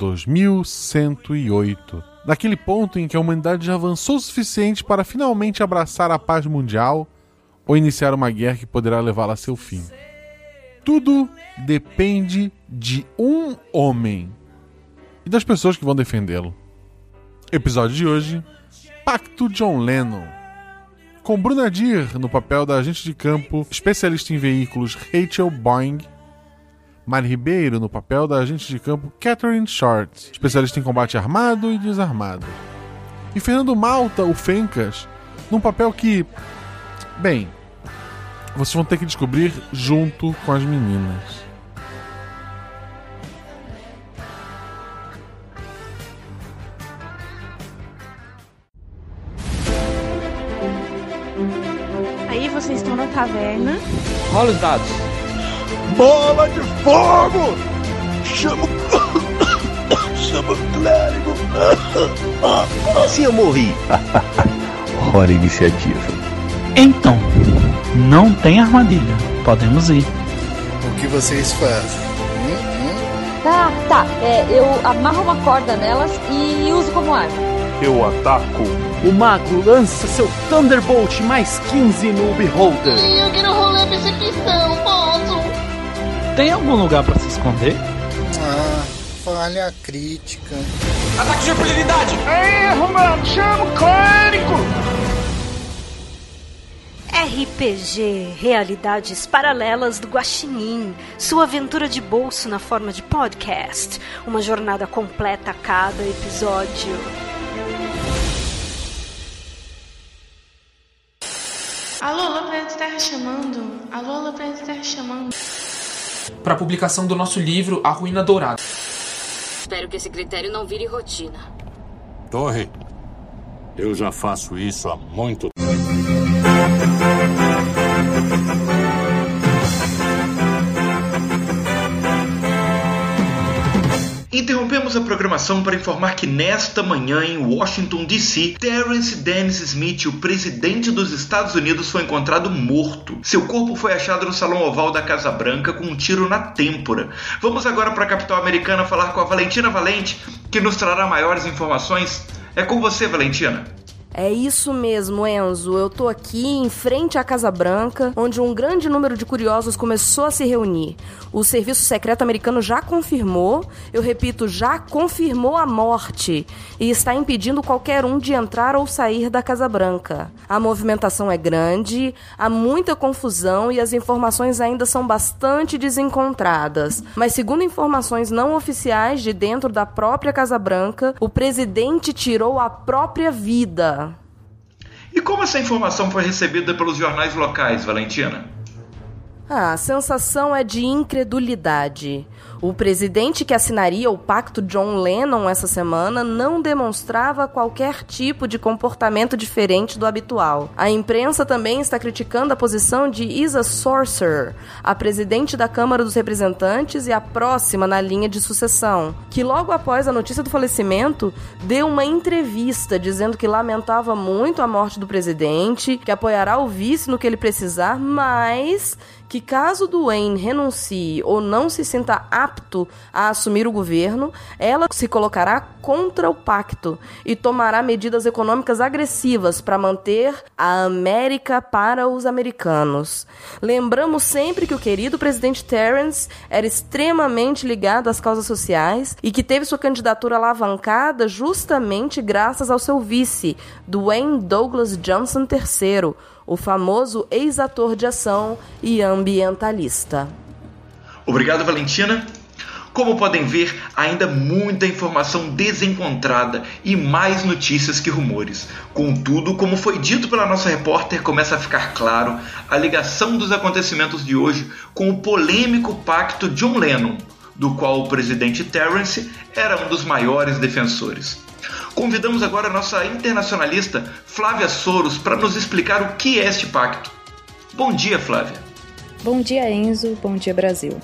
2108, naquele ponto em que a humanidade já avançou o suficiente para finalmente abraçar a paz mundial ou iniciar uma guerra que poderá levá-la a seu fim. Tudo depende de um homem e das pessoas que vão defendê-lo. Episódio de hoje: Pacto John Lennon. Com Bruna Dir no papel da agente de campo, especialista em veículos Rachel Boeing, Mari Ribeiro no papel da agente de campo Catherine Short, especialista em combate armado e desarmado. E Fernando Malta, o Fencas, num papel que, bem, vocês vão ter que descobrir junto com as meninas. Aí vocês estão na taverna. Rola os dados. Bola de fogo! Chama o. Chama o clérigo! Se eu morri. Hora iniciativa. Então, não tem armadilha. Podemos ir. O que vocês fazem? Tá, tá. É, eu amarro uma corda nelas e uso como arma. Eu ataco. O mago lança seu Thunderbolt mais 15 no Beholder. Eu quero rolar percepção, posso? Tem algum lugar para se esconder? Ah, falha crítica. Ataque de impunidade! Erro, mano! Chama o clérigo! RPG Realidades Paralelas do Guaxinim, sua aventura de bolso na forma de podcast, uma jornada completa a cada episódio. Alô, alô, Planeta Terra chamando. Alô, alô, Planeta Terra chamando. Para publicação do nosso livro A Ruína Dourada. Espero que esse critério não vire rotina. Torre, eu já faço isso há muito tempo. Interrompemos a programação para informar que nesta manhã em Washington DC, Terence Dennis Smith, o presidente dos Estados Unidos, foi encontrado morto. Seu corpo foi achado no salão oval da Casa Branca com um tiro na têmpora. Vamos agora para a capital americana falar com a Valentina Valente, que nos trará maiores informações. É com você, Valentina. É isso mesmo, Enzo. Eu tô aqui em frente à Casa Branca, onde um grande número de curiosos começou a se reunir. O Serviço Secreto Americano já confirmou, eu repito, já confirmou a morte e está impedindo qualquer um de entrar ou sair da Casa Branca. A movimentação é grande, há muita confusão e as informações ainda são bastante desencontradas. Mas, segundo informações não oficiais de dentro da própria Casa Branca, o presidente tirou a própria vida. E como essa informação foi recebida pelos jornais locais, Valentina? Ah, a sensação é de incredulidade. O presidente que assinaria o pacto John Lennon essa semana não demonstrava qualquer tipo de comportamento diferente do habitual. A imprensa também está criticando a posição de Isa Sorcerer, a presidente da Câmara dos Representantes e a próxima na linha de sucessão, que logo após a notícia do falecimento deu uma entrevista dizendo que lamentava muito a morte do presidente, que apoiará o vice no que ele precisar, mas que caso Duane renuncie ou não se sinta apto a assumir o governo, ela se colocará contra o pacto e tomará medidas econômicas agressivas para manter a América para os americanos. Lembramos sempre que o querido presidente Terence era extremamente ligado às causas sociais e que teve sua candidatura alavancada justamente graças ao seu vice, Dwayne Douglas Johnson III o famoso ex-ator de ação e ambientalista. Obrigado, Valentina. Como podem ver, ainda muita informação desencontrada e mais notícias que rumores. Contudo, como foi dito pela nossa repórter, começa a ficar claro a ligação dos acontecimentos de hoje com o polêmico pacto John Lennon, do qual o presidente Terence era um dos maiores defensores. Convidamos agora a nossa internacionalista Flávia Soros para nos explicar o que é este pacto. Bom dia, Flávia. Bom dia, Enzo. Bom dia, Brasil.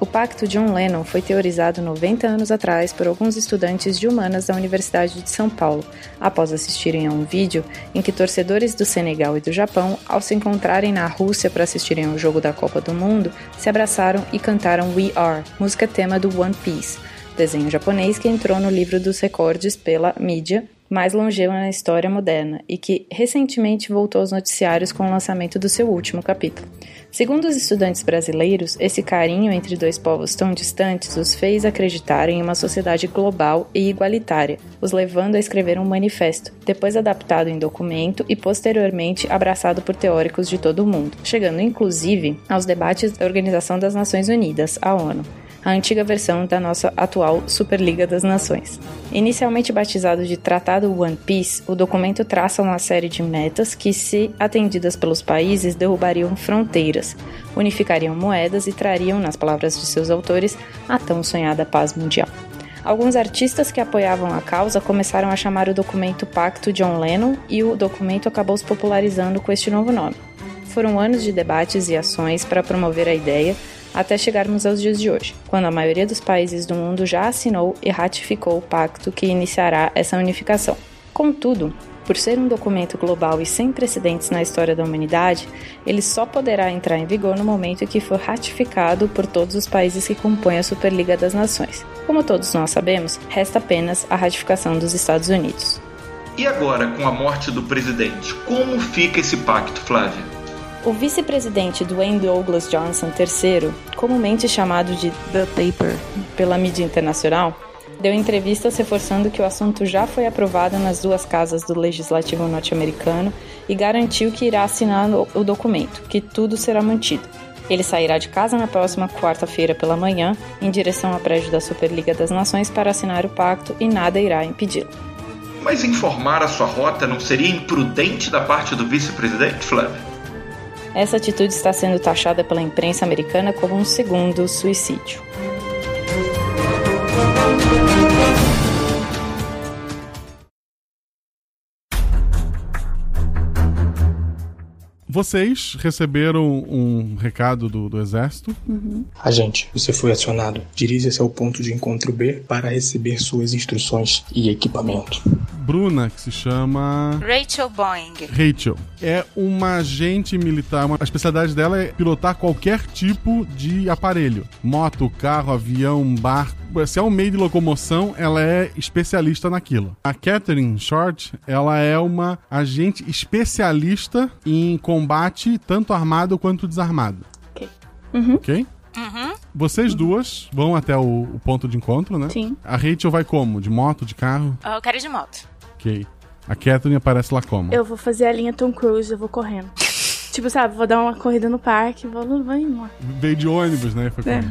O Pacto John Lennon foi teorizado 90 anos atrás por alguns estudantes de humanas da Universidade de São Paulo, após assistirem a um vídeo em que torcedores do Senegal e do Japão, ao se encontrarem na Rússia para assistirem ao jogo da Copa do Mundo, se abraçaram e cantaram We Are, música tema do One Piece, desenho japonês que entrou no livro dos recordes pela mídia mais longeva na história moderna e que recentemente voltou aos noticiários com o lançamento do seu último capítulo. Segundo os estudantes brasileiros, esse carinho entre dois povos tão distantes os fez acreditar em uma sociedade global e igualitária, os levando a escrever um manifesto, depois adaptado em documento e posteriormente abraçado por teóricos de todo o mundo, chegando inclusive aos debates da Organização das Nações Unidas, a ONU a antiga versão da nossa atual Superliga das Nações. Inicialmente batizado de Tratado One Piece, o documento traça uma série de metas que, se atendidas pelos países, derrubariam fronteiras, unificariam moedas e trariam, nas palavras de seus autores, a tão sonhada paz mundial. Alguns artistas que apoiavam a causa começaram a chamar o documento Pacto John Lennon e o documento acabou se popularizando com este novo nome. Foram anos de debates e ações para promover a ideia, até chegarmos aos dias de hoje, quando a maioria dos países do mundo já assinou e ratificou o pacto que iniciará essa unificação. Contudo, por ser um documento global e sem precedentes na história da humanidade, ele só poderá entrar em vigor no momento em que for ratificado por todos os países que compõem a Superliga das Nações. Como todos nós sabemos, resta apenas a ratificação dos Estados Unidos. E agora, com a morte do presidente, como fica esse pacto, Flávia? O vice-presidente Dwayne Douglas Johnson III, comumente chamado de The Paper pela mídia internacional, deu entrevistas reforçando que o assunto já foi aprovado nas duas casas do legislativo norte-americano e garantiu que irá assinar o documento, que tudo será mantido. Ele sairá de casa na próxima quarta-feira pela manhã, em direção ao prédio da Superliga das Nações para assinar o pacto e nada irá impedi-lo. Mas informar a sua rota não seria imprudente da parte do vice-presidente, Flávio? Essa atitude está sendo taxada pela imprensa americana como um segundo suicídio. Vocês receberam um recado do, do Exército. Uhum. Agente, você foi acionado. Dirija-se ao ponto de encontro B para receber suas instruções e equipamento. Bruna, que se chama. Rachel Boeing. Rachel. É uma agente militar. Uma... A especialidade dela é pilotar qualquer tipo de aparelho: moto, carro, avião, barco. Se é um meio de locomoção, ela é especialista naquilo. A Catherine Short, ela é uma agente especialista em combate tanto armado quanto desarmado. Ok. Uhum. Ok? Uhum. Vocês duas vão até o, o, ponto de encontro, né? Sim. A Rachel vai como? De moto, de carro? Eu quero ir de moto. Ok. A Catherine aparece lá como? Eu vou fazer a linha Tom Cruise, eu vou correndo. tipo, sabe, vou dar uma corrida no parque, vou, vou embora. Veio de ônibus, né? Foi é.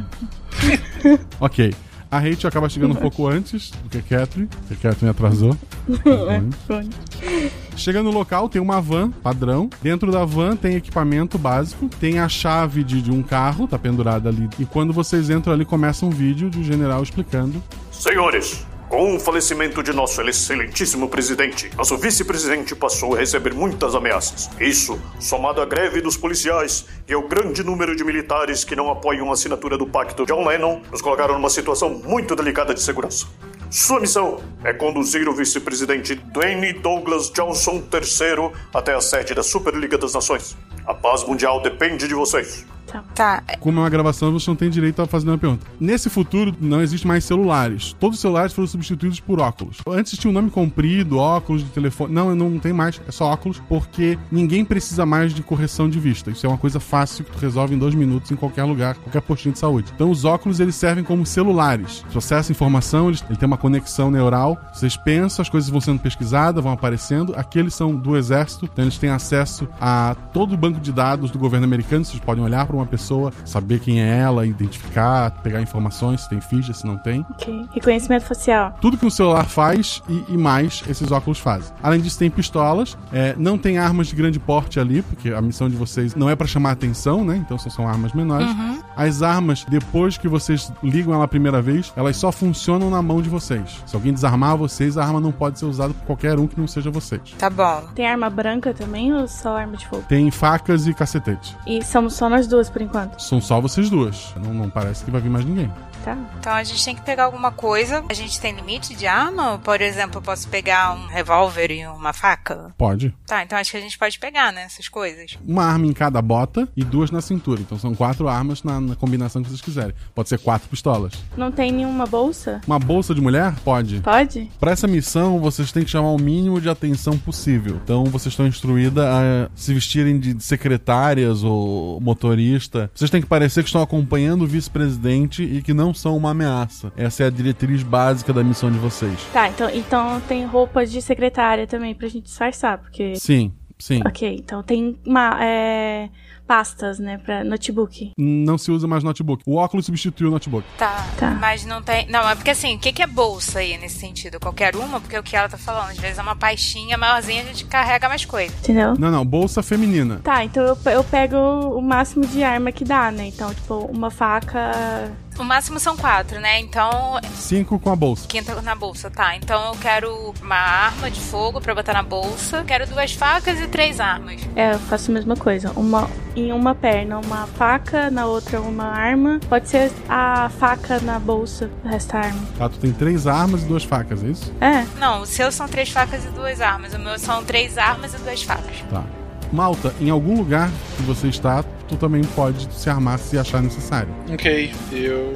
ok. A Rachel acaba chegando um pouco antes do que a Catherine, porque a Catherine atrasou. Chega no local, tem uma van padrão. Dentro da van tem equipamento básico, tem a chave de, de um carro, tá pendurada ali. E quando vocês entram ali, começa um vídeo do general explicando. Senhores, com o falecimento de nosso excelentíssimo presidente, nosso vice-presidente passou a receber muitas ameaças. Isso, somado à greve dos policiais e ao grande número de militares que não apoiam a assinatura do pacto John Lennon, nos colocaram numa situação muito delicada de segurança. Sua missão é conduzir o vice-presidente Dwayne Douglas Johnson III até a sede da Superliga das Nações. A paz mundial depende de vocês. Tá. tá. Como é uma gravação, você não tem direito a fazer uma pergunta. Nesse futuro, não existe mais celulares. Todos os celulares foram substituídos por óculos. Antes tinha um nome comprido, óculos de telefone. Não, não tem mais. É só óculos, porque ninguém precisa mais de correção de vista. Isso é uma coisa fácil que tu resolve em dois minutos em qualquer lugar, qualquer postinho de saúde. Então, os óculos, eles servem como celulares. Processa informação, ele tem uma conexão neural. Vocês pensam, as coisas vão sendo pesquisadas, vão aparecendo. Aqueles são do exército, então eles têm acesso a todo o banco de dados do governo americano. Vocês podem olhar para uma pessoa, saber quem é ela, identificar, pegar informações, se tem ficha, se não tem. Ok. Reconhecimento facial. Tudo que um celular faz e, e mais esses óculos fazem. Além disso, tem pistolas. É, não tem armas de grande porte ali, porque a missão de vocês não é para chamar atenção, né? Então são, são armas menores. Uhum. As armas, depois que vocês ligam ela a primeira vez, elas só funcionam na mão de vocês. Se alguém desarmar vocês, a arma não pode ser usada por qualquer um que não seja vocês. Tá bom. Tem arma branca também ou só arma de fogo? Tem facas e cacetete. E somos só nós duas por enquanto. São só vocês duas. Não, não parece que vai vir mais ninguém. Tá. Então a gente tem que pegar alguma coisa. A gente tem limite de arma? Por exemplo, eu posso pegar um revólver e uma faca? Pode. Tá, então acho que a gente pode pegar, né? Essas coisas. Uma arma em cada bota e duas na cintura. Então são quatro armas na, na combinação que vocês quiserem. Pode ser quatro pistolas. Não tem nenhuma bolsa? Uma bolsa de mulher? Pode. Pode? Para essa missão, vocês têm que chamar o mínimo de atenção possível. Então, vocês estão instruídas a se vestirem de secretárias ou motorista. Vocês têm que parecer que estão acompanhando o vice-presidente e que não são uma ameaça. Essa é a diretriz básica da missão de vocês. Tá, então, então tem roupa de secretária também pra gente disfarçar, porque. Sim, sim. Ok, então tem uma. É, pastas, né, pra notebook. Não se usa mais notebook. O óculos substitui o notebook. Tá, mas não tem. Não, é porque assim, o que, é bolsa aí nesse sentido? Qualquer uma? Porque é o que ela tá falando, às vezes é uma pastinha maiorzinha, a gente carrega mais coisa. Entendeu? Não, não, bolsa feminina. Tá, então eu, eu pego o máximo de arma que dá, né? Então, tipo, uma faca. O máximo são quatro, né? Então. Cinco com a bolsa. Quinta na bolsa, tá. Então eu quero uma arma de fogo pra botar na bolsa. Quero duas facas e três armas. É, eu faço a mesma coisa. Uma em uma perna, uma faca, na outra uma arma. Pode ser a faca na bolsa, o resto da arma. Tá, tu tem três armas e duas facas, é isso? É. Não, o seu são três facas e duas armas. O meu são três armas e duas facas. Tá. Malta, em algum lugar que você está, tu também pode se armar se achar necessário. Ok, eu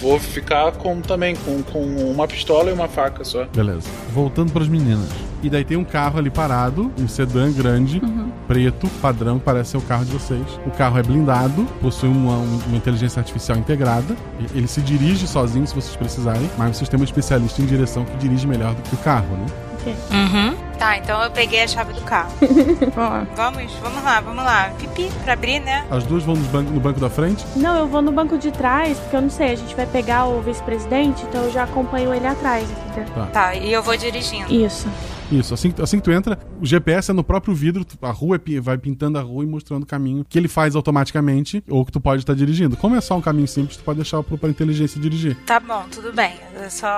vou ficar com também com, com uma pistola e uma faca só. Beleza. Voltando para as meninas. E daí tem um carro ali parado, um sedã grande, Uhum. preto, padrão, que parece ser o carro de vocês. O carro é blindado, possui uma, uma inteligência artificial integrada. Ele se dirige sozinho se vocês precisarem, mas vocês têm um especialista em direção que dirige melhor do que o carro, né? Uhum. Tá, então eu peguei a chave do carro. vamos lá. Vamos, vamos lá, vamos lá. Pipi, pra abrir, né? As duas vão no banco, no banco da frente. Não, eu vou no banco de trás, porque eu não sei, a gente vai pegar o vice-presidente, então eu já acompanho ele atrás, entendeu? Tá. Tá, e eu vou dirigindo. Isso. Isso, assim, que- assim que tu entra, o GPS é no próprio vidro, a rua é vai pintando a rua e mostrando o caminho que ele faz automaticamente, ou que tu pode estar dirigindo. Como é só um caminho simples, tu pode deixar pra inteligência dirigir. Tá bom, tudo bem. É só.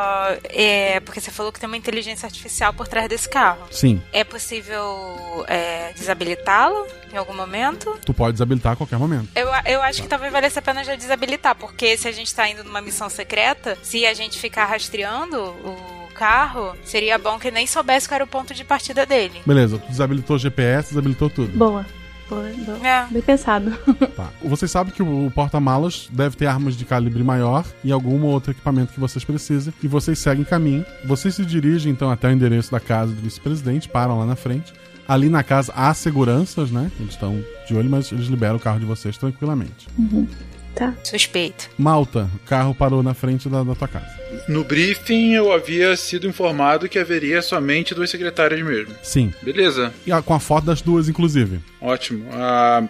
É, porque você falou que tem uma inteligência artificial por trás desse carro. Sim. É possível é, desabilitá-lo em algum momento? Tu pode desabilitar a qualquer momento. Eu, eu acho que talvez valesse a pena já desabilitar, porque se a gente tá indo numa missão secreta, se a gente ficar rastreando o carro, seria bom que nem soubesse qual era o ponto de partida dele. Beleza, tu desabilitou o GPS, desabilitou tudo. Boa. Boa, boa. É. Bem pensado. Tá. Você sabe que o porta-malas deve ter armas de calibre maior e algum outro equipamento que vocês precisem. E vocês seguem caminho. Vocês se dirigem então até o endereço da casa do vice-presidente, param lá na frente. Ali na casa há seguranças, né? Eles estão de olho, mas eles liberam o carro de vocês tranquilamente. Uhum. Tá. Suspeito. Malta, o carro parou na frente da, da tua casa. No briefing eu havia sido informado que haveria somente duas secretárias mesmo. Sim. Beleza, E a- com a foto das duas, inclusive. ótimo. Ah,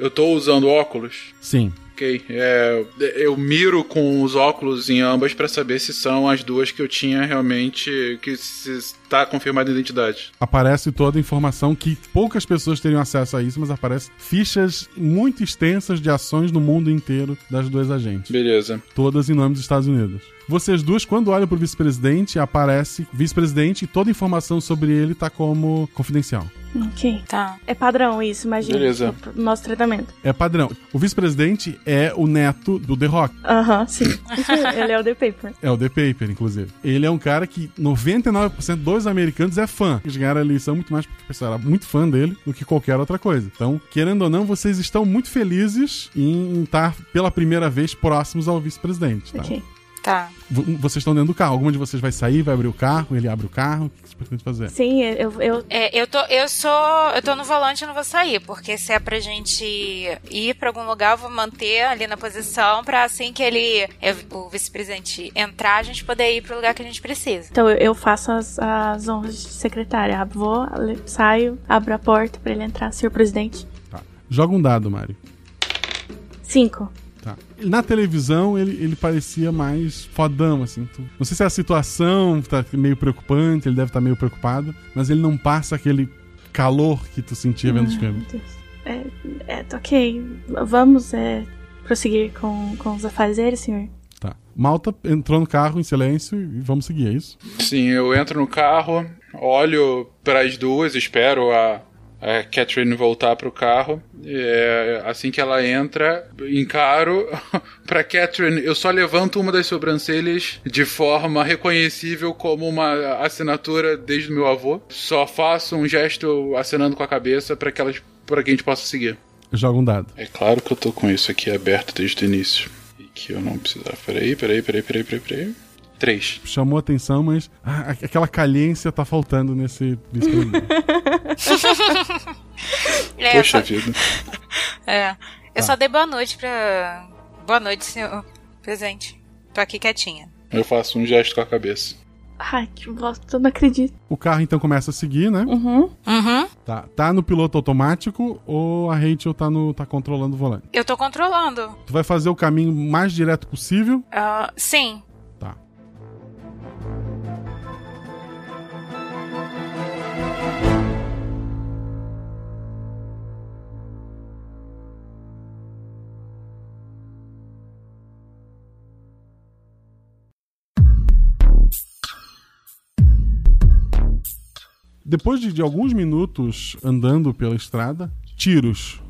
eu tô usando óculos. Sim. Ok, é, eu miro com os óculos em ambas pra saber se são as duas que eu tinha realmente, que está confirmada a identidade. Aparece toda a informação que poucas pessoas teriam acesso a isso, mas aparece fichas muito extensas de ações no mundo inteiro das duas agentes. Beleza. Todas em nome dos Estados Unidos. Vocês duas, quando olham pro vice-presidente, aparece vice-presidente e toda a informação sobre ele tá como confidencial. Ok. Tá. É padrão isso, imagina. Beleza. Nosso tratamento. É padrão. O vice-presidente é o neto do The Rock. Aham, sim. Ele é o The Paper. É o The Paper, inclusive. Ele é um cara que 99% dos americanos é fã. Eles ganharam a eleição muito mais porque o pessoal era muito fã dele do que qualquer outra coisa. Então, querendo ou não, vocês estão muito felizes em estar pela primeira vez próximos ao vice-presidente. Tá? Ok. Tá. Vocês estão dentro do carro. Alguma de vocês vai sair, vai abrir o carro, ele abre o carro. O que vocês pretendem fazer? Sim, eu. eu... É, eu tô, eu sou, eu tô no volante e não vou sair, porque se é pra gente ir pra algum lugar, eu vou manter ali na posição pra assim que ele, é, o vice-presidente entrar, a gente poder ir pro lugar que a gente precisa. Então eu- eu faço as, as honras de secretária. Vou, saio, abro a porta pra ele entrar, senhor presidente. Tá. Joga um dado, Mário. Cinco. Tá. Na televisão, ele, ele parecia mais fodão, assim. Não sei se a situação tá meio preocupante, ele deve estar meio preocupado, mas ele não passa aquele calor que tu sentia vendo os Ai, filmes. meu Deus. É, é, tá ok. Vamos é, prosseguir com, com os afazeres, senhor? Tá. Malta entrou no carro em silêncio e vamos seguir, é isso? Sim, eu entro no carro, olho para as duas, espero a, a Catherine voltar pro carro. É, assim que ela entra, encaro pra Catherine, eu só levanto uma das sobrancelhas de forma reconhecível como uma assinatura desde o meu avô. Só faço um gesto acenando com a cabeça para que elas para que a gente possa seguir. Joga um dado. É claro que eu tô com isso aqui aberto desde o início. E que eu não precisava. Peraí, peraí, peraí, peraí, peraí, peraí. Três. Chamou atenção, mas ah, aquela caliência tá faltando nesse vice-presidente. é, Poxa só... vida. É. Eu Tá. só dei boa noite pra. Boa noite, senhor presente. Tô aqui quietinha. Eu faço um gesto com a cabeça. Ai, que bosta, eu não acredito. o carro então começa a seguir, né? Uhum. Uhum. Tá, tá no piloto automático ou a Rachel tá, no, tá controlando o volante? Eu tô controlando. Tu vai fazer o caminho mais direto possível. Ah, sim. Depois de, de alguns minutos andando pela estrada, tiros.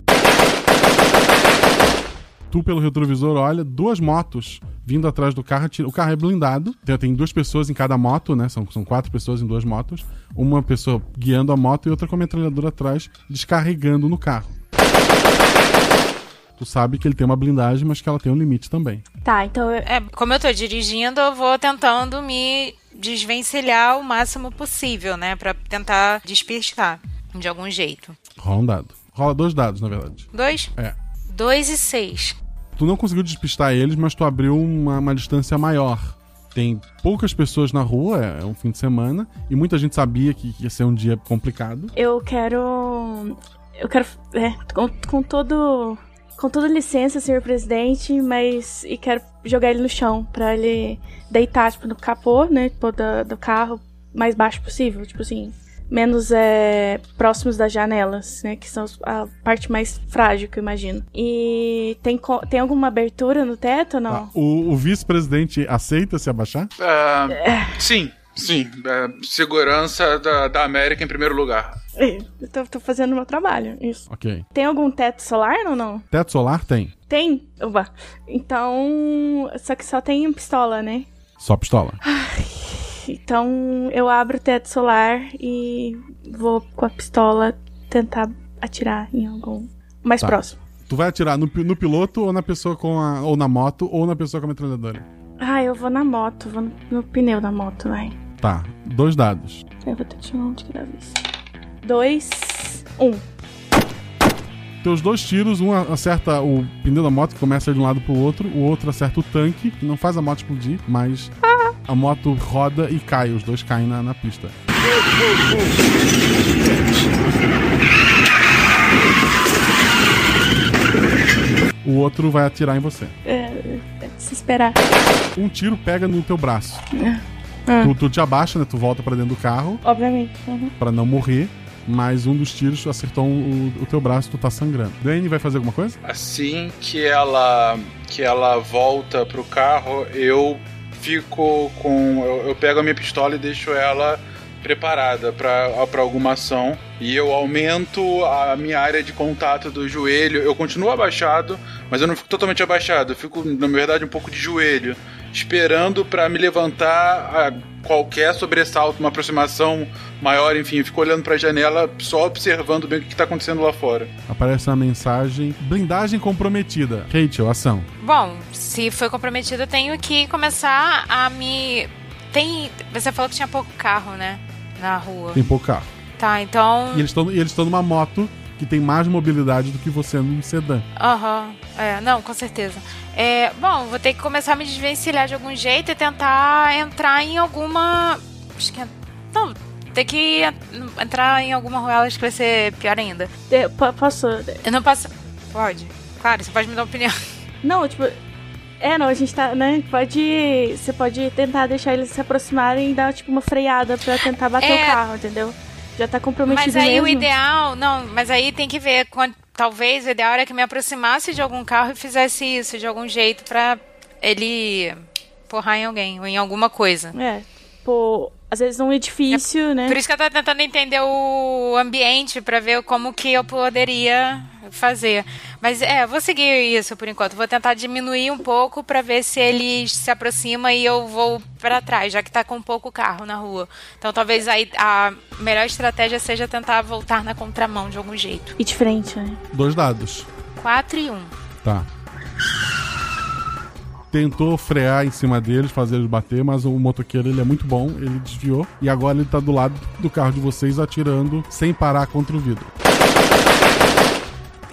Tu, pelo retrovisor, olha duas motos vindo atrás do carro. O carro é blindado. Tem, tem duas pessoas em cada moto, né? São, são quatro pessoas em duas motos. Uma pessoa guiando a moto e outra com a metralhadora atrás, descarregando no carro. Tu sabe que ele tem uma blindagem, mas que ela tem um limite também. Tá, então. É, como eu tô dirigindo, eu vou tentando me desvencilhar o máximo possível, né? Pra tentar despistar de algum jeito. Rola um dado. Rola dois dados, na verdade. Dois? É. Dois e seis. Tu não conseguiu despistar eles, mas tu abriu uma, uma distância maior. Tem poucas pessoas na rua, é, é um fim de semana, e muita gente sabia que ia ser um dia complicado. Eu quero. Eu quero. É, com, com todo. Com toda licença, senhor presidente, mas. E quero jogar ele no chão pra ele deitar, tipo, no capô, né? Tipo, do, do carro mais baixo possível. Tipo assim. Menos é, próximos das janelas, né? Que são a parte mais frágil que eu imagino. E tem, tem alguma abertura no teto ou não? O, o vice-presidente aceita se abaixar? Ah, sim, sim. É, segurança da, da América em primeiro lugar. Eu tô, tô fazendo o meu trabalho, isso. Ok. Tem algum teto solar ou não? Teto solar tem. Tem? Oba. Então. Só que só tem pistola, né? Só pistola. Então eu abro o teto solar e vou com a pistola tentar atirar em algum mais Tá. próximo. Tu vai atirar no, no piloto ou na pessoa com a. ou na moto ou na pessoa com a metralhadora? Ah, eu vou na moto, vou no, no pneu da moto, vai. Tá, dois dados. Eu vou ter um de cada vez. Dois, um. Teus dois tiros, um acerta o pneu da moto, que começa de um lado pro outro, o outro acerta o tanque, que não faz a moto explodir, mas a moto roda e cai, os dois caem na, na pista. O outro vai atirar em você. É, é de se esperar. Um tiro pega no teu braço. Ah, Tu, tu te abaixa, né? Tu volta pra dentro do carro Obviamente. uhum. pra não morrer, mas um dos tiros acertou o, o teu braço, tu tá sangrando. Dani vai fazer alguma coisa? Assim que ela que ela volta pro carro, eu fico com eu, eu pego a minha pistola e deixo ela preparada para para alguma ação e eu aumento a minha área de contato do joelho. Eu continuo abaixado, mas eu não fico totalmente abaixado. Eu fico na verdade um pouco de joelho, esperando para me levantar a qualquer sobressalto, uma aproximação maior, enfim, eu fico olhando para a janela, só observando bem o que está acontecendo lá fora. Aparece uma mensagem: blindagem comprometida. Rachel, ação. Bom, se foi comprometido, eu tenho que começar a me. Tem. Você falou que tinha pouco carro, né? Na rua. Tem pouco carro. Tá, então. E eles estão eles estão numa moto que tem mais mobilidade do que você num sedã. Aham, é, não, com certeza. É, bom, vou ter que começar a me desvencilhar de algum jeito e tentar entrar em alguma. Acho que. é- Não, ter que en- entrar em alguma rua, acho que vai ser pior ainda. Eu po- posso. Eu não posso. Pode. Claro, você pode me dar uma opinião. Não, tipo. É, não, a gente tá, né? Pode. Você pode tentar deixar eles se aproximarem e dar, tipo, uma freada pra tentar bater É. o carro, entendeu? Já tá comprometido Mas aí mesmo. o ideal. Não, mas aí tem que ver. Talvez o ideal era que me aproximasse de algum carro e fizesse isso de algum jeito pra ele porrar em alguém ou em alguma coisa. É. Pô, às vezes num edifício, né? Por isso que eu tô tentando entender o ambiente pra ver como que eu poderia fazer. Mas é, vou seguir isso por enquanto. Vou tentar diminuir um pouco pra ver se ele se aproxima e eu vou pra trás, já que tá com pouco carro na rua. Então talvez aí a melhor estratégia seja tentar voltar na contramão de algum jeito. E de frente, né? Dois dados. 4 e 1. Um. Tá. Tentou frear em cima deles, fazer eles bater, mas o motoqueiro ele é muito bom, ele desviou e agora ele tá do lado do carro de vocês atirando sem parar contra o vidro.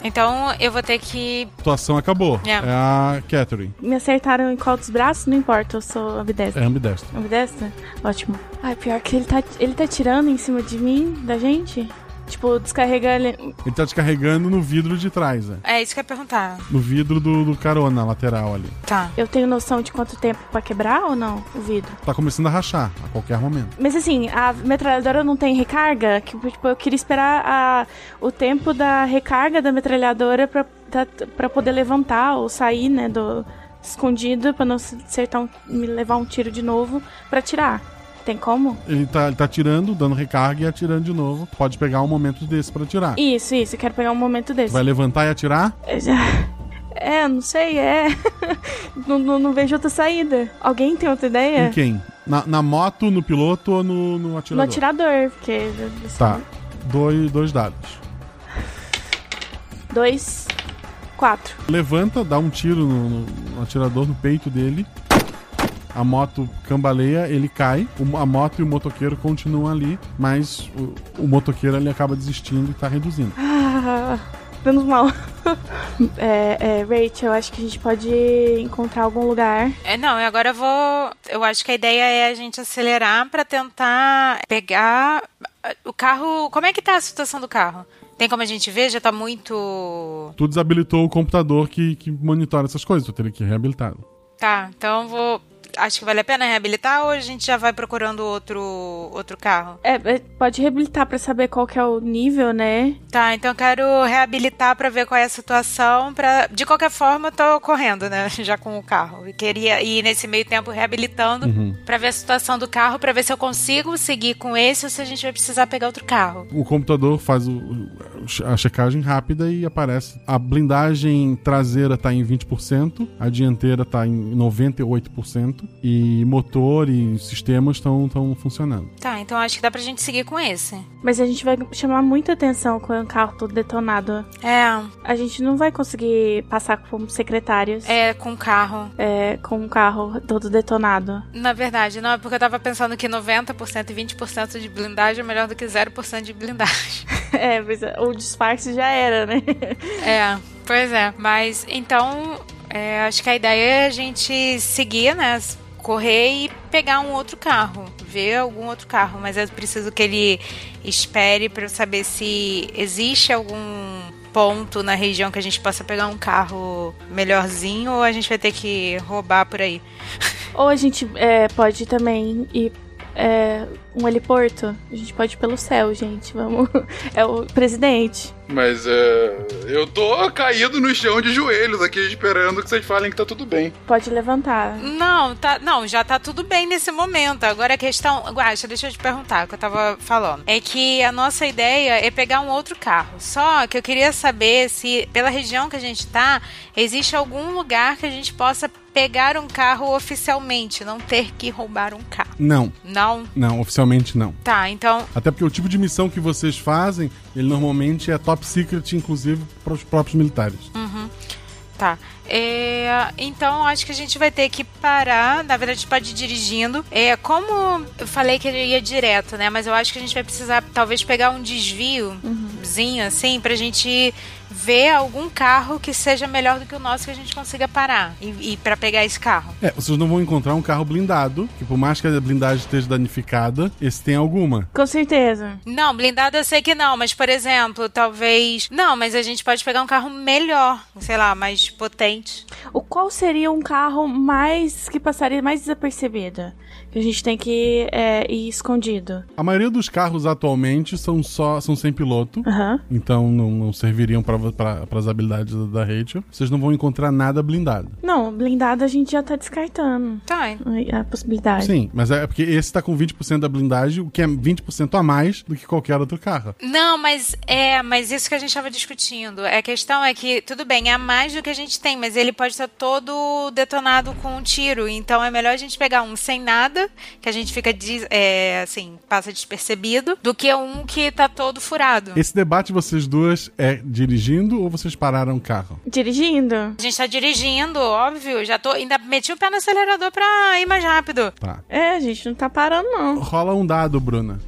Então eu vou ter que. A situação acabou. Yeah. É a Catherine. Me acertaram em qual dos braços? Não importa, eu sou ambidestra. É ambidestra. Ambidestra? Ótimo. Ai, pior que ele tá, ele tá tirando em cima de mim, da gente? Tipo, descarregando. Ele tá descarregando no vidro de trás, né? É isso que eu ia perguntar. No vidro do, do carona lateral ali. Tá. Eu tenho noção de quanto tempo pra quebrar ou não o vidro? Tá começando a rachar a qualquer momento. Mas assim, a metralhadora não tem recarga? Que, tipo, eu queria esperar a, o tempo da recarga da metralhadora pra, da, pra poder levantar ou sair, né, do escondido pra não acertar um, me levar um tiro de novo pra tirar. Tem como? Ele tá, ele tá atirando, dando recarga e atirando de novo. Pode pegar um momento desse pra atirar. Isso, isso. Eu quero pegar um momento desse. Vai levantar e atirar? É, já... É, não sei, é. não, não, não, vejo outra saída. Alguém tem outra ideia? Em quem? Na, na moto, no piloto ou no, no atirador? No atirador, porque. Tá. Dois, dois dados. Dois. Quatro. Levanta, dá um tiro no, no, no atirador, no peito dele. A moto cambaleia, ele cai. A moto e o motoqueiro continuam ali, mas o, o motoqueiro ele acaba desistindo e tá reduzindo. Ah, menos mal. é, é, Rachel, acho que a gente pode encontrar algum lugar. É, não, e agora eu vou. Eu acho que a ideia é a gente acelerar para tentar pegar o carro. Como é que tá a situação do carro? Tem como a gente ver? Já tá muito. Tu desabilitou o computador que, que monitora essas coisas, tu teria que reabilitá-lo. Tá, então vou acho que vale a pena reabilitar ou a gente já vai procurando outro, outro carro? É, pode reabilitar para saber qual que é o nível, né? Tá, então eu quero reabilitar para ver qual é a situação. Pra... De qualquer forma, eu tô correndo, né? Já com o carro. E queria ir nesse meio tempo reabilitando uhum. para ver a situação do carro, para ver se eu consigo seguir com esse ou se a gente vai precisar pegar outro carro. O computador faz o, a checagem rápida e aparece. A blindagem traseira tá em 20%, a dianteira tá em 98% e motor e sistemas estão funcionando. Tá, então acho que dá pra gente seguir com esse. Mas a gente vai chamar muita atenção com o carro todo detonado. É. A gente não vai conseguir passar como secretários. É, com o carro. É, com o carro todo detonado. Na verdade, não, é porque eu tava pensando que 90% e 20% de blindagem é melhor do que 0% de blindagem. é, mas o disfarce já era, né? é, pois é. Mas então, é, acho que a ideia é a gente seguir, né? Correr e pegar um outro carro, ver algum outro carro, mas eu preciso que ele espere para eu saber se existe algum ponto na região que a gente possa pegar um carro melhorzinho ou a gente vai ter que roubar por aí. Ou a gente é, pode também ir é, um heliporto. A gente pode ir pelo céu, gente. Vamos. É o presidente. Mas é. Eu tô caído no chão de joelhos aqui, esperando que vocês falem que tá tudo bem. Pode levantar. Não, tá. Não, já tá tudo bem nesse momento. Agora a questão. Guaxa, deixa eu te perguntar o que eu tava falando. É que a nossa ideia é pegar um outro carro. Só que eu queria saber se, pela região que a gente tá, existe algum lugar que a gente possa pegar um carro oficialmente, não ter que roubar um carro. Não. Não? Não, oficialmente não. Tá, então. Até porque o tipo de missão que vocês fazem, ele normalmente é top secret, inclusive para os próprios militares. Uhum. Tá. É, então acho que a gente vai ter que parar. Na verdade, pode ir dirigindo. É, como eu falei que ele ia direto, né? Mas eu acho que a gente vai precisar talvez pegar um desviozinho, uhum. assim, pra gente ver algum carro que seja melhor do que o nosso que a gente consiga parar e, e para pegar esse carro. É, vocês não vão encontrar um carro blindado, que por mais que a blindagem esteja danificada, esse tem alguma. Com certeza. Não, blindado eu sei que não, mas por exemplo, talvez. Não, mas a gente pode pegar um carro melhor, sei lá, mais potente. O qual seria um carro mais que passaria mais desapercebido? A gente tem que é, ir escondido. A maioria dos carros atualmente são só são sem piloto, Aham. então não, não serviriam para as habilidades da, da Rachel. Vocês não vão encontrar nada blindado. Não, blindado a gente já tá descartando. Tá. A possibilidade. Sim, mas é porque esse tá com 20% da blindagem, o que é 20% a mais do que qualquer outro carro. Não, mas é, mas isso que a gente estava discutindo. A questão é que, tudo bem, é mais do que a gente tem, mas ele pode estar todo detonado com um tiro. Então é melhor a gente pegar um sem nada, que a gente fica, é, assim, passa despercebido, do que um que tá todo furado. Esse debate vocês duas é dirigindo ou vocês pararam o carro? Dirigindo. A gente tá dirigindo, óbvio. Já tô. Ainda meti o pé no acelerador pra ir mais rápido. Tá. É, a gente não tá parando, não. Rola um dado, Bruna.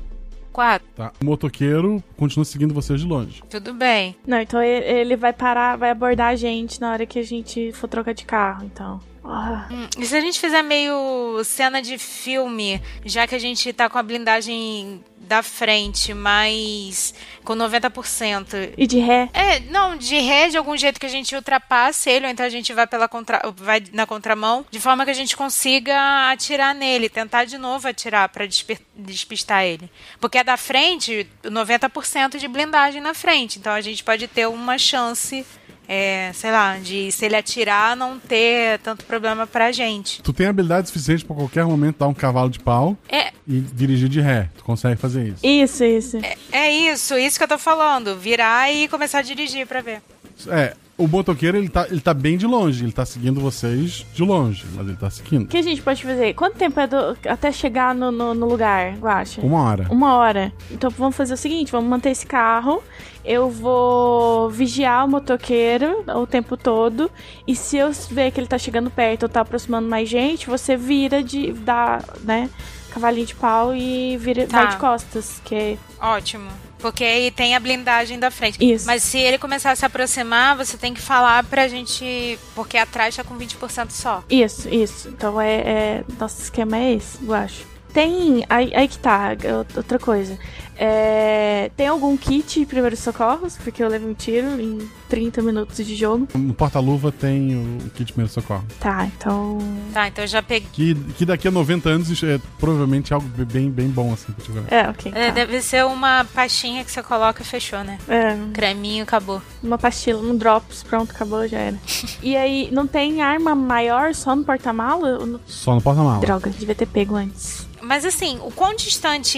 Quatro. Tá. O motoqueiro continua seguindo vocês de longe. Tudo bem. Não, então ele ele vai parar, vai abordar a gente na hora que a gente for trocar de carro, então. Ah. E se a gente fizer meio cena de filme, já que a gente tá com a blindagem da frente, mas com 90%. E de ré? É, não, de ré, de algum jeito que a gente ultrapasse ele, ou então a gente vai pela contra... vai na contramão, de forma que a gente consiga atirar nele, tentar de novo atirar pra desper- despistar ele. Porque é da frente, 90% de blindagem na frente, então a gente pode ter uma chance, é, sei lá, de se ele atirar, não ter tanto problema pra gente. Tu tem habilidade suficiente pra qualquer momento dar um cavalo de pau É, e dirigir de ré. Tu consegue fazer isso. Isso, isso. é isso, isso que eu tô falando. Virar e começar a dirigir pra ver. É, o motoqueiro ele tá, ele tá bem de longe, ele tá seguindo vocês de longe, mas ele tá O seguindo. que a gente pode fazer? Quanto tempo é do- até chegar no, no, no lugar, Guacha? Uma hora. Uma hora. Então vamos fazer o seguinte: vamos manter esse carro. Eu vou vigiar o motoqueiro o tempo todo. E se eu ver que ele tá chegando perto ou tá aproximando mais gente, você vira de. dá, né? Cavalinho de pau e vira, Tá. vai de costas. Que é Ótimo. Porque aí tem a blindagem da frente. Isso. Mas se ele começar a se aproximar, você tem que falar pra gente. Porque atrás tá com 20% só. Isso, isso. Então é, é- Nosso esquema é esse, eu acho. Tem. Aí, aí que tá, outra coisa. É, tem algum kit de primeiros socorros? Porque eu levei um tiro em 30 minutos de jogo. No porta-luva tem o kit de primeiro socorro. Tá, então. Tá, então eu já peguei. Que, que daqui a 90 anos é provavelmente algo bem, bem bom assim pra tiver. É, ok. É, tá. deve ser uma pastinha que você coloca e fechou, né? É. Creminho, acabou. Uma pastilha, um drops, pronto, acabou, já era. e aí, não tem arma maior só no porta-mala? No- Só no porta-mala. Droga, devia ter pego antes. Mas assim, o quão distante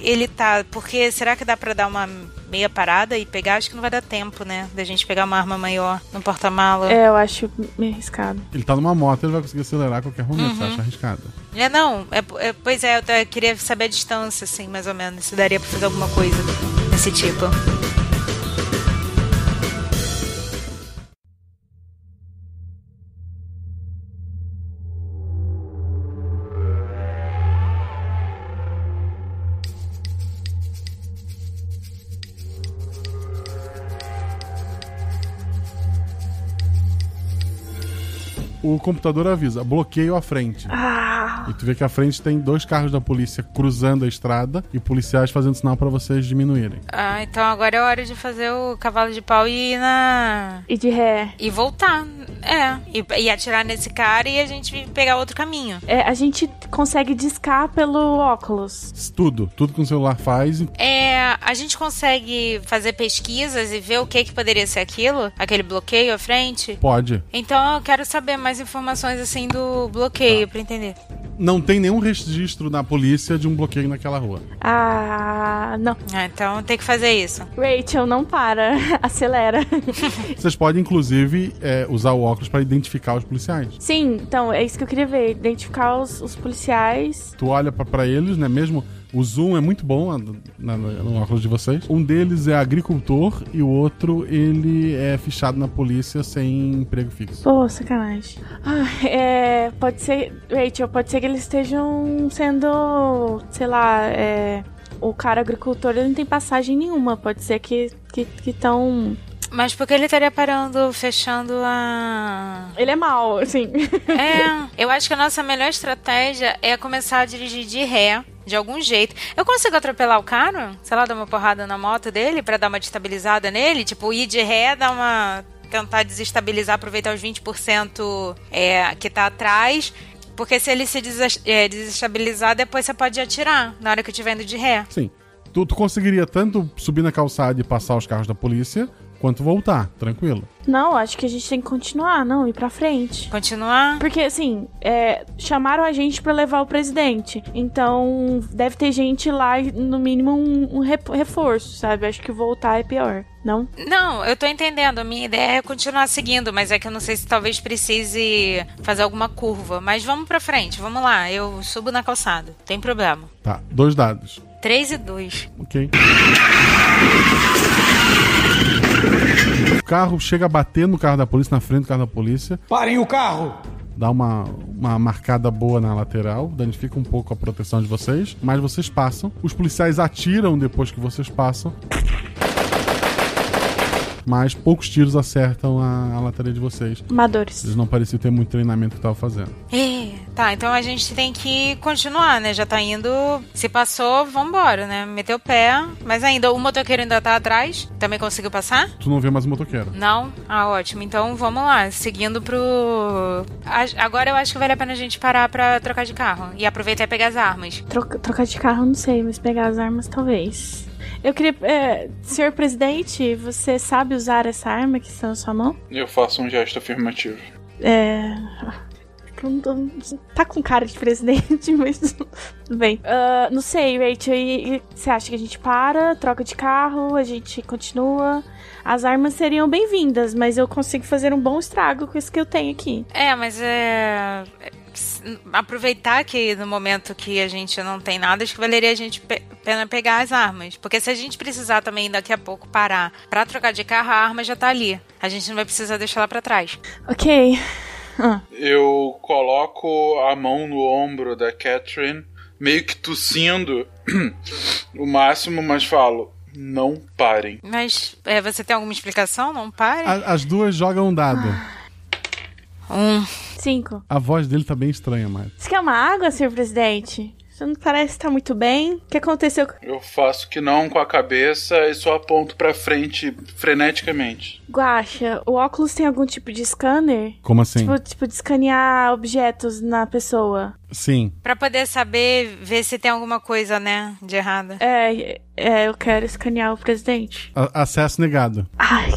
ele tá? Porque será que dá pra dar uma meia parada e pegar? Acho que não vai dar tempo, né? Da gente pegar uma arma maior no porta-mala. É, eu acho meio arriscado. Ele tá numa moto, ele vai conseguir acelerar a qualquer momento, Uhum. você acha arriscado. É, não. É, é- pois é, eu t- queria saber a distância, assim, mais ou menos. Se daria pra fazer alguma coisa desse tipo. O computador avisa, bloqueio à frente. Ah. E tu vê que à frente tem dois carros da polícia cruzando a estrada e policiais fazendo sinal pra vocês diminuírem. Ah, então agora é hora de fazer o cavalo de pau e ir na. E de ré. E voltar. É. E, e atirar nesse cara e a gente pegar outro caminho. É, a gente consegue discar pelo óculos. Tudo, tudo que o celular faz. É, a gente consegue fazer pesquisas e ver o que que poderia ser aquilo? Aquele bloqueio à frente? Pode. Então eu quero saber mais informações assim do bloqueio pra entender. Não tem nenhum registro na polícia de um bloqueio naquela rua. Ah, não. Ah, então tem que fazer isso. Rachel, não para. Acelera. Vocês podem, inclusive, é, usar o óculos para identificar os policiais. Sim, então, é isso que eu queria ver. Identificar os, os policiais. Tu olha pra eles, né? Mesmo o zoom é muito bom na- na- no óculos de vocês. Um deles é agricultor e o outro ele é fichado na polícia sem emprego fixo. Pô, sacanagem. Ah, é. Pode ser. Rachel, pode ser que eles estejam sendo. Sei lá, é. O cara agricultor ele não tem passagem nenhuma. Pode ser que estão. Que, tão Mas por que ele estaria parando, fechando a. Ele é mal, assim. É, eu acho que a nossa melhor estratégia é começar a dirigir de ré, de algum jeito. Eu consigo atropelar o cara? Sei lá, dar uma porrada na moto dele pra dar uma destabilizada nele? Tipo, ir de ré, dar uma. tentar desestabilizar, aproveitar os 20% é, que tá atrás. Porque se ele se é, desestabilizar, depois você pode atirar na hora que eu estiver indo de ré. Sim. Tu, tu conseguiria tanto subir na calçada e passar os carros da polícia, quanto voltar, tranquilo. Não, acho que a gente tem que continuar, não, ir pra frente. Continuar? Porque, assim, é, chamaram a gente pra levar o presidente. Então, deve ter gente lá, no mínimo, um, um reforço, sabe? Acho que voltar é pior, não? Não, eu tô entendendo. A minha ideia é continuar seguindo, mas é que eu não sei se talvez precise fazer alguma curva. Mas vamos pra frente, vamos lá. Eu subo na calçada. Tem problema. Tá, dois dados. 3 e 2. Ok. O carro chega a bater no carro da polícia, na frente do carro da polícia. Parem o carro! Dá uma, uma marcada boa na lateral, danifica um pouco a proteção de vocês, mas vocês passam. Os policiais atiram depois que vocês passam. Mas poucos tiros acertam a, a lateral de vocês. Amadores. Eles não pareciam ter muito treinamento que estavam fazendo. É, tá, então a gente tem que continuar, né? Já tá indo. Se passou, vambora, né? Meteu o pé. Mas ainda, o motoqueiro ainda tá atrás. Também conseguiu passar? Tu não vê mais o motoqueiro. Não? Ah, ótimo. Então vamos lá, seguindo pro. A- Agora eu acho que vale a pena a gente parar pra trocar de carro e aproveitar e pegar as armas. Troca- trocar de carro, não sei, mas pegar as armas, talvez. Eu queria. É, senhor presidente, você sabe usar essa arma que está na sua mão? Eu faço um gesto afirmativo. É. Tá com cara de presidente, mas tudo bem. Ah, não sei, Rachel, e você acha que a gente para, troca de carro, a gente continua? As armas seriam bem-vindas, mas eu consigo fazer um bom estrago com isso que eu tenho aqui. É, mas é. Aproveitar que no momento que a gente não tem nada, acho que valeria a gente pe pena pegar as armas. Porque se a gente precisar também daqui a pouco parar pra trocar de carro, a arma já tá ali. A gente não vai precisar deixar ela pra trás. Ok. Ah, Eu coloco a mão no ombro da Catherine, meio que tossindo o máximo, mas falo: não parem. Mas é, você tem alguma explicação? Não pare? A- as duas jogam um dado. Um. Cinco. A voz dele tá bem estranha, mas. Você quer uma água, senhor presidente? Você não parece estar muito bem? O que aconteceu? com- Eu faço que não com a cabeça e só aponto pra frente freneticamente. Guaxa, o óculos tem algum tipo de scanner? Como assim? Tipo, tipo de escanear objetos na pessoa. Sim. Pra poder saber, ver se tem alguma coisa, né, de errada. É, é, eu quero escanear o presidente. A- acesso negado. Ai,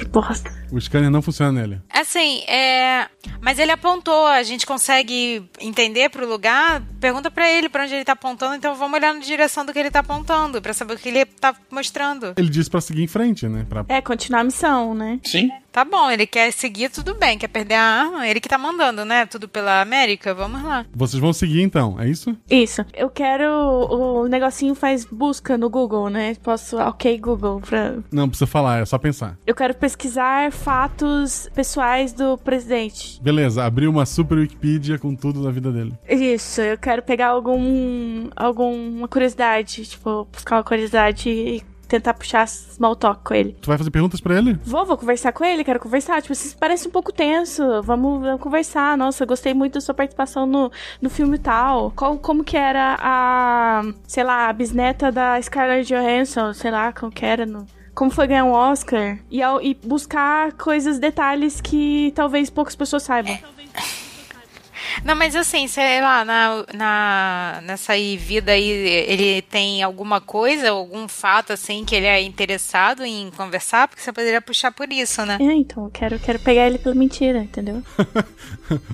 que bosta. O scanner não funciona nele. Assim, é. Mas ele apontou, a gente consegue entender pro lugar? Pergunta pra ele pra onde ele tá apontando, então vamos olhar na direção do que ele tá apontando, pra saber o que ele tá mostrando. Ele disse pra seguir em frente, né? Pra... É, continuar a missão, né? Sim. Tá bom, ele quer seguir, tudo bem. Quer perder a arma? Ele que tá mandando, né? Tudo pela América? Vamos lá. Vocês vão seguir então, é isso? Isso. Eu quero. O negocinho faz busca no Google, né? Posso. Ok, Google. Pra... Não precisa falar, é só pensar. Eu quero pesquisar fatos pessoais do presidente. Beleza, abriu uma super Wikipedia com tudo da vida dele. Isso, eu quero pegar algum. alguma curiosidade. Tipo, buscar uma curiosidade e tentar puxar small talk com ele. Tu vai fazer perguntas pra ele? Vou, vou conversar com ele, quero conversar. Tipo, você parece um pouco tenso. Vamos, vamos conversar. Nossa, gostei muito da sua participação no, no filme tal. Qual, como que era a, sei lá, a bisneta da Scarlett Johansson, sei lá, como que era no... Como foi ganhar um Oscar? E, ao- e buscar coisas, detalhes que talvez poucas pessoas saibam. Não, mas assim, sei lá, na, na, nessa aí vida aí, ele tem alguma coisa, algum fato, assim, que ele é interessado em conversar? Porque você poderia puxar por isso, né? É, então, eu quero, quero pegar ele pela mentira, entendeu?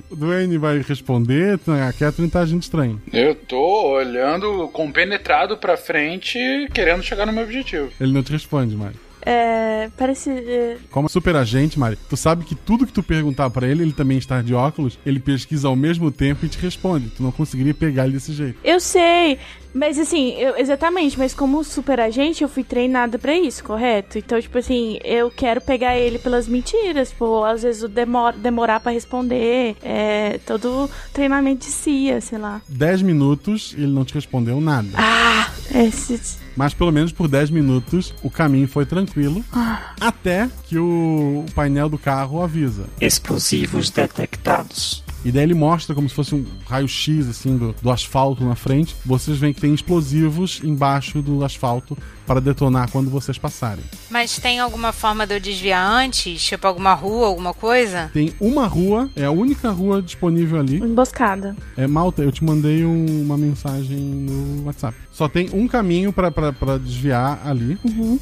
O Duane vai responder, a Catherine tá agindo estranho. Eu tô olhando compenetrado pra frente, querendo chegar no meu objetivo. Ele não te responde, Mari. É, parece... é, Como super agente, Mari, tu sabe que tudo que tu perguntar pra ele, ele também está de óculos, ele pesquisa ao mesmo tempo e te responde. Tu não conseguiria pegar ele desse jeito. Eu sei, mas assim, eu- exatamente, mas como super agente, eu fui treinada pra isso, correto? Então, tipo assim, eu quero pegar ele pelas mentiras, tipo, às vezes o demor, demorar pra responder, é todo treinamento de CIA, sei lá. 10 minutos, ele não te respondeu nada. Ah, esse... Mas pelo menos por 10 minutos o caminho foi tranquilo. Ah. Até que o painel do carro avisa. Explosivos detectados. E daí ele mostra como se fosse um raio-x, assim, do, do asfalto na frente. Vocês veem que tem explosivos embaixo do asfalto para detonar quando vocês passarem. Mas tem alguma forma de eu desviar antes? Tipo, alguma rua, alguma coisa? Tem uma rua, é a única rua disponível ali. Emboscada. É, Malta, eu te mandei um- uma mensagem no WhatsApp. Só tem um caminho pra desviar ali.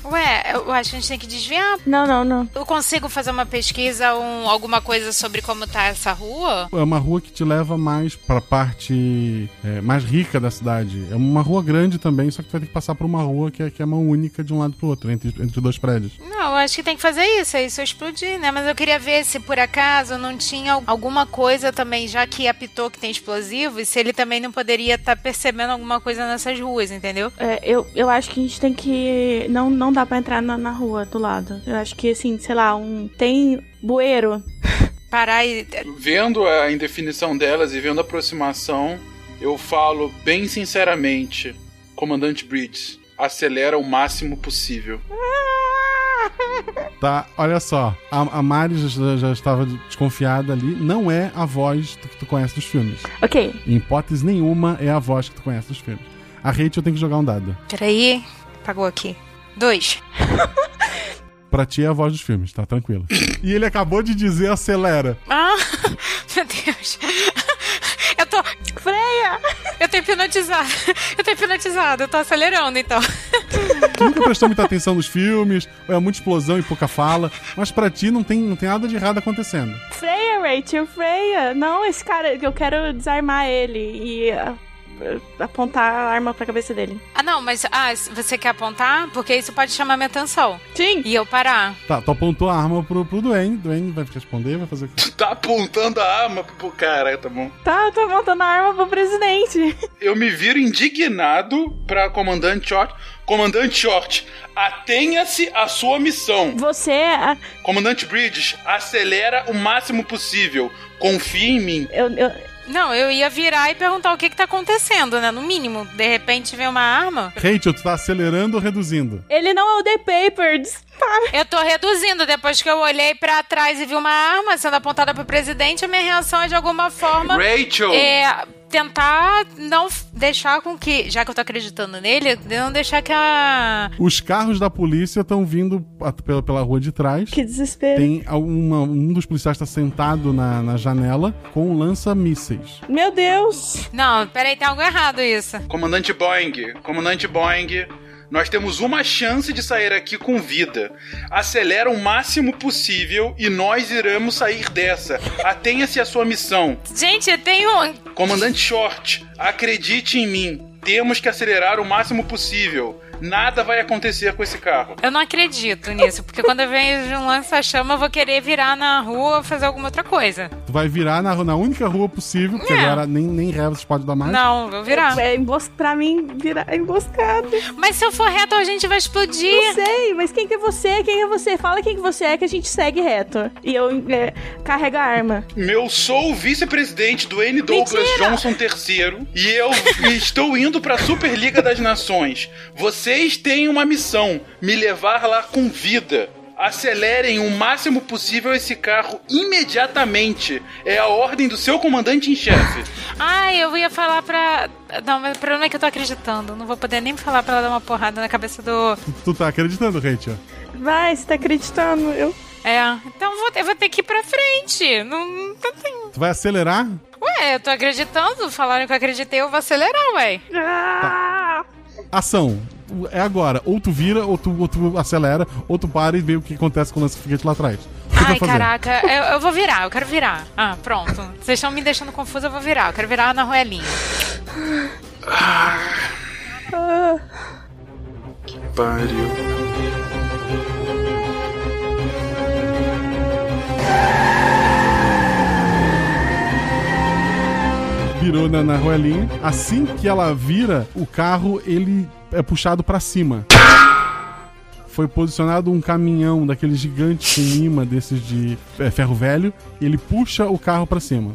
Ué, eu acho que a gente tem que desviar. Não, não, não. Eu consigo fazer uma pesquisa, um, alguma coisa sobre como tá essa rua? É uma rua que te leva mais pra parte é, mais rica da cidade. É uma rua grande também, só que tu vai ter que passar por uma rua que é, que é mão única de um lado pro outro, entre, entre dois prédios. Não, eu acho que tem que fazer isso, é isso eu explodir, né? Mas eu queria ver se por acaso não tinha al- alguma coisa também, já que apitou que tem explosivo, e se ele também não poderia estar percebendo alguma coisa nessas ruas, entendeu? É, eu, eu acho que a gente tem que. Não, não dá pra entrar na, na rua do lado. Eu acho que, assim, sei lá, um. Tem bueiro. Parar e. Vendo a indefinição delas e vendo a aproximação, eu falo bem sinceramente, Comandante Bridges, acelera o máximo possível. Tá, olha só. A, a Mari já, já estava desconfiada ali. Não é a voz do que tu conhece dos filmes. Ok. Em hipótese nenhuma é a voz que tu conhece dos filmes. A Rachel tem que jogar um dado. Peraí, pagou aqui. Dois. Pra ti é a voz dos filmes, tá tranquilo. e ele acabou de dizer acelera. Ah, meu Deus. Eu tô. Freia! Eu tô hipnotizada. Eu tô hipnotizada, eu tô acelerando então. Tu nunca prestou muita atenção nos filmes, ou é muita explosão e pouca fala, mas pra ti não tem, não tem nada de errado acontecendo. Freia, Rachel, freia. Não, esse cara, eu quero desarmar ele e ah, apontar a arma pra cabeça dele. Ah, não, mas ah, você quer apontar? Porque isso pode chamar minha atenção. Sim. E eu parar. Tá, tu apontou a arma pro, pro Duane. Duane vai responder, vai fazer o quê? Tá apontando a arma pro cara, tá bom? Tá, tô montando a arma pro presidente. Eu me viro indignado pra Comandante Short. Comandante Short, atenha-se à sua missão. Você é. Comandante Bridges, acelera o máximo possível. Confia em mim. Eu, eu... Não, eu ia virar e perguntar o que que tá acontecendo, né? No mínimo, de repente vem uma arma. Rachel, tu tá acelerando ou reduzindo? Ele não é o The Papers. Eu tô reduzindo. Depois que eu olhei pra trás e vi uma arma sendo apontada pro presidente, a minha reação é de alguma forma. Rachel! É, tentar não deixar com que. Já que eu tô acreditando nele, não deixar que a. Os carros da polícia estão vindo pela, pela rua de trás. Que desespero. Tem alguma- um dos policiais está sentado na, na janela com um lança-mísseis. Meu Deus! Não, peraí, tem algo errado isso. Comandante Boeing, comandante Boeing, nós temos uma chance de sair aqui com vida. Acelera o máximo possível e nós iremos sair dessa. Atenha-se à sua missão. Gente, tem um. Comandante Short, acredite em mim. Temos que acelerar o máximo possível. Nada vai acontecer com esse carro. Eu não acredito nisso, porque quando eu vejo um lança-chama, eu vou querer virar na rua ou fazer alguma outra coisa. Tu vai virar na, na única rua possível, porque É. agora nem, nem ré vocês podem dar mais. Não, vou virar. É, embos... Pra mim, virar emboscado. Mas se eu for reto, a gente vai explodir. Não sei, mas quem que é você? Quem é você? Fala quem que você é que a gente segue reto. E eu é, carrego a arma. Eu sou o vice-presidente do N. Douglas Mentira! Johnson III e eu estou indo para a Superliga das Nações. Vocês têm uma missão: me levar lá com vida. Acelerem o máximo possível esse carro imediatamente. É a ordem do seu comandante em chefe. Ai, eu ia falar pra. Não, mas o problema é que eu tô acreditando. Não vou poder nem falar pra ela dar uma porrada na cabeça do. Tu tá acreditando, Rachel? Vai, você tá acreditando? Eu. É, então eu vou, eu vou ter que ir pra frente. Não, não tem. Tu vai acelerar? Ué, eu tô acreditando. Falaram que eu acreditei, eu vou acelerar, ué. Ah! Ação. É agora. Ou tu vira, ou tu, ou tu acelera, ou tu para e vê o que acontece com o lança-foguete lá atrás. Que Ai, caraca, eu, eu vou virar, eu quero virar. Ah, pronto. Vocês estão me deixando confusa, eu vou virar. Eu quero virar na roelinha. Ah. Pariu. Virou na, na roelinha. Assim que ela vira, o carro ele é puxado pra cima. Foi posicionado um caminhão daqueles gigantes com imã desses de é, ferro velho. E ele puxa o carro pra cima.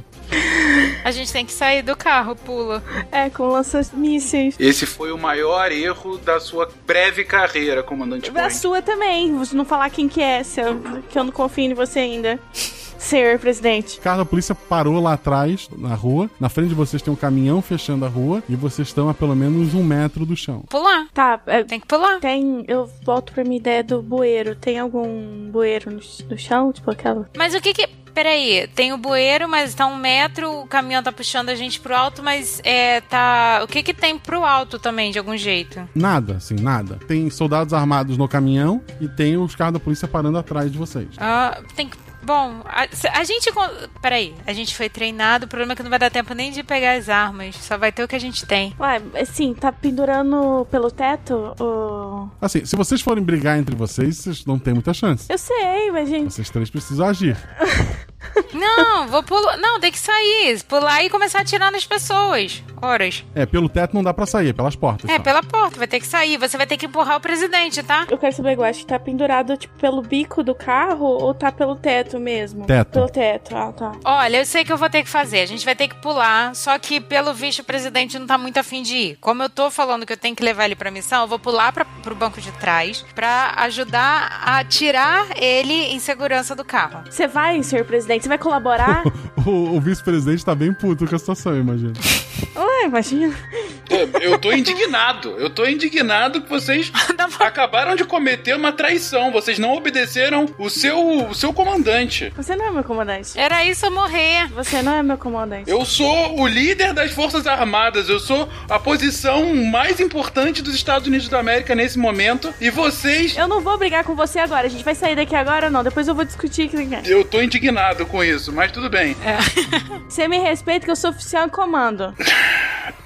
A gente tem que sair do carro, pula. É, com lança-mísseis. Esse foi o maior erro da sua breve carreira, comandante A Boeing. sua também. Você não falar quem que é, se eu, que eu não confio em você ainda. Senhor presidente. O carro da polícia parou lá atrás, na rua. Na frente de vocês tem um caminhão fechando a rua e vocês estão a pelo menos um metro do chão. Pular. Tá, é, Tem que pular. tem. Eu volto pra minha ideia do bueiro. Tem algum bueiro no, no chão? Tipo aquela. Mas o que que. Peraí, tem o bueiro, mas tá um metro, o caminhão tá puxando a gente pro alto, mas é, tá. O que que tem pro alto também, de algum jeito? Nada, assim, nada. Tem soldados armados no caminhão e tem os carros da polícia parando atrás de vocês. Ah, tem que. Bom, a, a gente. Peraí, a gente foi treinado, o problema é que não vai dar tempo nem de pegar as armas, só vai ter o que a gente tem. Ué, assim, tá pendurando pelo teto? O... Assim, se vocês forem brigar entre vocês, vocês não têm muita chance. Eu sei, mas gente. Vocês três precisam agir. Não, vou pular. Não, tem que sair. Pular e começar a atirar nas pessoas. Horas. É, pelo teto não dá pra sair, é pelas portas. É, só. pela porta, vai ter que sair. Você vai ter que empurrar o presidente, tá? Eu quero saber, eu acho que tá pendurado, tipo, pelo bico do carro ou tá pelo teto mesmo? Teto. Pelo teto, ah, tá. Olha, eu sei que eu vou ter que fazer. A gente vai ter que pular, só que pelo visto o presidente não tá muito afim de ir. Como eu tô falando que eu tenho que levar ele pra missão, eu vou pular pra, pro banco de trás pra ajudar a tirar ele em segurança do carro. Você vai, senhor presidente? Você vai colaborar? O, o vice-presidente tá bem puto com a situação, eu imagino. Ué, imagina. Eu, eu tô indignado. Eu tô indignado que vocês acabaram de cometer uma traição. Vocês não obedeceram o seu, o seu comandante. Você não é meu comandante. Era isso eu morrer. Você não é meu comandante. Eu sou o líder das Forças Armadas. Eu sou a posição mais importante dos Estados Unidos da América nesse momento. E vocês. Eu não vou brigar com você agora. A gente vai sair daqui agora ou não? Depois eu vou discutir quem é. Eu tô indignado com isso, mas tudo bem. Você me respeita que eu sou oficial em comando.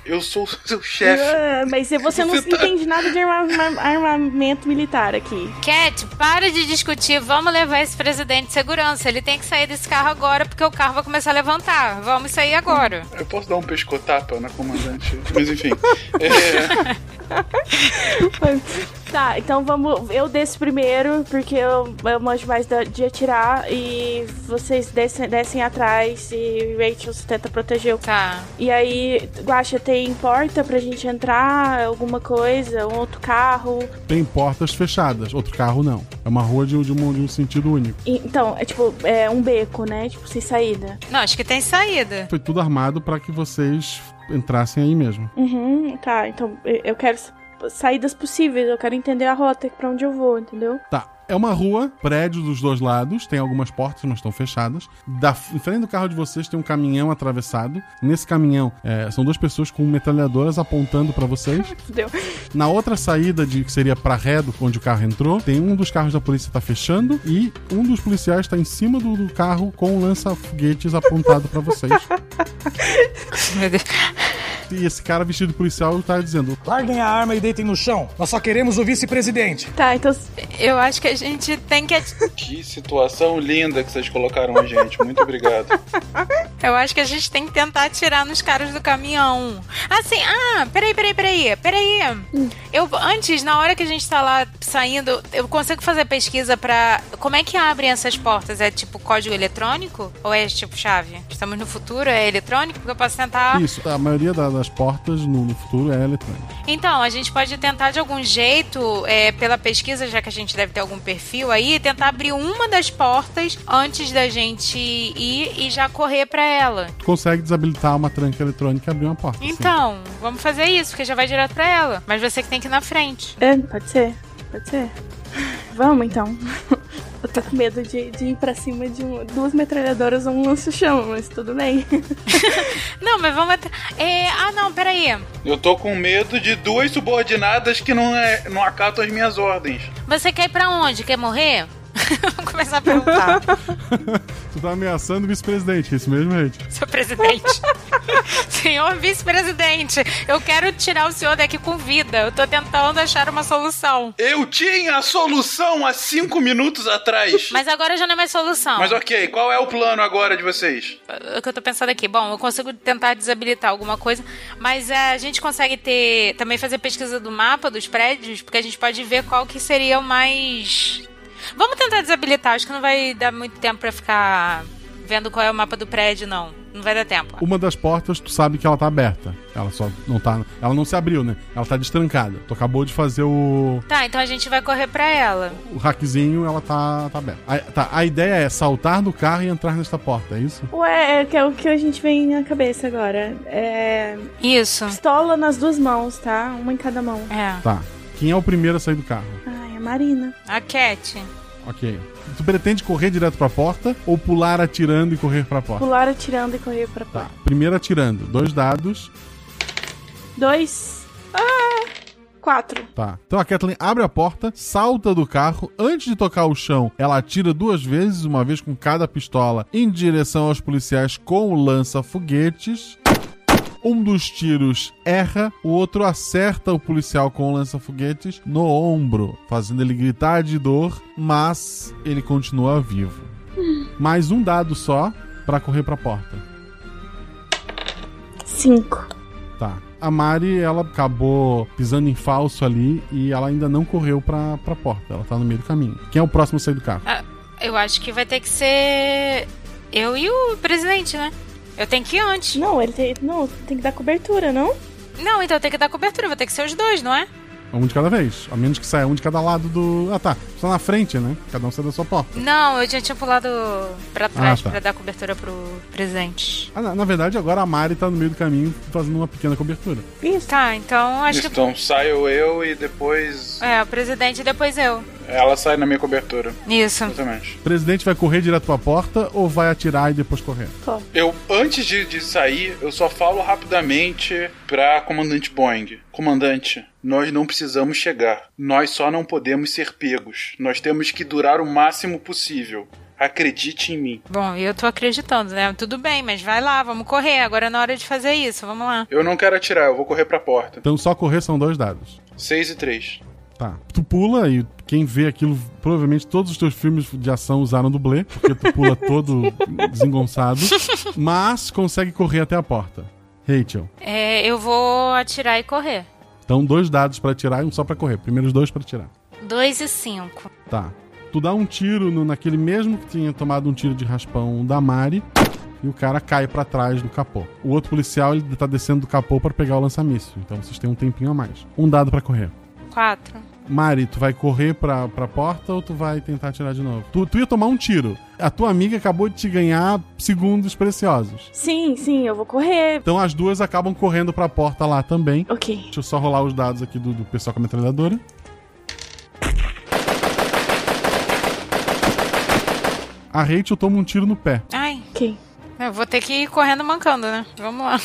Eu sou o seu chefe. Ah, mas você não Você tá- entende nada de arma- armamento militar aqui. Cat, para de discutir. Vamos levar esse presidente de segurança. Ele tem que sair desse carro agora porque o carro vai começar a levantar. Vamos sair agora. Eu posso dar um pescotapa na comandante. Mas enfim. É, Tá, então vamos. Eu desço primeiro, porque eu, eu manjo mais de atirar. E vocês descem, descem atrás e Rachel se tenta proteger o Tá. E aí, Guaxa, tem porta pra gente entrar? Alguma coisa? Um outro carro? Tem portas fechadas, outro carro não. É uma rua de, de um, de um sentido único. E- então, é tipo, é um beco, né? Tipo, sem saída. Não, acho que tem saída. Foi tudo armado pra que vocês entrassem aí mesmo. Uhum, tá. Então, eu quero saídas possíveis. Eu quero entender a rota pra onde eu vou, entendeu? Tá. É uma rua, prédio dos dois lados, tem algumas portas, mas estão fechadas. Da, em frente do carro de vocês tem um caminhão atravessado. Nesse caminhão é, são duas pessoas com metralhadoras apontando pra vocês. Fudeu. Na outra saída, de, que seria pra ré do onde o carro entrou, tem um dos carros da polícia tá fechando e um dos policiais tá em cima do, do carro com um lança-foguetes apontado pra vocês. Meu Deus. E esse cara vestido de policial tá dizendo: Larguem a arma e deitem no chão. Nós só queremos o vice-presidente. Tá, então. Eu acho que a gente tem que. que situação linda que vocês colocaram a gente. Muito obrigado. Eu acho que a gente tem que tentar atirar nos caras do caminhão. Assim, ah, peraí, peraí, peraí, peraí. Eu, antes, na hora que a gente tá lá saindo, eu consigo fazer pesquisa pra. Como é que abrem essas portas? É tipo código eletrônico? Ou é tipo chave? Estamos no futuro? É eletrônico? Porque eu posso tentar. Isso, a maioria da- das portas no, no futuro é eletrônica. Então, a gente pode tentar de algum jeito, é, pela pesquisa, já que a gente deve ter algum perfil aí, tentar abrir uma das portas antes da gente ir e já correr pra ela. Consegue desabilitar uma tranca eletrônica e abrir uma porta. sim. Então, vamos fazer isso, porque já vai direto pra ela. Mas você que tem que ir na frente. É, pode ser. Pode ser. Vamos então. Eu tô com medo de, de ir pra cima de um- duas metralhadoras ou um lança-chama, mas tudo bem. Não, mas vamos. É... Ah, não, peraí. Eu tô com medo de duas subordinadas que não, é, não acatam as minhas ordens. Você quer ir pra onde? Quer morrer? Vamos começar a perguntar. Tu tá ameaçando o vice-presidente, é isso mesmo, gente? Seu presidente. senhor vice-presidente, eu quero tirar o senhor daqui com vida. Eu tô tentando achar uma solução. Eu tinha a solução há cinco minutos atrás. Mas agora já não é mais solução. Mas ok, qual é o plano agora de vocês? o que eu tô pensando aqui. Bom, eu consigo tentar desabilitar alguma coisa, mas é, a gente consegue ter também fazer pesquisa do mapa dos prédios, porque a gente pode ver qual que seria o mais. Vamos tentar desabilitar, acho que não vai dar muito tempo pra ficar vendo qual é o mapa do prédio, não. não vai dar tempo. Uma das portas, tu sabe que ela tá aberta. Ela só não tá. Ela não se abriu, né? Ela tá destrancada. Tu acabou de fazer o. Tá, então a gente vai correr pra ela. O hackzinho, ela tá, tá aberta. A, tá, a ideia é saltar do carro e entrar nesta porta, é isso? Ué, é que é o que a gente vem na cabeça agora. É. Isso. Pistola nas duas mãos, tá? Uma em cada mão. É. Tá. Quem é o primeiro a sair do carro? Ai, a Marina. A Cat. Ok. Tu pretende correr direto pra porta ou pular atirando e correr pra porta? Pular atirando e correr pra porta. Tá. Primeiro atirando. Dois dados. Dois. Ah! Quatro. Tá. Então a Kathleen abre a porta, salta do carro. Antes de tocar o chão, ela atira duas vezes, uma vez com cada pistola, em direção aos policiais com o lança-foguetes. Um dos tiros erra, o outro acerta o policial com o lança-foguetes no ombro, fazendo ele gritar de dor, mas ele continua vivo. Mais um dado só pra correr pra porta. Cinco. Tá. A Mari, ela acabou pisando em falso ali e ela ainda não correu pra, pra porta. Ela tá no meio do caminho. Quem é o próximo a sair do carro? Ah, eu acho que vai ter que ser eu e o presidente, né? Eu tenho que ir antes. Não, ele tem, não, tem que dar cobertura, não? Não, então tem que dar cobertura, vai ter que ser os dois, não é? Um de cada vez. A menos que saia um de cada lado do. Ah, tá. Só na frente, né? Cada um sai da sua porta. Não, eu já tinha pulado pra trás Ah, tá. pra dar cobertura pro presente. Ah, na, na verdade, agora a Mari tá no meio do caminho fazendo uma pequena cobertura. Isso. Tá, então acho que. Então saio eu e depois É, o presidente e depois eu. Ela sai na minha cobertura. Isso. Exatamente. O presidente vai correr direto pra porta ou vai atirar e depois correr? Eu, antes de, de sair, eu só falo rapidamente pra comandante Boeing. Comandante, nós não precisamos chegar. Nós só não podemos ser pegos. Nós temos que durar o máximo possível. Acredite em mim. Bom, eu tô acreditando, né? Tudo bem, mas vai lá, vamos correr. Agora é na hora de fazer isso, vamos lá. Eu não quero atirar, eu vou correr pra porta. Então só correr são dois dados. 6 e 3. Tá. Tu pula e quem vê aquilo, provavelmente todos os teus filmes de ação usaram dublê, porque tu pula todo desengonçado, mas consegue correr até a porta. Rachel. É, eu vou atirar e correr. Então, dois dados pra atirar e um só pra correr. Primeiros dois pra atirar. Dois e cinco. Tá. Tu dá um tiro no- naquele mesmo que tinha tomado um tiro de raspão da Mari e o cara cai pra trás do capô. O outro policial ele tá descendo do capô pra pegar o lança-míssil. Então vocês têm um tempinho a mais. Um dado pra correr. Quatro. Mari, tu vai correr pra, pra porta ou tu vai tentar atirar de novo? Tu, tu ia tomar um tiro. A tua amiga acabou de te ganhar segundos preciosos. Sim, sim, eu vou correr. Então as duas acabam correndo pra porta lá também. Ok. Deixa eu só rolar os dados aqui do, do pessoal com a metralhadora. A Rachel toma um tiro no pé. Ai. Ok. Eu vou ter que ir correndo mancando, né? Vamos lá.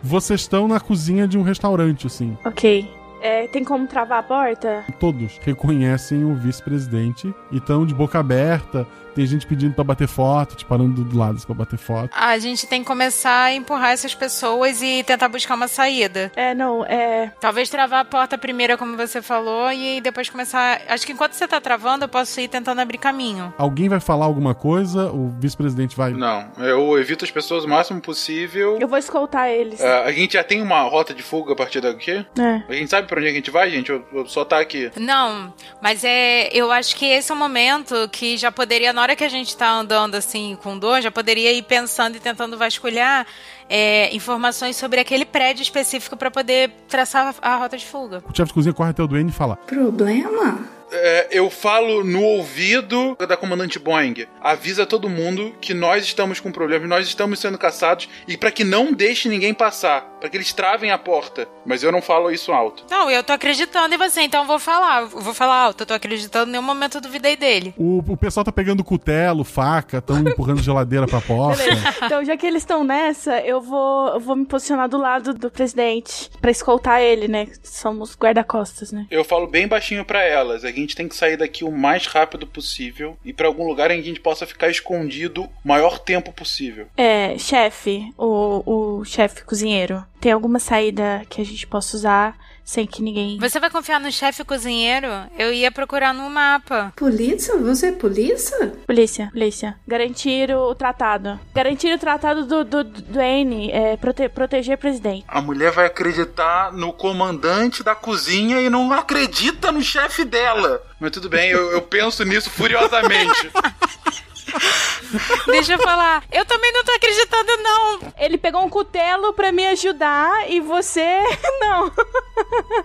Vocês estão na cozinha de um restaurante, assim. Ok. É, tem como travar a porta? Todos reconhecem o vice-presidente e estão de boca aberta. Tem gente pedindo pra bater foto, te parando do lado pra bater foto. A gente tem que começar a empurrar essas pessoas e tentar buscar uma saída. É, não, é. Talvez travar a porta primeiro, como você falou, e depois começar. Acho que enquanto você tá travando, eu posso ir tentando abrir caminho. Alguém vai falar alguma coisa, o vice-presidente vai. Não, eu evito as pessoas o máximo possível. Eu vou escoltar eles. É, a gente já tem uma rota de fuga a partir daqui? É. A gente sabe pra onde a gente vai, gente? Eu, eu só tá aqui. Não, mas é. Eu acho que esse é o momento que já poderia, na hora que a gente tá andando assim com dor, já poderia ir pensando e tentando vasculhar é, informações sobre aquele prédio específico pra poder traçar a, a rota de fuga. O chefe de cozinha corre até o Duane e fala: Problema? É, eu falo no ouvido da comandante Boeing. Avisa todo mundo que nós estamos com problemas, nós estamos sendo caçados e pra que não deixe ninguém passar, pra que eles travem a porta. Mas eu não falo isso alto. Não, eu tô acreditando em você, então eu vou falar. Eu vou falar alto, eu tô acreditando, em nenhum momento eu duvidei dele. O, o pessoal tá pegando cutelo, faca, estão empurrando geladeira pra porta. Então, já que eles estão nessa, eu vou, eu vou me posicionar do lado do presidente pra escoltar ele, né? Somos guarda-costas, né? Eu falo bem baixinho pra elas. A gente tem que sair daqui o mais rápido possível e pra algum lugar em que a gente possa ficar escondido o maior tempo possível. É, chefe, o, o chefe cozinheiro, tem alguma saída que a gente possa usar sem que ninguém. Você vai confiar no chefe cozinheiro? Eu ia procurar no mapa. Polícia? Você é polícia? Polícia, polícia. Garantir o tratado. Garantir o tratado do, do, do N. É, prote, proteger o presidente. A mulher vai acreditar no comandante da cozinha e não acredita no chefe dela. Mas tudo bem, eu, eu penso nisso furiosamente. Deixa eu falar. Eu também não tô acreditando, não. Ele pegou um cutelo pra me ajudar e você. Não.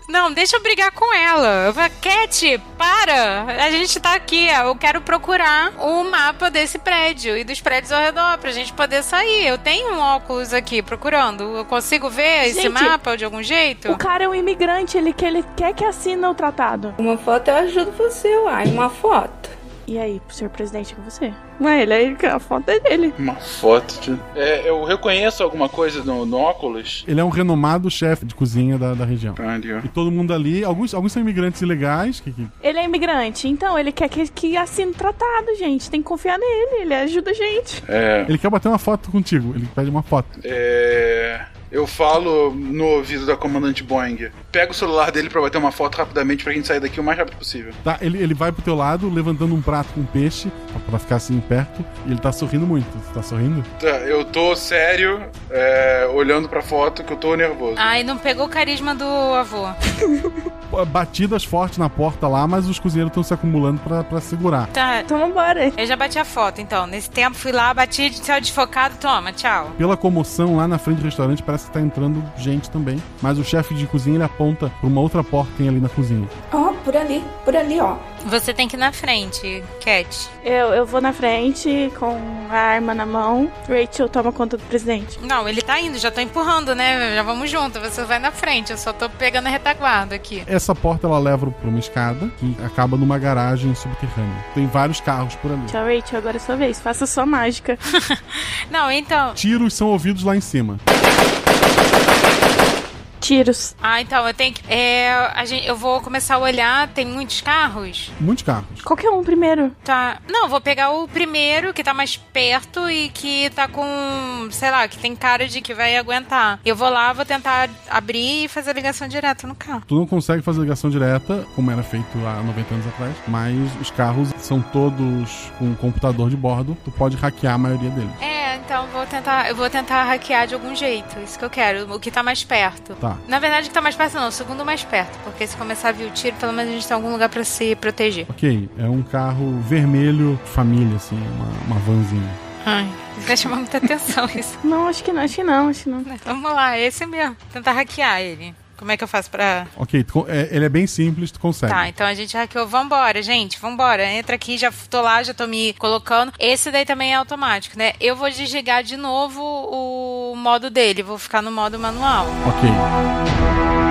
Não, deixa eu brigar com ela. Eu falo, Cat, para. A gente tá aqui. Eu quero procurar o mapa desse prédio e dos prédios ao redor pra gente poder sair. Eu tenho um óculos aqui procurando. Eu consigo ver esse Gente, mapa de algum jeito? O cara é um imigrante, ele, que, ele quer que assine o tratado. Uma foto eu ajudo você, uai. Uma foto. E aí, senhor presidente, com você? Ué, ele aí, a foto é dele. Uma foto de. É, eu reconheço alguma coisa no, no óculos. Ele é um renomado chefe de cozinha da, da região. Pariu. E todo mundo ali, alguns, alguns são imigrantes ilegais. Que, que- Ele é imigrante, então ele quer que, que assine o tratado, gente. Tem que confiar nele, ele ajuda a gente. É. Ele quer bater uma foto contigo, ele pede uma foto. É. Eu falo no ouvido da comandante Boeing. Pega o celular dele pra bater uma foto rapidamente pra gente sair daqui o mais rápido possível. Tá, ele, ele vai pro teu lado, levantando um prato com peixe, pra, ficar assim perto, e ele tá sorrindo muito. Você tá sorrindo? Tá, eu tô sério, é, olhando pra foto que eu tô nervoso. Ai, não pegou o carisma do avô. Batidas fortes na porta lá, mas os cozinheiros estão se acumulando pra, pra segurar. Tá. Então vambora. Eu já bati a foto, então. Nesse tempo fui lá, bati de céu desfocado, toma, tchau. Pela comoção lá na frente do restaurante, parece que tá entrando gente também. Mas o chefe de cozinha ele aponta pra uma outra porta que tem ali na cozinha. Ó, por ali, por ali, ó. Você tem que ir na frente, Cat. Eu, eu vou na frente com a arma na mão. Rachel toma conta do presidente. Não, ele tá indo, já tô empurrando, né? Já vamos junto, você vai na frente, eu só tô pegando a retaguarda aqui. Essa porta ela leva pra uma escada que acaba numa garagem subterrânea. Tem vários carros por ali. Tchau, Rachel, agora é sua vez. Faça sua mágica. Não, então. Tiros são ouvidos lá em cima. Tiros. Ah, então eu tenho que. É, a gente, eu vou começar a olhar, tem muitos carros? Muitos carros. Qualquer um primeiro. Tá. Não, vou pegar o primeiro que tá mais perto e que tá com. sei lá, que tem cara de que vai aguentar. Eu vou lá, vou tentar abrir e fazer a ligação direta no carro. Tu não consegue fazer ligação direta, como era feito há 90 anos atrás, mas os carros são todos com computador de bordo. Tu pode hackear a maioria deles. É, então vou tentar. Eu vou tentar hackear de algum jeito. Isso que eu quero. O que tá mais perto. Tá. Na verdade, que tá mais perto não, o segundo mais perto. Porque se começar a vir o tiro, pelo menos a gente tem algum lugar pra se proteger. Ok, é um carro vermelho, família, assim, uma, uma vanzinha. Ai, vai chamar muita atenção isso. Não, acho que não, acho que não, acho que não. Vamos lá, esse mesmo. Tentar hackear ele. Como é que eu faço pra. Ok, tu é- ele é bem simples, tu consegue. Tá, então a gente hackeou. Vambora, gente, vambora. Entra aqui, já tô lá, já tô me colocando. Esse daí também é automático, né? Eu vou desligar de novo o modo dele, vou ficar no modo manual. Ok.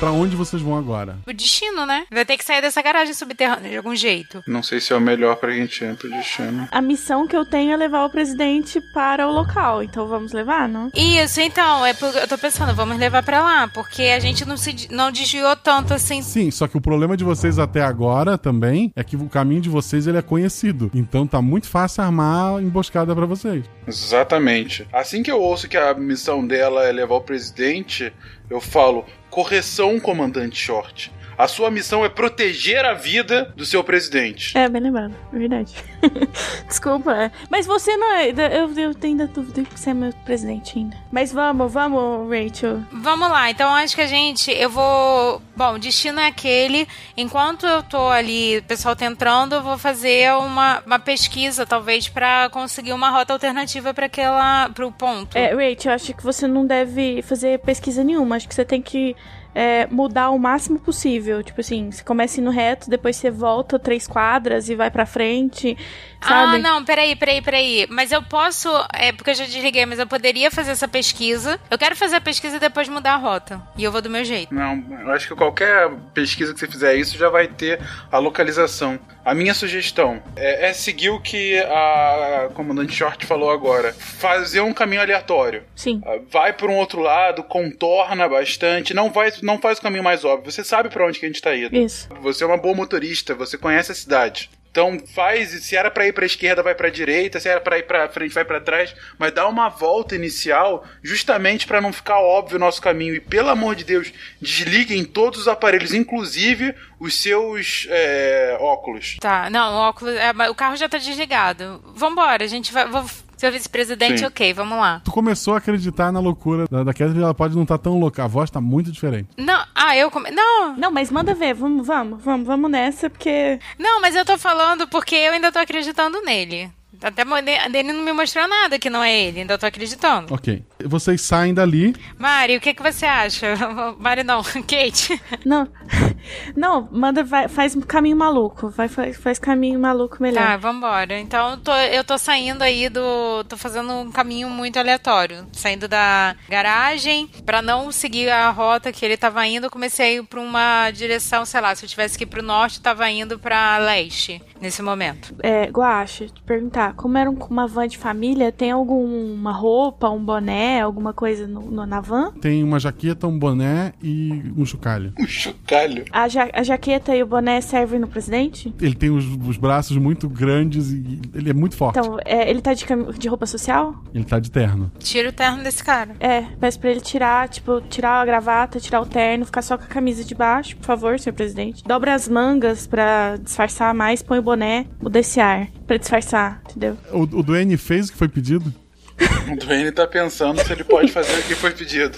Pra onde vocês vão agora? O destino, né? Vai ter que sair dessa garagem subterrânea de algum jeito. Não sei se é o melhor pra gente ir pro destino. A missão que eu tenho é levar o presidente para o local, então vamos levar, não? Isso, então, é porque eu tô pensando, vamos levar pra lá, porque a gente não se não desviou tanto assim. Sim, só que o problema de vocês até agora também é que o caminho de vocês ele é conhecido. Então tá muito fácil armar a emboscada pra vocês. Exatamente. Assim que eu ouço que a missão dela é levar o presidente, eu falo: correção, comandante Short. A sua missão é proteger a vida do seu presidente. É, bem lembrado, é verdade. Desculpa, é. mas você não é. Eu, eu tenho ainda dúvida que você é meu presidente ainda. Mas vamos, vamos, Rachel. Vamos lá, então acho que a gente. Eu vou. Bom, o destino é aquele. Enquanto eu tô ali, o pessoal tá entrando, eu vou fazer uma, uma pesquisa, talvez, pra conseguir uma rota alternativa para aquela. pro ponto. É, Rachel, acho que você não deve fazer pesquisa nenhuma. Acho que você tem que é, mudar o máximo possível. Tipo assim, você começa indo reto, depois você volta três quadras e vai pra frente. Sabe? Ah, não, peraí, peraí, peraí. Mas eu posso. É porque eu já desliguei, mas eu poderia fazer essa pesquisa. Eu quero fazer a pesquisa e depois mudar a rota. E eu vou do meu jeito. Não, eu acho que qualquer pesquisa que você fizer isso já vai ter a localização. A minha sugestão é, é seguir o que a comandante Short falou agora. Fazer um caminho aleatório. Sim. Ah, Vai por um outro lado, contorna bastante, não, vai, não faz o caminho mais óbvio. Você sabe pra onde que a gente tá indo. Isso. Você é uma boa motorista, você conhece a cidade. Então faz, se era para ir para esquerda, vai para direita, se era para ir para frente, vai para trás, mas dá uma volta inicial, justamente para não ficar óbvio o nosso caminho. E pelo amor de Deus, desliguem todos os aparelhos, inclusive os seus é, óculos. Tá, não, o óculos, é, o carro já tá desligado. Vambora, a gente vai, vou, seu vice-presidente, ok, vamos lá. Tu começou a acreditar na loucura da, da Catherine, ela pode não estar tão louca. A voz tá muito diferente. Não, ah, eu come... Não! Não, mas manda ver, vamos, vamos, vamos, vamos nessa, porque. Não, mas eu tô falando porque eu ainda tô acreditando nele. Até ele não me mostrou nada que não é ele, ainda tô acreditando. Ok. Vocês saem dali. Mari, o que, que você acha? Mari não, Kate. Não. Não, manda, vai, faz caminho maluco. Vai, faz, faz caminho maluco melhor. Tá, vambora. Então eu tô, eu tô saindo aí do. tô fazendo um caminho muito aleatório. Saindo da garagem, pra não seguir a rota que ele tava indo, eu comecei a ir pra uma direção, sei lá, se eu tivesse que ir pro norte, eu tava indo pra leste nesse momento. É, Guache, te perguntar, como era uma van de família, tem alguma roupa, um boné, alguma coisa no, no, na van? Tem uma jaqueta, um boné e um chocalho. Um chocalho? A, ja a jaqueta e o boné servem no presidente? Ele tem os, os braços muito grandes e ele é muito forte. Então, é, ele tá de, de roupa social? Ele tá de terno. Tira o terno desse cara. É, peço pra ele tirar, tipo, tirar a gravata, tirar o terno, ficar só com a camisa de baixo, por favor, senhor presidente. Dobra as mangas pra disfarçar mais, põe o boné, muda esse ar pra disfarçar, entendeu? O, o Duane fez o que foi pedido? O Duane tá pensando se ele pode fazer o que foi pedido.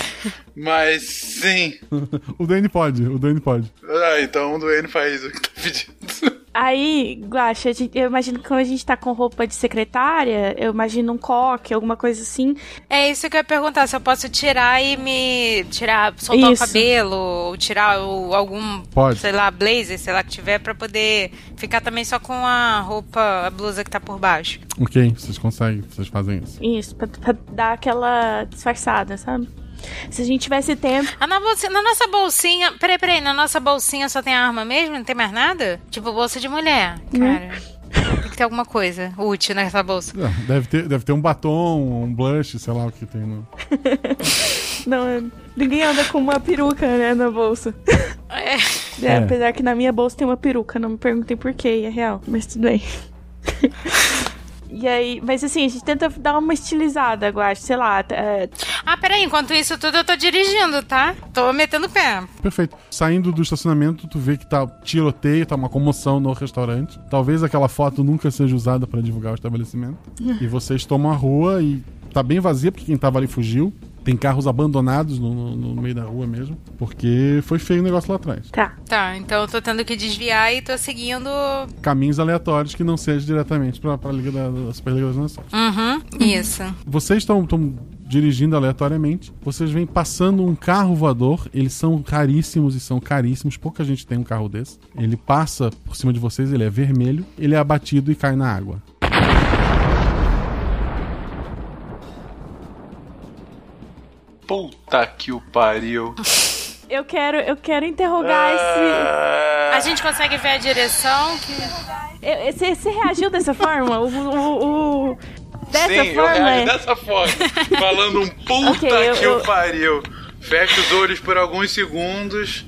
Mas sim. o Duane pode, o Duane pode. Ah, então o Duane faz o que tá pedido. Aí, Guaxa, eu imagino que quando a gente tá com roupa de secretária, eu imagino um coque, alguma coisa assim. É isso que eu ia perguntar, se eu posso tirar e me. tirar, soltar isso. o cabelo, ou tirar o, algum, Pode. sei lá, blazer, sei lá, que tiver, pra poder ficar também só com a roupa, a blusa que tá por baixo. Ok, vocês conseguem, vocês fazem isso. Isso, pra, pra dar aquela disfarçada, sabe? Se a gente tivesse tempo. Ah, na, bolsinha, na nossa bolsinha. Peraí, peraí, na nossa bolsinha só tem arma mesmo? Não tem mais nada? Tipo bolsa de mulher, cara. Hum. Tem que ter alguma coisa útil nessa bolsa. Deve ter, deve ter um batom, um blush, sei lá o que tem no. Não, ninguém anda com uma peruca, né, na bolsa. É. é. Apesar que na minha bolsa tem uma peruca, não me perguntem por quê, é real, mas tudo bem. E aí, mas assim, a gente tenta dar uma estilizada, eu acho, sei lá. É... Ah, peraí, enquanto isso tudo eu tô dirigindo, tá? Tô metendo pé. Perfeito. Saindo do estacionamento, tu vê que tá tiroteio, tá uma comoção no restaurante. Talvez aquela foto nunca seja usada para divulgar o estabelecimento. e vocês tomam a rua e tá bem vazia, porque quem tava ali fugiu. Tem carros abandonados no, no, no, meio da rua mesmo, porque foi feio o negócio lá atrás. Tá. Tá, então eu tô tendo que desviar e tô seguindo. Caminhos aleatórios que não sejam diretamente pra, pra Liga da, da Superliga das Nações. Uhum, isso. Vocês estão dirigindo aleatoriamente, vocês vêm passando um carro voador, eles são raríssimos e são caríssimos, pouca gente tem um carro desse. Ele passa por cima de vocês, ele é vermelho, ele é abatido e cai na água. Puta que o pariu. Eu quero, eu quero interrogar uh... esse. A gente consegue ver a direção que. Você, você reagiu dessa forma? O, o, o... Dessa Sim, forma? eu reagi dessa forma. Falando um puta okay, eu, que o eu... pariu. Fecha os olhos por alguns segundos.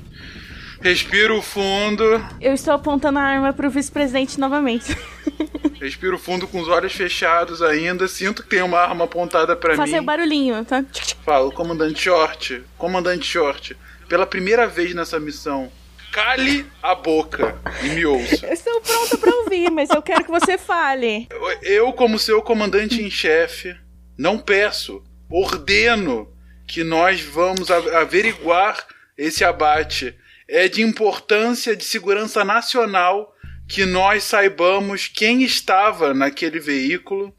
Respiro fundo. Eu estou apontando a arma pro vice-presidente novamente. Respiro fundo com os olhos fechados ainda. Sinto que tem uma arma apontada para mim. Fazer o barulhinho, tá? Falo, comandante Short. Comandante Short. Pela primeira vez nessa missão, cale a boca e me ouça. Eu estou pronta para ouvir, mas eu quero que você fale. Eu, como seu comandante em chefe, não peço, ordeno que nós vamos averiguar esse abate é de importância de segurança nacional que nós saibamos quem estava naquele veículo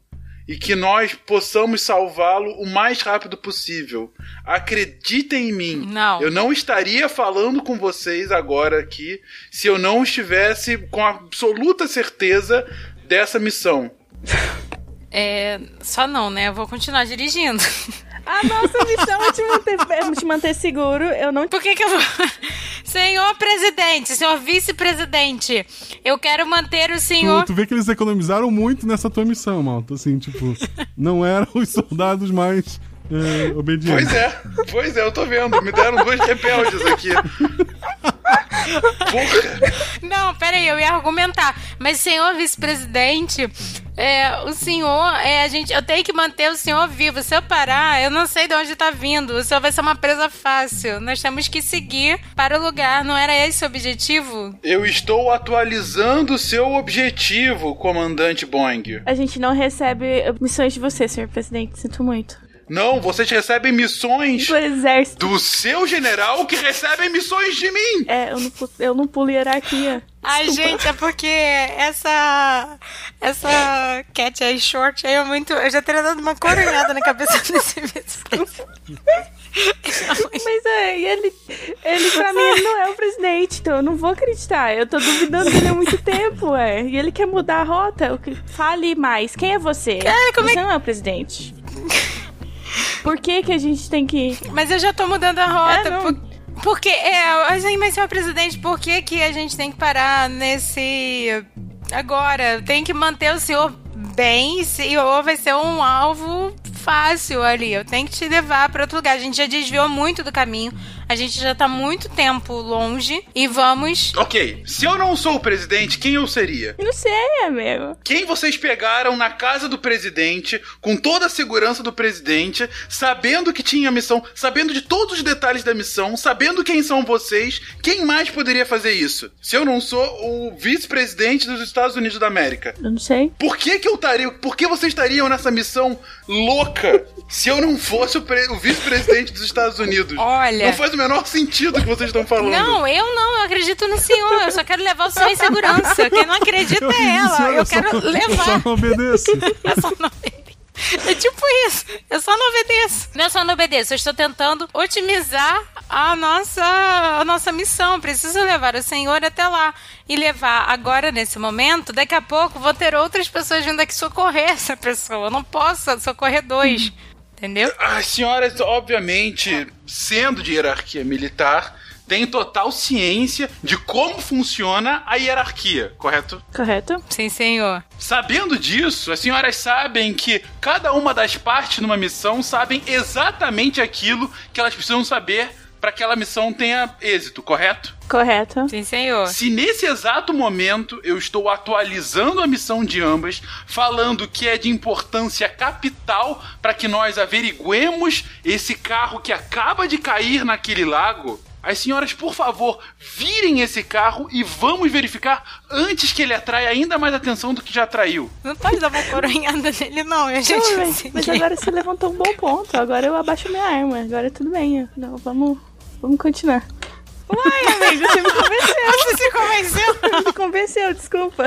e que nós possamos salvá-lo o mais rápido possível. Acreditem em mim. Não. Eu não estaria falando com vocês agora aqui se eu não estivesse com absoluta certeza dessa missão. É, só não, né? Eu vou continuar dirigindo. A nossa missão é te manter, é te manter seguro. Eu não. Por que, que eu vou. Senhor presidente, senhor vice-presidente, eu quero manter o senhor. Tu, tu, vê que eles economizaram muito nessa tua missão, malta. Assim, tipo, não eram os soldados mais é, obedientes. Pois é, pois é, eu tô vendo. Me deram dois rebeldes aqui. Não, peraí, eu ia argumentar. Mas, senhor vice-presidente, é, o senhor, é, a gente, eu tenho que manter o senhor vivo. Se eu parar, eu não sei de onde tá vindo. O senhor vai ser uma presa fácil. Nós temos que seguir para o lugar. Não era esse o objetivo? Eu estou atualizando o seu objetivo, comandante Boeing. A gente não recebe missões de você, senhor presidente. Sinto muito. Não, vocês recebem missões do exército. Do seu general que recebem missões de mim. É, eu não, eu não pulo hierarquia. Ai, gente, é porque essa. Essa cat aí short aí é muito. Eu já teria dado uma coronhada na cabeça desse vice-presidente. Mas é, ele, ele pra mim ele não é o presidente, então eu não vou acreditar. Eu tô duvidando dele há muito tempo, é. E ele quer mudar a rota. Fale mais. Quem é você? Cara, como você é... não é o presidente. Por que que a gente tem que... Mas eu já tô mudando a rota, É, por- porque, é, mas senhor presidente, por que que a gente tem que parar nesse... Agora, tem que manter o senhor bem, se- ou vai ser um alvo fácil ali, eu tenho que te levar para outro lugar, a gente já desviou muito do caminho, a gente já tá muito tempo longe, e vamos... Ok, se eu não sou o presidente, quem eu seria? Eu não sei, amigo. Quem vocês pegaram na casa do presidente, com toda a segurança do presidente, sabendo que tinha a missão, sabendo de todos os detalhes da missão, sabendo quem são vocês, quem mais poderia fazer isso? Se eu não sou o vice-presidente dos Estados Unidos da América. Eu não sei. Por que que eu estaria, por que vocês estariam nessa missão louca se eu não fosse o, o vice-presidente dos Estados Unidos? Olha- Não faz o menor sentido que vocês estão falando. Não, eu não, eu acredito no senhor. Eu só quero levar o senhor em segurança. Quem não acredita é ela. Eu quero levar. só não obedeço. Eu só não obedeço. É tipo isso. Eu só não obedeço. Não é só não obedeço. Eu estou tentando otimizar a nossa, a nossa missão. Preciso levar o senhor até lá. E levar agora, nesse momento, daqui a pouco vou ter outras pessoas vindo aqui socorrer essa pessoa. Eu não posso socorrer dois. Entendeu? As senhoras, obviamente, sendo de hierarquia militar, têm total ciência de como funciona a hierarquia, correto? Correto? Sim, senhor. Sabendo disso, as senhoras sabem que cada uma das partes numa missão sabem exatamente aquilo que elas precisam saber para que aquela missão tenha êxito, correto? Correto. Sim, senhor. Se nesse exato momento eu estou atualizando a missão de ambas, falando que é de importância capital para que nós averiguemos esse carro que acaba de cair naquele lago, as senhoras, por favor, virem esse carro e vamos verificar antes que ele atraia ainda mais atenção do que já atraiu. Não pode dar uma coronhada nele, não. A gente Não, mas, mas agora você levantou um bom ponto. Agora eu abaixo minha arma. Agora tudo bem. Não, vamos, vamos continuar. Uai, amigo, você me convenceu. Você se convenceu? me convenceu, desculpa.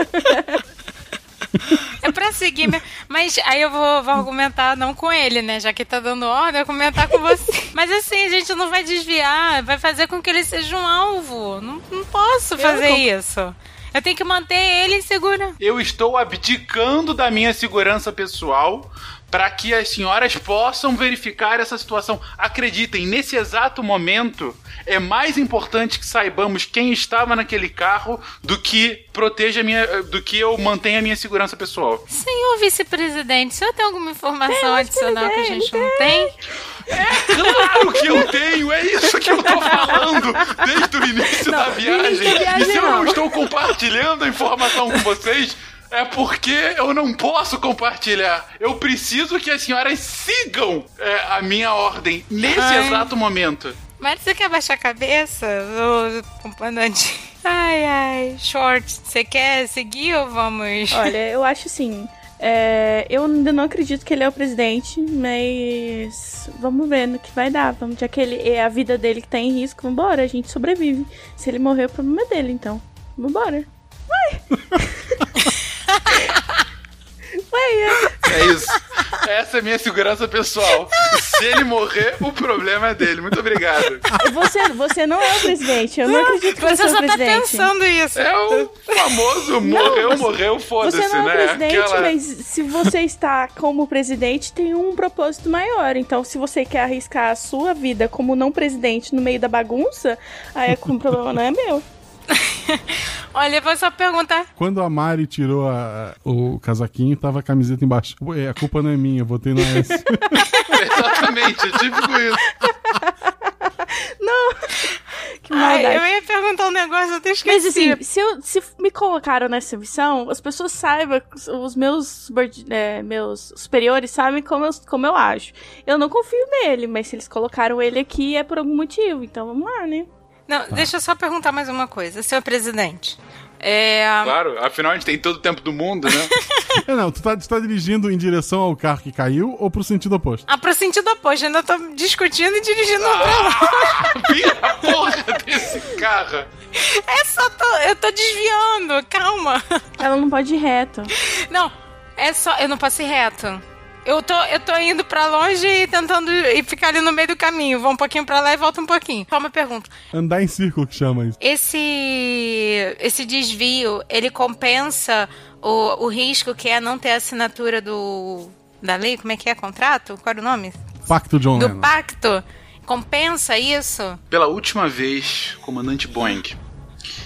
É pra seguir. Mas aí eu vou, vou argumentar não com ele, né? Já que tá dando ordem, eu vou argumentar com você. Mas assim, a gente não vai desviar, vai fazer com que ele seja um alvo. Não, não posso fazer não- isso. Eu tenho que manter ele seguro. Eu estou abdicando da minha segurança pessoal para que as senhoras possam verificar essa situação. Acreditem, nesse exato momento é mais importante que saibamos quem estava naquele carro do que proteja a minha, do que eu mantenha a minha segurança pessoal. Senhor vice-presidente, o senhor tem alguma informação adicional que a gente não tem? Claro que eu tenho, é isso que eu tô falando desde o início da viagem. início da viagem e se eu não não. estou compartilhando a informação com vocês, é porque eu não posso compartilhar. Eu preciso que as senhoras sigam é, a minha ordem nesse Ai. exato momento. Mas você quer baixar a cabeça, ô comandante? Ai, ai, short, você quer seguir ou vamos? Olha, eu acho assim. é, eu ainda não acredito que ele é o presidente, mas vamos ver no que vai dar. Vamos, já que ele, é a vida dele que tá em risco, vambora, a gente sobrevive. Se ele morrer, o problema é dele, então. Vambora. Vai! Vai, É isso. Essa é a minha segurança pessoal. Se ele morrer, o problema é dele. Muito obrigado. é. Você, você não é o presidente. Eu não acredito que você, Você é o só tá presidente. pensando isso. É o famoso Não, morreu, você- morreu, foda-se, Você não é o né? presidente, Aquela- mas se você está como presidente, tem um propósito maior. Então, se você quer arriscar a sua vida como não presidente no meio da bagunça, aí o problema não é meu. Olha, eu vou só perguntar. Quando a Mari tirou a- o casaquinho, tava a camiseta embaixo. Ué, A culpa não é minha, eu votei na S. Exatamente, é típico isso. Não. Que Ai, maldade. eu ia perguntar um negócio, eu até Mas esqueci. assim, se, eu- se me colocaram nessa missão, as pessoas saibam, os meus, é, meus superiores sabem como eu, como eu acho. Eu não confio nele, mas se eles colocaram ele aqui é por algum motivo, então vamos lá, né? Não, deixa eu só perguntar mais uma coisa. Senhor presidente, é... Claro, afinal a gente tem todo o tempo do mundo, né? É, não, tu tá, tu tá dirigindo em direção ao carro que caiu ou pro sentido oposto? Ah, pro sentido oposto, ainda tô discutindo e dirigindo pra lá. Vira a porra desse carro. É só tô, eu tô desviando, calma. Ela não pode ir reto. Não, é só, eu não posso ir reto. Eu tô, eu tô indo pra longe e tentando e ficar ali no meio do caminho. Vou um pouquinho pra lá e volto um pouquinho. Só uma pergunta. Andar em círculo que chama isso. Esse, esse desvio, ele compensa o, o risco que é não ter a assinatura do da lei? Como é que é? Contrato? Qual era o nome? Pacto John Do Lennon. pacto? Compensa isso? Pela última vez, comandante Boeing,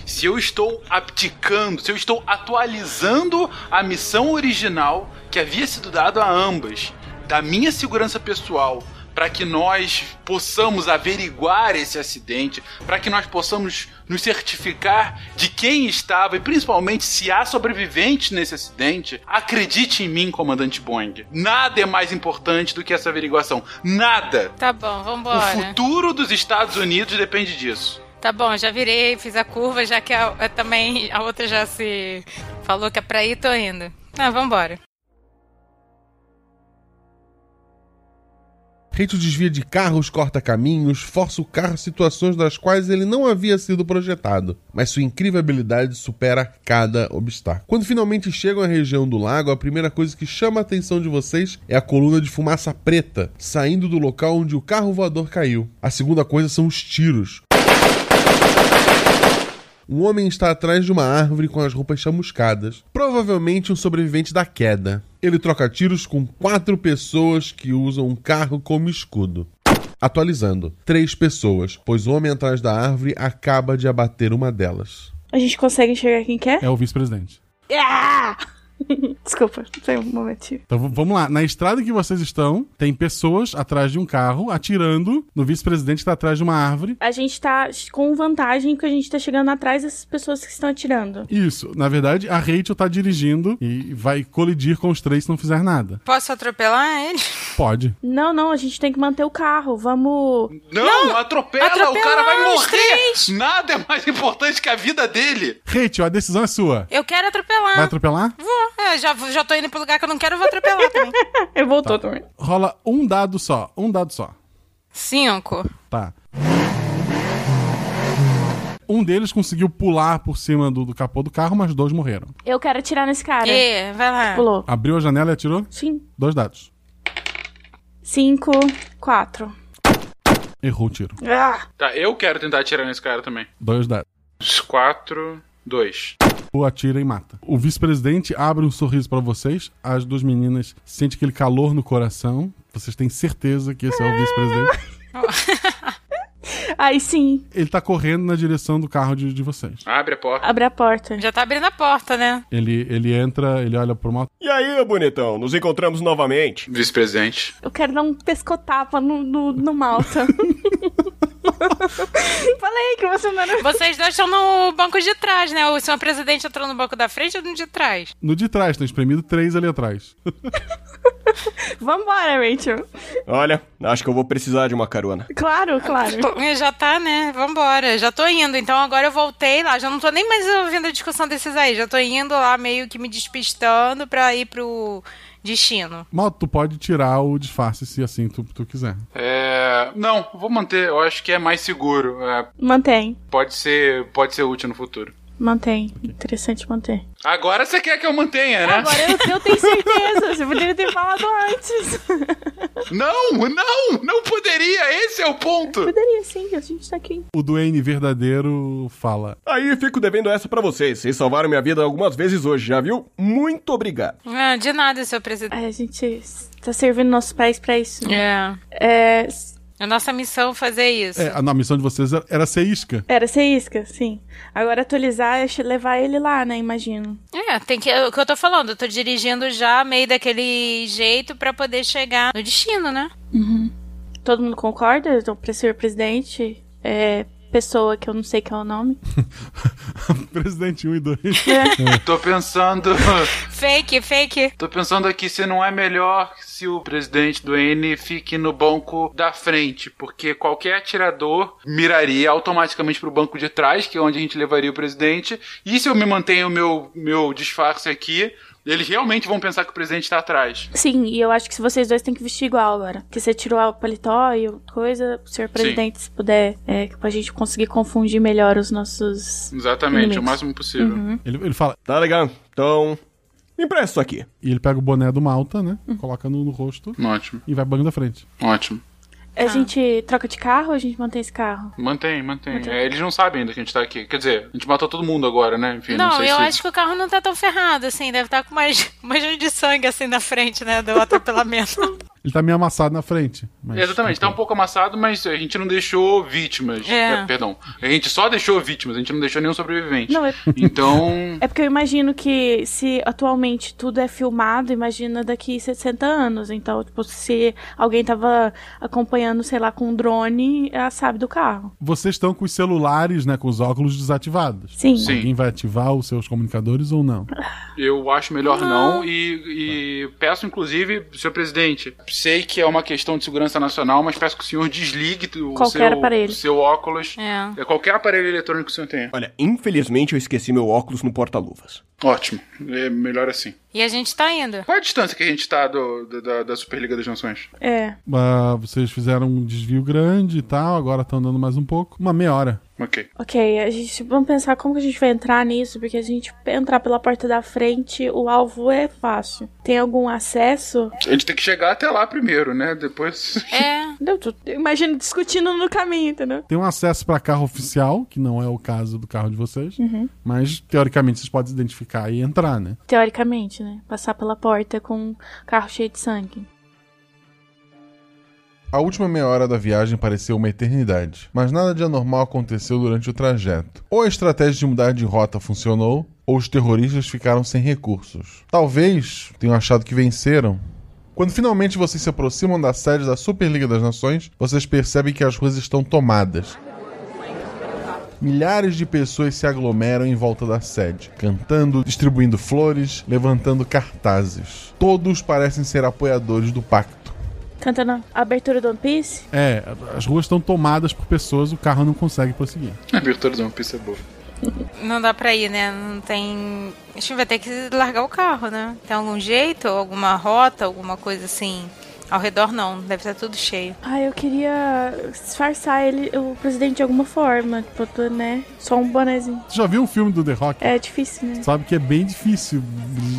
se eu estou abdicando, se eu estou atualizando a missão original que havia sido dada a ambas, da minha segurança pessoal, para que nós possamos averiguar esse acidente, para que nós possamos nos certificar de quem estava e principalmente se há sobreviventes nesse acidente, acredite em mim, comandante Boeing. Nada é mais importante do que essa averiguação. Nada. Tá bom, O vambora. futuro dos Estados Unidos depende disso. Tá bom, já virei, fiz a curva, já que a, a- também a outra já se falou que é pra ir, tô indo. Ah, vambora. Rachel desvia de carros, corta caminhos, força o carro a situações das quais ele não havia sido projetado, mas sua incrível habilidade supera cada obstáculo. Quando finalmente chegam à região do lago, a primeira coisa que chama a atenção de vocês é a coluna de fumaça preta saindo do local onde o carro voador caiu. A segunda coisa são os tiros. Um homem está atrás de uma árvore com as roupas chamuscadas, provavelmente um sobrevivente da queda. Ele troca tiros com quatro pessoas que usam um carro como escudo. Atualizando, três pessoas, pois o homem atrás da árvore acaba de abater uma delas. A gente consegue enxergar quem quer? É o vice-presidente. Ah! Desculpa, foi um momentinho. Então vamos lá. Na estrada que vocês estão, tem pessoas atrás de um carro atirando no vice-presidente que está atrás de uma árvore. A gente tá com vantagem porque a gente tá chegando atrás dessas pessoas que estão atirando. Isso. Na verdade, a Rachel tá dirigindo e vai colidir com os três se não fizer nada. Posso atropelar ele? Pode. Não, não, a gente tem que manter o carro. Vamos. Não, atropela, o atropela cara vai morrer. três. Nada é mais importante que a vida dele. Rachel, a decisão é sua. Eu quero atropelar. Vai atropelar? Vou. É, já, já tô indo pro lugar que eu não quero, eu vou atropelar também. Eu voltou Tá. também. Rola um dado só. Um dado só. Cinco. Tá. Um deles conseguiu pular por cima do, do capô do carro, mas dois morreram. Eu quero atirar nesse cara. É, vai lá. Pulou. Abriu a janela e atirou? Sim. Dois dados. Cinco, quatro. Errou o tiro. Ah! Tá, eu quero tentar atirar nesse cara também. Dois dados. Quatro, dois. O atira e mata. O vice-presidente abre um sorriso pra vocês. As duas meninas sentem aquele calor no coração. Vocês têm certeza que esse é o vice-presidente. Aí sim, Ele tá correndo na direção do carro de, de vocês. Abre a porta. abre a porta. Já tá abrindo a porta, né? Ele, ele entra, ele olha pro moto. E aí, bonitão, nos encontramos novamente. Vice-presidente. Eu quero dar um pescotapa no, no, no Malta. Falei que você não era. Vocês dois estão no banco de trás, né? O senhor presidente entrou no banco da frente ou no de trás? No de trás, tá espremido três ali atrás. Vambora, Rachel. Olha, acho que eu vou precisar de uma carona. Claro, claro. Tô- Já tá, né? Vambora. Já tô indo. Então agora eu voltei lá. Já não tô nem mais ouvindo a discussão desses aí. Já tô indo lá meio que me despistando pra ir pro destino. Moto, tu pode tirar o disfarce se assim tu, tu quiser. É. Não, vou manter. Eu acho que é mais seguro. É, Mantém. pode ser. Pode ser útil no futuro. Mantém. Interessante manter. Agora você quer que eu mantenha, né? Agora eu, eu tenho certeza. Você poderia ter falado antes. Não, não, não poderia. Esse é o ponto. Poderia sim, a gente tá aqui. O Duane verdadeiro fala. Aí fico devendo essa pra vocês. Vocês salvaram minha vida algumas vezes hoje, já viu? Muito obrigado. Ah, de nada, senhor presidente. A gente tá servindo nossos pés pra isso. É. É. A nossa missão é fazer isso. É, a, a missão de vocês era, era ser isca. Era ser isca, sim. Agora atualizar é levar ele lá, né? Imagino. É, tem que. É o que eu tô falando. Eu tô dirigindo já meio daquele jeito pra poder chegar no destino, né? Uhum. Todo mundo concorda? Então, pra ser presidente, é, pessoa que eu não sei qual é o nome. Presidente 1 e 2. É. Tô pensando. Fake, fake. Tô pensando aqui se não é melhor se o presidente do N fique no banco da frente, porque qualquer atirador miraria automaticamente pro banco de trás, que é onde a gente levaria o presidente. E se eu me mantenho o meu, meu disfarce aqui, eles realmente vão pensar que o presidente tá atrás. Sim, e eu acho que se vocês dois têm que vestir igual agora. Porque você tirou o paletó e coisa, o senhor presidente, se puder, é, pra gente conseguir confundir melhor os nossos. Exatamente, inimigos. o máximo possível. Uhum. Ele, ele fala. Tá legal. Então. Me empresta isso aqui. E ele pega o boné do Malta, né? Coloca no, no rosto. Ótimo. E vai banco da frente. Ótimo. A gente troca de carro ou a gente mantém esse carro? Mantém, mantém. Mantém. É, eles não sabem ainda que a gente tá aqui. Quer dizer, a gente matou todo mundo agora, né? Enfim, não, Não, sei eu se... acho que o carro não tá tão ferrado, assim. Deve estar com mais, mais de sangue, assim, na frente, né? Do atropelamento. Ele tá meio amassado na frente. mas- Exatamente, tá um pouco amassado, mas a gente não deixou vítimas. É. É, perdão. A gente só deixou vítimas, a gente não deixou nenhum sobrevivente. Não, é- Então. É porque eu imagino que se atualmente tudo é filmado, imagina daqui 60 anos. Então, tipo, se alguém tava acompanhando, sei lá, com um drone, ela sabe do carro. Vocês estão com os celulares, né? Com os óculos desativados. Sim. Sim. Alguém vai ativar os seus comunicadores ou não? Eu acho melhor não, e, e peço, inclusive, senhor presidente, sei que é uma questão de segurança nacional, mas peço que o senhor desligue o Qualquer seu, aparelho. seu óculos. É. Qualquer aparelho eletrônico que o senhor tenha. Olha, infelizmente eu esqueci meu óculos no porta-luvas. Ótimo, é melhor assim. E a gente tá indo. Qual é a distância que a gente tá do, do- da, da Superliga das Nações? É. Ah, vocês fizeram um desvio grande e tal, agora estão andando mais um pouco. Uma meia hora. Ok. Ok, a gente vamos pensar como que a gente vai entrar nisso, porque se a gente entrar pela porta da frente, o alvo é fácil. Tem algum acesso? A gente tem que chegar até lá primeiro, né? Depois. É. Não, tô, eu imagino discutindo no caminho, entendeu? Tem um acesso para carro oficial, que não é o caso do carro de vocês. Uhum. Mas, teoricamente, vocês podem se identificar e entrar, né? Teoricamente, né? Passar pela porta com um carro cheio de sangue. A última meia hora da viagem pareceu uma eternidade, mas nada de anormal aconteceu durante o trajeto. Ou a estratégia de mudar de rota funcionou, ou os terroristas ficaram sem recursos. Talvez tenham achado que venceram. Quando finalmente vocês se aproximam da sede da Superliga das Nações, vocês percebem que as ruas estão tomadas. Milhares de pessoas se aglomeram em volta da sede, cantando, distribuindo flores, levantando cartazes. Todos parecem ser apoiadores do pacto. Cantando a abertura do One Piece? É, as ruas estão tomadas por pessoas, o carro não consegue prosseguir. A abertura de uma pista é boa. Não dá pra ir, né? Não tem. A gente vai ter que largar o carro, né? Tem algum jeito? Alguma rota? Alguma coisa assim? Ao redor não, deve estar tudo cheio. Ah, eu queria disfarçar ele, o presidente de alguma forma. Tipo, tô, né? Só um bonezinho. Você já viu um filme do The Rock? É difícil, né? Sabe que é bem difícil.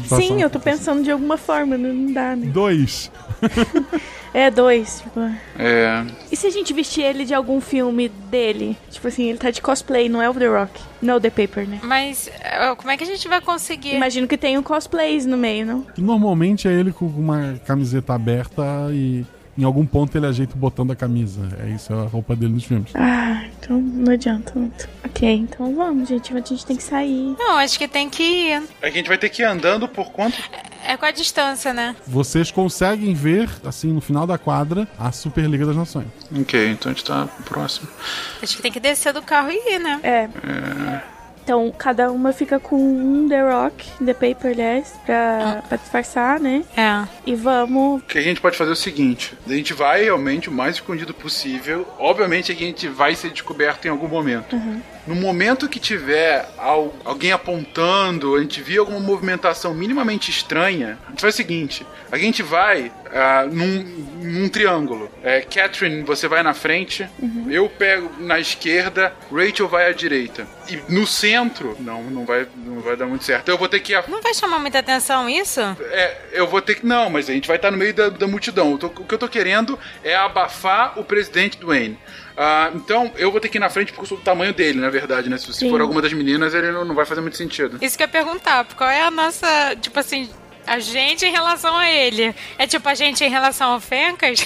Sim, eu tô pensando de alguma forma, não dá, né? Dois. É, dois, tipo. É. E se a gente vestir ele de algum filme dele? Tipo assim, ele tá de cosplay, não é o The Rock. Não o The Paper, né? Mas eh, como é que a gente vai conseguir? Imagino que tem um cosplays no meio, não? Normalmente é ele com uma camiseta aberta e em algum ponto ele ajeita o botão da camisa. É isso, é a roupa dele nos filmes. Ah, então não adianta muito. Ok, então vamos, gente. A gente tem que sair. Não, acho que tem que ir. A gente vai ter que ir andando por quanto? É com a distância, né? Vocês conseguem ver, assim, no final da quadra, a Superliga das Nações. Ok, então a gente tá próximo. Acho que tem que descer do carro e ir, né? É. É. Então, cada uma fica com um The Rock, The Paper, aliás, pra, pra disfarçar, né? É. E vamos. O que a gente pode fazer é o seguinte: a gente vai realmente o mais escondido possível. Obviamente a gente vai ser descoberto em algum momento. Uhum. No momento que tiver al- alguém apontando, a gente vir alguma movimentação minimamente estranha, a gente faz o seguinte: a gente vai ah, num, num triângulo. É, Catherine, você vai na frente, Uhum. eu pego na esquerda, Rachel vai à direita. E no centro, não, não vai, não vai dar muito certo. Eu vou ter que Não vai chamar muita atenção isso? é, eu vou ter que. Não, mas a gente vai estar no meio da, da multidão. Tô- o que eu tô querendo é abafar o presidente do Wayne. Ah, então, eu vou ter que ir na frente porque eu sou do tamanho dele, na verdade, né? Se, Sim. for alguma das meninas, ele não, não vai fazer muito sentido. Isso que eu ia perguntar, qual é a nossa, tipo assim, a gente em relação a ele? É tipo a gente em relação ao Fencas?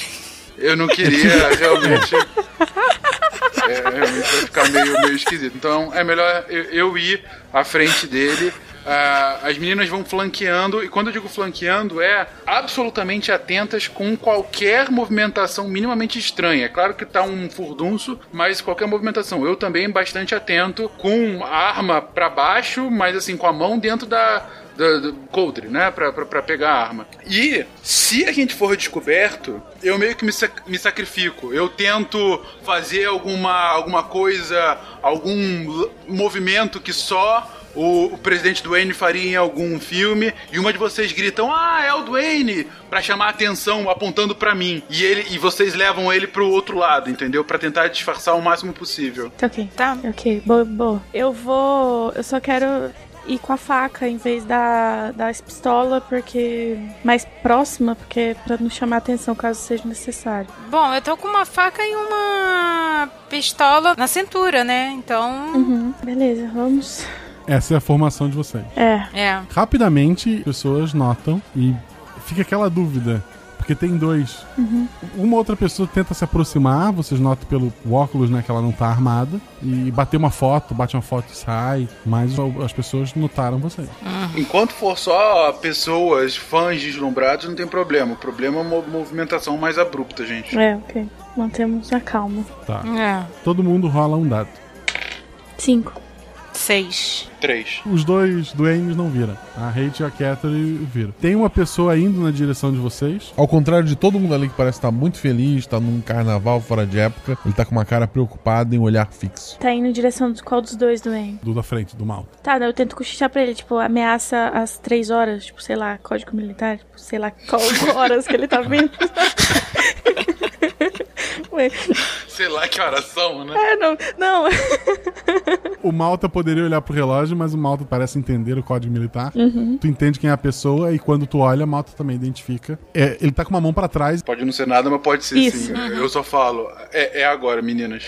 Eu não queria realmente. É, realmente vai ficar meio, meio esquisito. Então, é melhor eu, eu ir à frente dele. Ah, as meninas vão flanqueando, e quando eu digo flanqueando, é absolutamente atentas com qualquer movimentação minimamente estranha. É claro que tá um furdunço, mas qualquer movimentação. Eu também bastante atento, com arma para baixo, mas assim, com a mão dentro da, do, do coldre, né? Pra, pra, pra, pegar a arma. E se a gente for descoberto, eu meio que me, sac me sacrifico. Eu tento fazer alguma, alguma coisa, algum movimento que só o, o, presidente Duane faria em algum filme e uma de vocês gritam: "Ah, é o Duane!" para chamar a atenção apontando para mim. E ele e vocês levam ele pro outro lado, entendeu? Para tentar disfarçar o máximo possível. Tá OK. Tá. OK. Boa, boa. Eu vou, eu só quero ir com a faca em vez da, da pistola, porque mais próxima, porque para não chamar atenção caso seja necessário. Bom, eu tô com uma faca e uma pistola na cintura, né? Então. Uhum, beleza, vamos. Essa é a formação de vocês. É. É. Rapidamente, pessoas notam e fica aquela dúvida. Porque tem dois. Uhum. Uma outra pessoa tenta se aproximar, vocês notam pelo óculos, né, que ela não tá armada. E bater uma foto, bate uma foto e sai. Mas as pessoas notaram vocês. Uhum. Enquanto for só pessoas, fãs deslumbrados, não tem problema. O problema é uma movimentação mais abrupta, gente. É, ok. Mantemos a calma. Tá. É. Todo mundo rola um dado. Cinco. Seis. Três. Os dois duendes não viram. A Hate e a Catherine viram. Tem uma pessoa indo na direção de vocês. Ao contrário de todo mundo ali que parece estar muito feliz, tá num carnaval fora de época, ele tá com uma cara preocupada em um olhar fixo. Tá indo em direção de qual dos dois doentes? Do da frente, do mal. Tá, eu tento cochichar pra ele, tipo, ameaça às três horas, tipo, sei lá, código militar, tipo, sei lá qual horas que ele tá vindo. Ué. Sei lá que horas são, né? É, não, não. O Malta poderia olhar pro relógio, mas o Malta parece entender o código militar. Uhum. Tu entende quem é a pessoa e quando tu olha, o Malta também identifica. É, ele tá com uma mão para trás. Pode não ser nada, mas pode ser Isso. sim. Uhum. Eu só falo, é, é agora, meninas.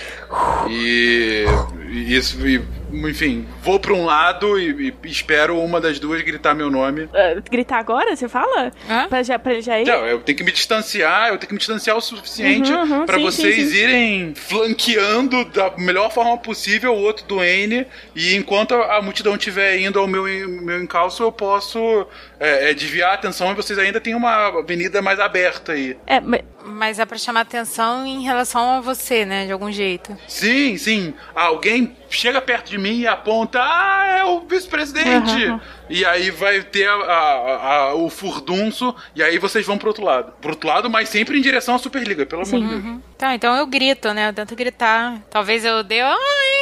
E, e isso, e, enfim, vou pra um lado e, e, espero uma das duas gritar meu nome. Uh, gritar agora, você fala? Hã? Pra, já, pra ele já ir? Não, eu tenho que me distanciar, eu tenho que me distanciar o suficiente Uhum, uhum, pra sim, vocês sim, sim. irem flanqueando da melhor forma possível o outro do N. E enquanto a multidão estiver indo ao meu, meu encalço, eu posso é, é, desviar a atenção e vocês ainda têm uma avenida mais aberta aí. É, mas... Mas é pra chamar atenção em relação a você, né? De algum jeito. Sim, sim. Alguém chega perto de mim e aponta: Ah, é o vice-presidente! Uhum. E aí vai ter a, a- a- o furdunço, e aí vocês vão pro outro lado. Pro outro lado, mas sempre em direção à Superliga, pelo amor de Deus. Uhum. Tá, então eu grito, né? Eu tento gritar. Talvez eu dê. Ah,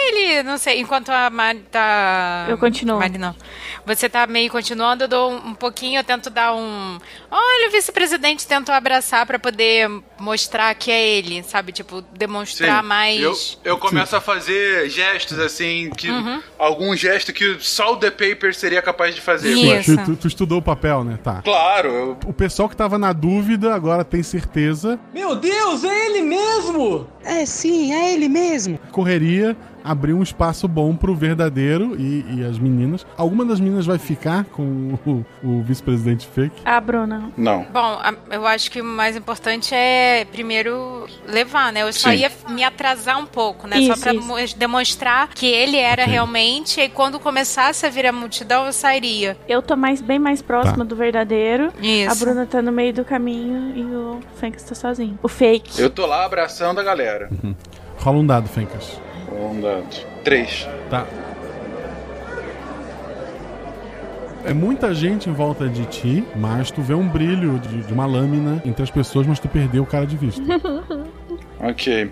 ele! Não sei. Enquanto a Mari tá. Eu continuo. Mari não. Você tá meio continuando, eu dou um, um pouquinho, eu tento dar um. Olha, o vice-presidente tentou abraçar pra poder mostrar que é ele, sabe? Tipo, demonstrar Sim. mais. Eu, eu começo a fazer gestos assim, que Uhum. algum gesto que só o The Paper seria capaz de fazer. Isso. Tu, tu estudou o papel, né? Tá. Claro, eu- O pessoal que tava na dúvida agora tem certeza. Meu Deus, é ele mesmo! É sim, é ele mesmo. Correria abrir um espaço bom pro verdadeiro e, e as meninas. Alguma das meninas vai ficar com o, o vice-presidente fake? A Bruna. Não. Bom, a- eu acho que o mais importante é primeiro levar, né? Eu só Sim. ia me atrasar um pouco, né? Isso, só pra isso. mo- demonstrar que ele era Ok. realmente, e quando começasse a vir a multidão, eu sairia. Eu tô mais, bem mais próxima Tá. do verdadeiro. Isso. A Bruna tá no meio do caminho e o Fênix tá sozinho. O fake. eu tô lá abraçando a galera. Rola um dado, Fencas. Um dado. Três. Tá. É muita gente em volta de ti, mas tu vê um brilho de, de uma lâmina entre as pessoas, mas tu perdeu o cara de vista. Ok.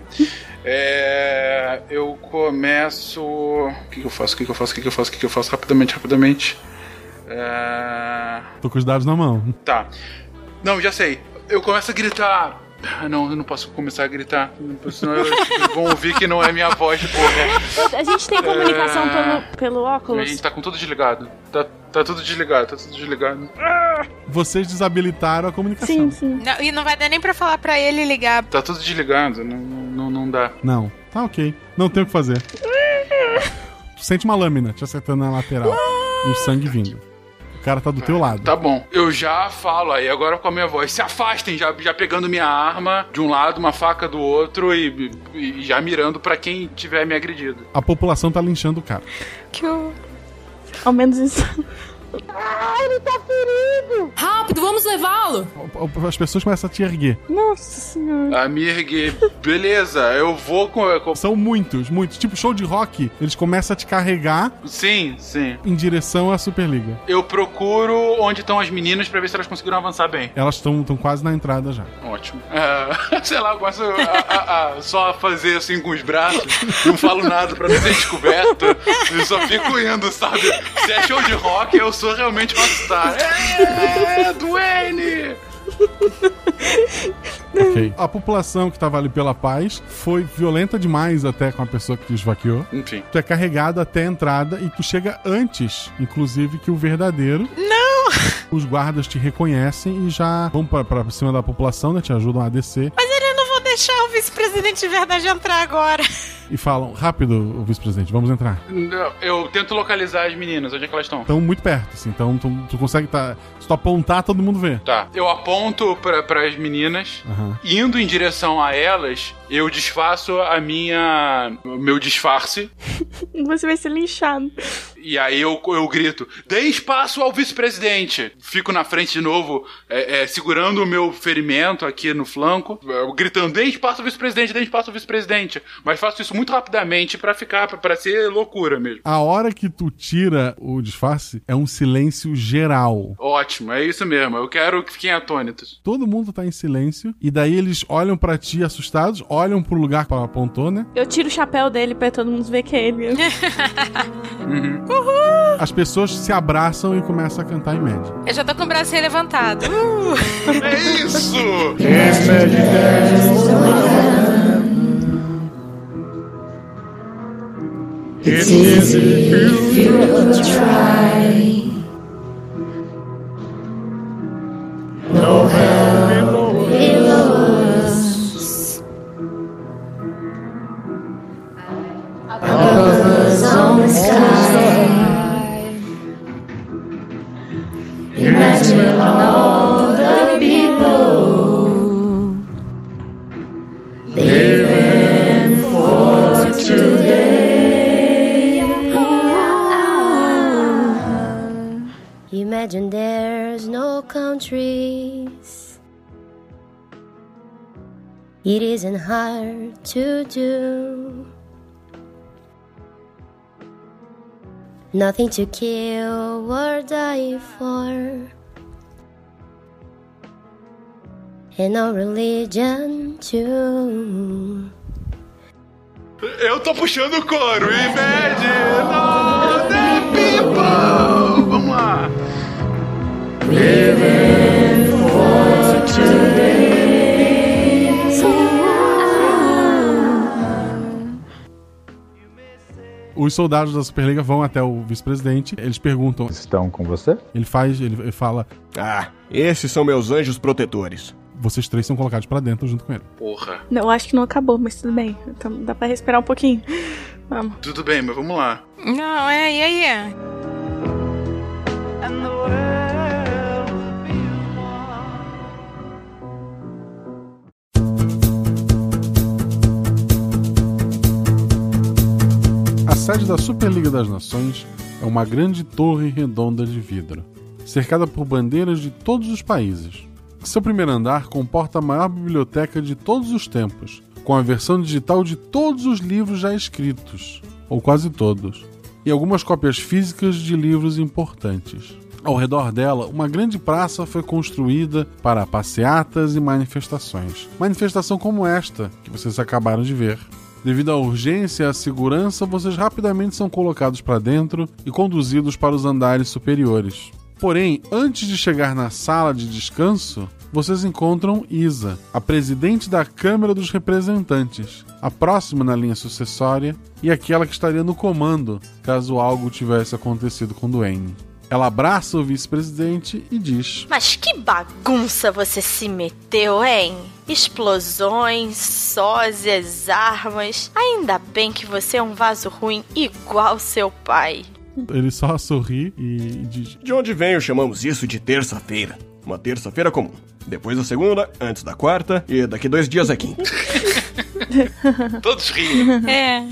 É, eu começo. O que, que eu faço? O que, que eu faço? O que, que eu faço? O que, que eu faço? Rapidamente, rapidamente. É, Tô com os dados na mão. Tá. Não, já sei. Eu começo a gritar. Ah, Não, eu não posso começar a gritar. Senão eu- eles vão ouvir que não é minha voz de porra. A gente tem comunicação É. pelo, pelo A óculos? gente tá com tudo desligado. Tá, tá tudo desligado, tá tudo desligado. Vocês desabilitaram a comunicação. Sim, sim. Não, e não vai dar nem pra falar pra ele ligar. Tá tudo desligado, não, não, não dá. Não. Tá ok. Não tem o que fazer. Tu sente uma lâmina te acertando na lateral. E o sangue vindo. O cara tá do teu lado. Tá bom. Eu já falo aí, agora com a minha voz. Se afastem, já, já pegando minha arma de um lado, uma faca do outro e, e já mirando pra quem tiver me agredido. A população tá linchando o cara. Que eu... Ao menos isso. Ah, ele tá ferido! Rápido, vamos levá-lo! As pessoas começam a te erguer. Nossa senhora. A me erguer. Beleza, eu vou com, com. São muitos, muitos. Tipo show de rock, eles começam a te carregar Sim, sim. em direção à Superliga. Eu procuro onde estão as meninas pra ver se elas conseguiram avançar bem. Elas estão quase na entrada já. Ótimo. É, sei lá, eu gosto a, a- a- só fazer assim com os braços. Não falo nada pra não ser descoberto. Eu só fico indo, sabe? Se é show de rock, eu sou realmente rockstar. É, Duane! Ok. A população que tava ali pela paz foi violenta demais até com a pessoa que te esvaqueou. Enfim. Tu é carregado até a entrada e tu chega antes, inclusive, que o verdadeiro. Não! Os guardas te reconhecem e já vão pra, pra cima da população, né? Te ajudam a descer Mas vou deixar o vice-presidente de verdade entrar agora. e falam: rápido, o vice-presidente, vamos entrar. Não, Eu tento localizar as meninas, onde é que elas estão? Estão muito perto, assim, então tu, tu consegue tá. Se tu apontar, todo mundo vê. Tá, eu aponto para as meninas, Aham. indo em direção a elas, eu desfaço a minha. o meu disfarce. Você vai ser linchado. E aí eu, eu grito: dê espaço ao vice-presidente! Fico na frente de novo, é, é, segurando o meu ferimento aqui no flanco, é, gritando: dê espaço ao vice-presidente, dê espaço ao vice-presidente. Mas faço isso muito rapidamente pra ficar, pra- pra ser loucura mesmo. A hora que tu tira o disfarce, é um silêncio geral. Ótimo, é isso mesmo. Eu quero que fiquem atônitos. Todo mundo tá em silêncio. E daí eles olham pra ti assustados, olham pro lugar que ela apontou, né? Eu tiro o chapéu dele pra todo mundo ver que é ele. As pessoas se abraçam e começam a cantar em média. Eu já tô com o bracinho levantado. Uh! É isso! It's easy if you try. No hard to do. Nothing to kill or die for. And no religion too. Eu tô puxando o coro. Imagine all the people! Vamos lá. Living Os soldados da Superliga vão até o vice-presidente. Eles perguntam: Estão com você? Ele faz, ele, ele fala: Ah, esses são meus anjos protetores. Vocês três são colocados pra dentro junto com ele. Porra. Não, eu acho que não acabou, mas tudo bem. Então dá pra respirar um pouquinho. Vamos. Tudo bem, mas vamos lá. Não, é, e aí? Sede da Superliga das Nações é uma grande torre redonda de vidro, cercada por bandeiras de todos os países. Seu primeiro andar comporta a maior biblioteca de todos os tempos, com a versão digital de todos os livros já escritos, ou quase todos, e algumas cópias físicas de livros importantes. Ao redor dela, uma grande praça foi construída para passeatas e manifestações. Manifestação como esta, que vocês acabaram de ver. Devido à urgência e à segurança, vocês rapidamente são colocados para dentro e conduzidos para os andares superiores. Porém, antes de chegar na sala de descanso, vocês encontram Isa, a presidente da Câmara dos Representantes, a próxima na linha sucessória e aquela que estaria no comando caso algo tivesse acontecido com Duane. Ela abraça o vice-presidente e diz: Mas que bagunça você se meteu, hein? Explosões, sósias, armas. Ainda bem que você é um vaso ruim igual seu pai. Ele só sorri e diz: De onde venho chamamos isso de terça-feira. Uma terça-feira comum. Depois da segunda, antes da quarta e daqui dois dias é quinta. Todos riem. É.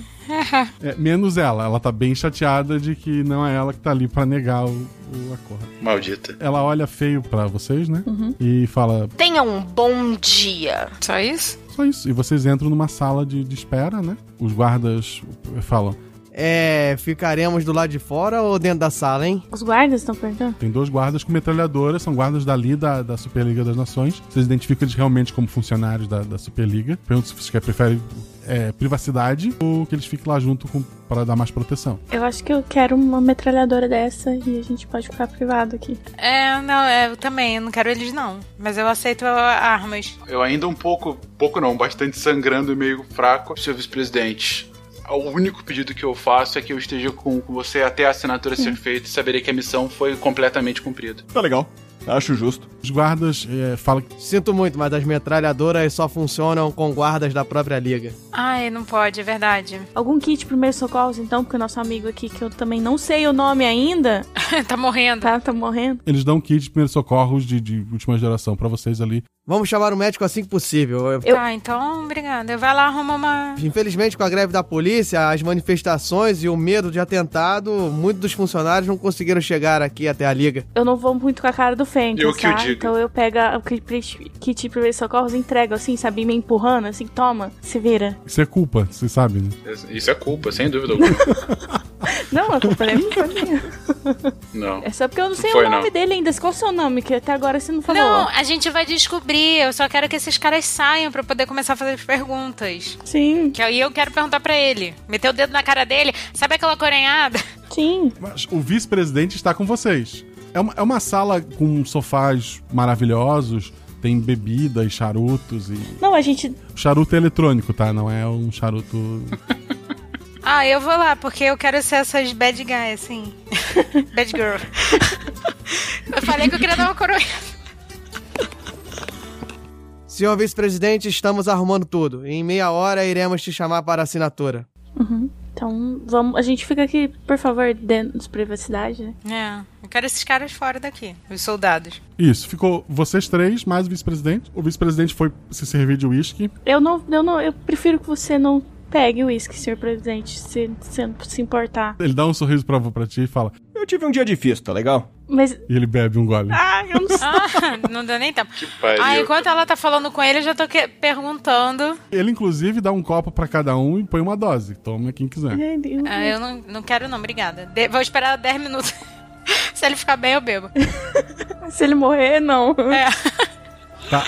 É, menos ela. Ela tá bem chateada de que não é ela que tá ali pra negar o, o acordo. Maldita. Ela olha feio pra vocês, né? Uhum. E fala. Tenha um bom dia. Só isso? Só isso. E vocês entram numa sala de, de espera, né? Os guardas falam. É, ficaremos do lado de fora ou dentro da sala, hein? Os guardas estão perguntando? Tem dois guardas com metralhadoras, são guardas dali da, da Superliga das Nações. Vocês identificam eles realmente como funcionários da, da Superliga. Perguntam se vocês preferem é, privacidade ou que eles fiquem lá junto com, para dar mais proteção. Eu acho que eu quero uma metralhadora dessa e a gente pode ficar privado aqui. É, não, é, eu também, eu não quero eles não. Mas eu aceito armas. Eu ainda um pouco, pouco não, bastante sangrando e meio fraco, senhor vice-presidente. O único pedido que eu faço é que eu esteja com, com você até a assinatura ser feita e saberei que a missão foi completamente cumprida. Tá legal. Acho justo. Os guardas é, falam que. Sinto muito, mas as metralhadoras só funcionam com guardas da própria liga. Ai, não pode, é verdade. Algum kit primeiros socorros, então, porque o nosso amigo aqui, que eu também não sei o nome ainda. tá morrendo. Tá, tá morrendo. Eles dão um kit de primeiros socorros de, de última geração para vocês ali. Vamos chamar o médico assim que possível. Eu... Tá, então, obrigada. Vai lá arrumar uma. Infelizmente, com a greve da polícia, as manifestações e o medo de atentado, muitos dos funcionários não conseguiram chegar aqui até a liga. Eu não vou muito com a cara do Fênix, Eu que tá? eu digo. Então eu pego o kit, kit de primeiros socorros e entrego assim, sabe? Me empurrando, assim, toma, se vira. Isso é culpa, você sabe, né? Isso é culpa, sem dúvida alguma. Não, a culpa não foi minha. Não. É só porque eu não sei Foi, o nome não. dele ainda. Qual é o seu nome? Que até agora você não falou. Não, a gente vai descobrir. Eu só quero que esses caras saiam pra eu poder começar a fazer as perguntas. Sim. Que aí eu quero perguntar pra ele. Meter o dedo na cara dele. Sabe aquela corenhada? Sim. Mas o vice-presidente está com vocês. É uma, é uma sala com sofás maravilhosos, tem bebidas, charutos e. Não, a gente. O charuto é eletrônico, tá? Não é um charuto. Ah, eu vou lá, porque eu quero ser essas bad guy, assim. bad girl. eu falei que eu queria dar uma coroa. Senhor vice-presidente, estamos arrumando tudo. Em meia hora iremos te chamar para assinatura. Uhum. Então, vamos. A gente fica aqui, por favor, dentro de privacidade, né? É, eu quero esses caras fora daqui, os soldados. Isso, ficou vocês três, mais o vice-presidente. O vice-presidente foi se servir de uísque. Eu não, eu não. Eu prefiro que você não pegue o uísque, senhor presidente, se, se, se importar. Ele dá um sorriso pra, pra ti e fala: Eu tive um dia difícil, tá legal? Mas. E ele bebe um gole. Ah, eu não sei. Ah, não deu nem tempo. pariu. Ah, enquanto ela tá falando com ele, eu já tô que- perguntando. Ele, inclusive, dá um copo pra cada um e põe uma dose. Toma quem quiser. Ah, eu não, não quero, não, obrigada. De- vou esperar 10 minutos. Se ele ficar bem, eu bebo. Se ele morrer, não. É. Tá.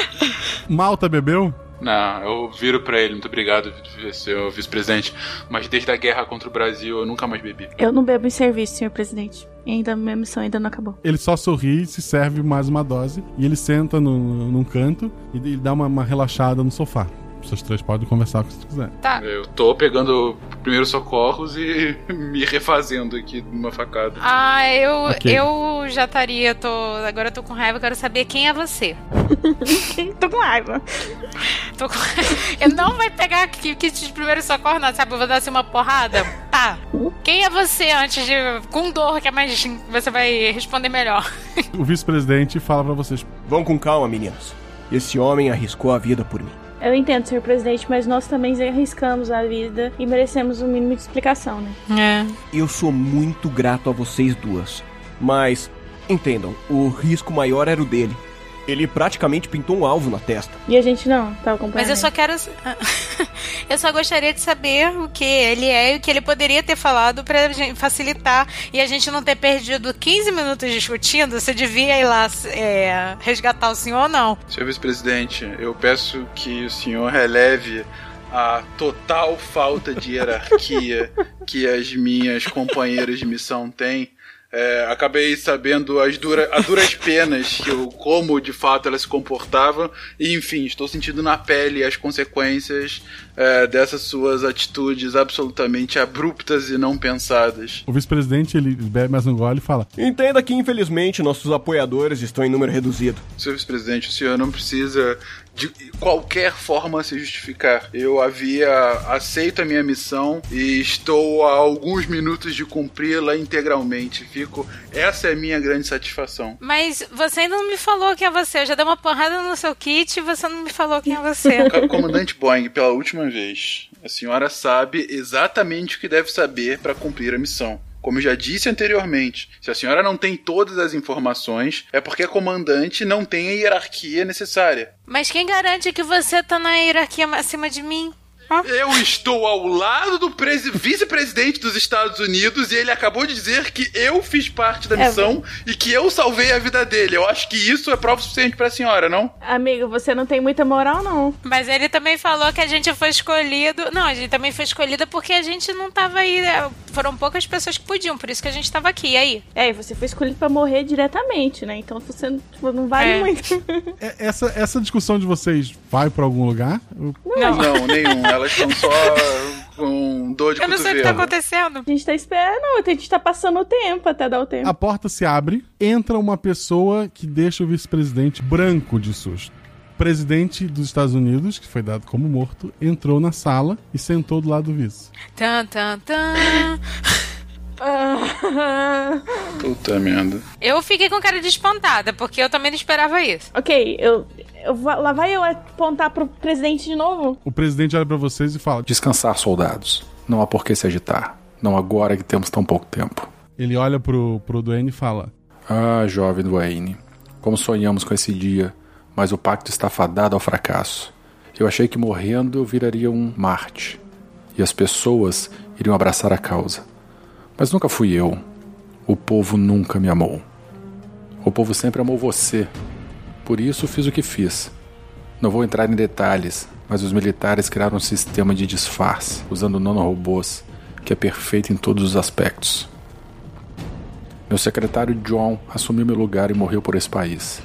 Malta bebeu? Não, eu viro pra ele, muito obrigado, senhor vice-presidente. Mas desde a guerra contra o Brasil eu nunca mais bebi. Eu não bebo em serviço, senhor presidente. E ainda minha missão ainda não acabou. Ele só sorri, se serve mais uma dose e ele senta no, num canto e ele dá uma, uma relaxada no sofá. Vocês três podem conversar com o que vocês quiserem. Tá. Eu tô pegando primeiros socorros e me refazendo aqui numa facada. Ah, eu, Ok. eu já estaria, tô. Agora eu tô com raiva, eu quero saber quem é você. tô com raiva. Tô com... Eu não vai pegar kit kit de primeiro socorro, não, sabe? Eu vou dar assim uma porrada. Tá. Quem é você antes de. Com dor, que é mais. Você vai responder melhor. O vice-presidente fala pra vocês: Vão com calma, meninos. Esse homem arriscou a vida por mim. Eu entendo, senhor presidente, mas nós também arriscamos a vida e merecemos um mínimo de explicação, né? É. Eu sou muito grato a vocês duas. Mas, entendam, o risco maior era o dele. Ele praticamente pintou um alvo na testa. E a gente não, tá acompanhando. Mas eu só quero. eu só gostaria de saber o que ele é e o que ele poderia ter falado pra gente facilitar e a gente não ter perdido 15 minutos discutindo se devia ir lá é, resgatar o senhor ou não. Senhor vice-presidente, eu peço que o senhor releve a total falta de hierarquia que as minhas companheiras de missão têm. É, acabei sabendo as dura, a duras penas que eu, como de fato elas se comportavam, e enfim, estou sentindo na pele as consequências é, dessas suas atitudes absolutamente abruptas e não pensadas. O vice-presidente ele bebe mais um gole e fala: Entenda que, infelizmente, nossos apoiadores estão em número reduzido. Senhor vice-presidente, o senhor não precisa de qualquer forma se justificar. Eu havia aceito a minha missão e estou a alguns minutos de cumpri-la integralmente. fico. Essa é a minha grande satisfação. Mas você ainda não me falou quem é você. Eu já dei uma porrada no seu kit e você não me falou quem é você. Comandante Boeing, pela última vez, a senhora sabe exatamente o que deve saber para cumprir a missão. Como eu já disse anteriormente, se a senhora não tem todas as informações, é porque a comandante não tem a hierarquia necessária. Mas quem garante que você tá na hierarquia acima de mim? Eu estou ao lado do vice-presidente dos Estados Unidos e ele acabou de dizer que eu fiz parte da É, missão e que eu salvei a vida dele. Eu acho que isso é prova suficiente pra senhora, não? Amigo, você não tem muita moral, não. Mas ele também falou que a gente foi escolhido. Não, a gente também foi escolhida porque a gente não tava aí. né? Foram poucas pessoas que podiam, por isso que a gente tava aqui. E aí? É, e você foi escolhido pra morrer diretamente, né? Então você tipo, não vale É. muito. É- Essa, essa discussão de vocês vai pra algum lugar? Eu- Não, não nenhum. Elas estão só com dor de Eu não sei o que tá cotovelo. acontecendo. A gente tá esperando, a gente tá passando o tempo até dar o tempo. A porta se abre, entra uma pessoa que deixa o vice-presidente branco de susto. O presidente dos Estados Unidos, que foi dado como morto, entrou na sala e sentou do lado do vice. Tan, tan, tan. Puta merda. Eu fiquei com cara de espantada, porque eu também não esperava isso. ok, eu, eu vou- lá vai eu apontar pro presidente de novo. O presidente olha pra vocês e fala: Descansar, soldados. Não há por que se agitar. Não agora que temos tão pouco tempo. Ele olha pro, pro Duane e fala: Ah, jovem Duane. Como sonhamos com esse dia, mas o pacto está fadado ao fracasso. Eu achei que morrendo eu viraria um Marte. E as pessoas iriam abraçar a causa. Mas nunca fui eu. O povo nunca me amou. O povo sempre amou você. Por isso fiz o que fiz. Não vou entrar em detalhes, mas os militares criaram um sistema de disfarce, usando nanorobôs, que é perfeito em todos os aspectos. Meu secretário John assumiu meu lugar e morreu por esse país.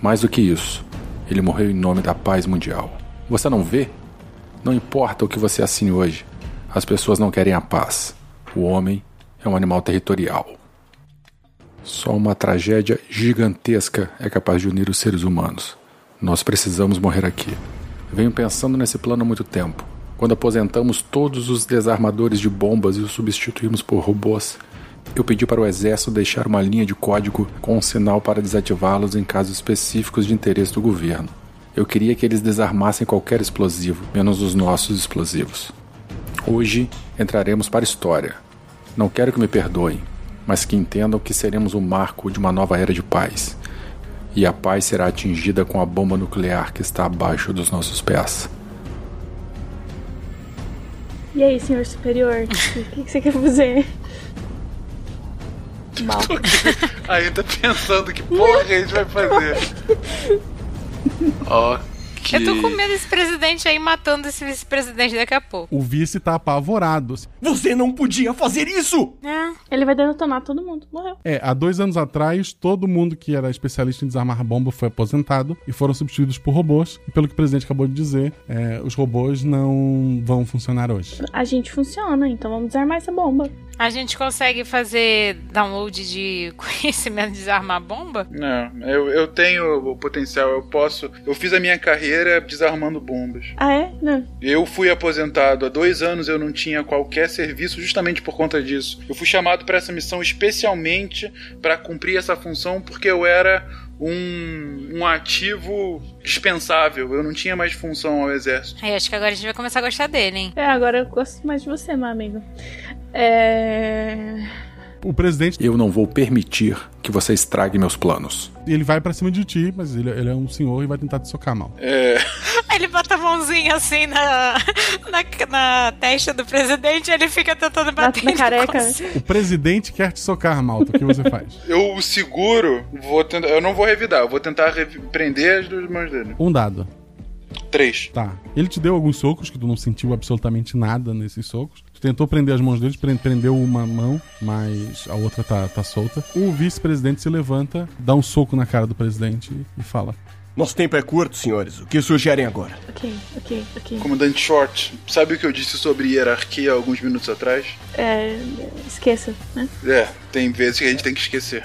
Mais do que isso, ele morreu em nome da paz mundial. Você não vê? Não importa o que você assine hoje, as pessoas não querem a paz. O homem é um animal territorial. Só uma tragédia gigantesca é capaz de unir os seres humanos. Nós precisamos morrer aqui. Venho pensando nesse plano há muito tempo. Quando aposentamos todos os desarmadores de bombas e os substituímos por robôs, eu pedi para o exército deixar uma linha de código com um sinal para desativá-los em casos específicos de interesse do governo. Eu queria que eles desarmassem qualquer explosivo, menos os nossos explosivos. Hoje entraremos para a história. Não quero que me perdoem, mas que entendam que seremos o marco de uma nova era de paz. E a paz será atingida com a bomba nuclear que está abaixo dos nossos pés. E aí, senhor superior? O que, que você quer fazer? Mal. Ainda pensando que porra a gente vai fazer. Ok. Eu tô com medo desse presidente aí matando esse vice-presidente daqui a pouco. O vice tá apavorado. Você não podia fazer isso! É. Ele vai detonar todo mundo. Morreu. É, há dois anos atrás, todo mundo que era especialista em desarmar bomba foi aposentado e foram substituídos por robôs. E pelo que o presidente acabou de dizer, é, os robôs não vão funcionar hoje. A gente funciona, então vamos desarmar essa bomba. A gente consegue fazer download de conhecimento de desarmar bomba? Não, eu, eu tenho o potencial, eu posso. Eu fiz a minha carreira desarmando bombas. Ah, é? Não. Eu fui aposentado há dois anos, eu não tinha qualquer serviço justamente por conta disso. Eu fui chamado para essa missão especialmente para cumprir essa função porque eu era um, um ativo dispensável. Eu não tinha mais função ao exército. Aí acho que agora a gente vai começar a gostar dele, hein? É, agora eu gosto mais de você, meu amigo. É. O presidente. Eu não vou permitir que você estrague meus planos. Ele vai pra cima de ti, mas ele, ele é um senhor e vai tentar te socar mal. É. Ele bota a mãozinha assim na, na, na testa do presidente e ele fica tentando bater na não careca. O presidente quer te socar, Malta. O que você faz? Eu o seguro, vou tentar, eu não vou revidar, eu vou tentar revi- prender as duas mãos dele. Um dado. Três. Tá. Ele te deu alguns socos que tu não sentiu absolutamente nada nesses socos. Tu tentou prender as mãos deles, pre- prendeu uma mão, mas a outra tá, tá solta. O vice-presidente se levanta, dá um soco na cara do presidente e fala: Nosso tempo é curto, senhores. O que sugerem agora? Ok, ok, ok. Comandante Short, sabe o que eu disse sobre hierarquia alguns minutos atrás? É. Esqueça, né? É, tem vezes que a gente tem que esquecer.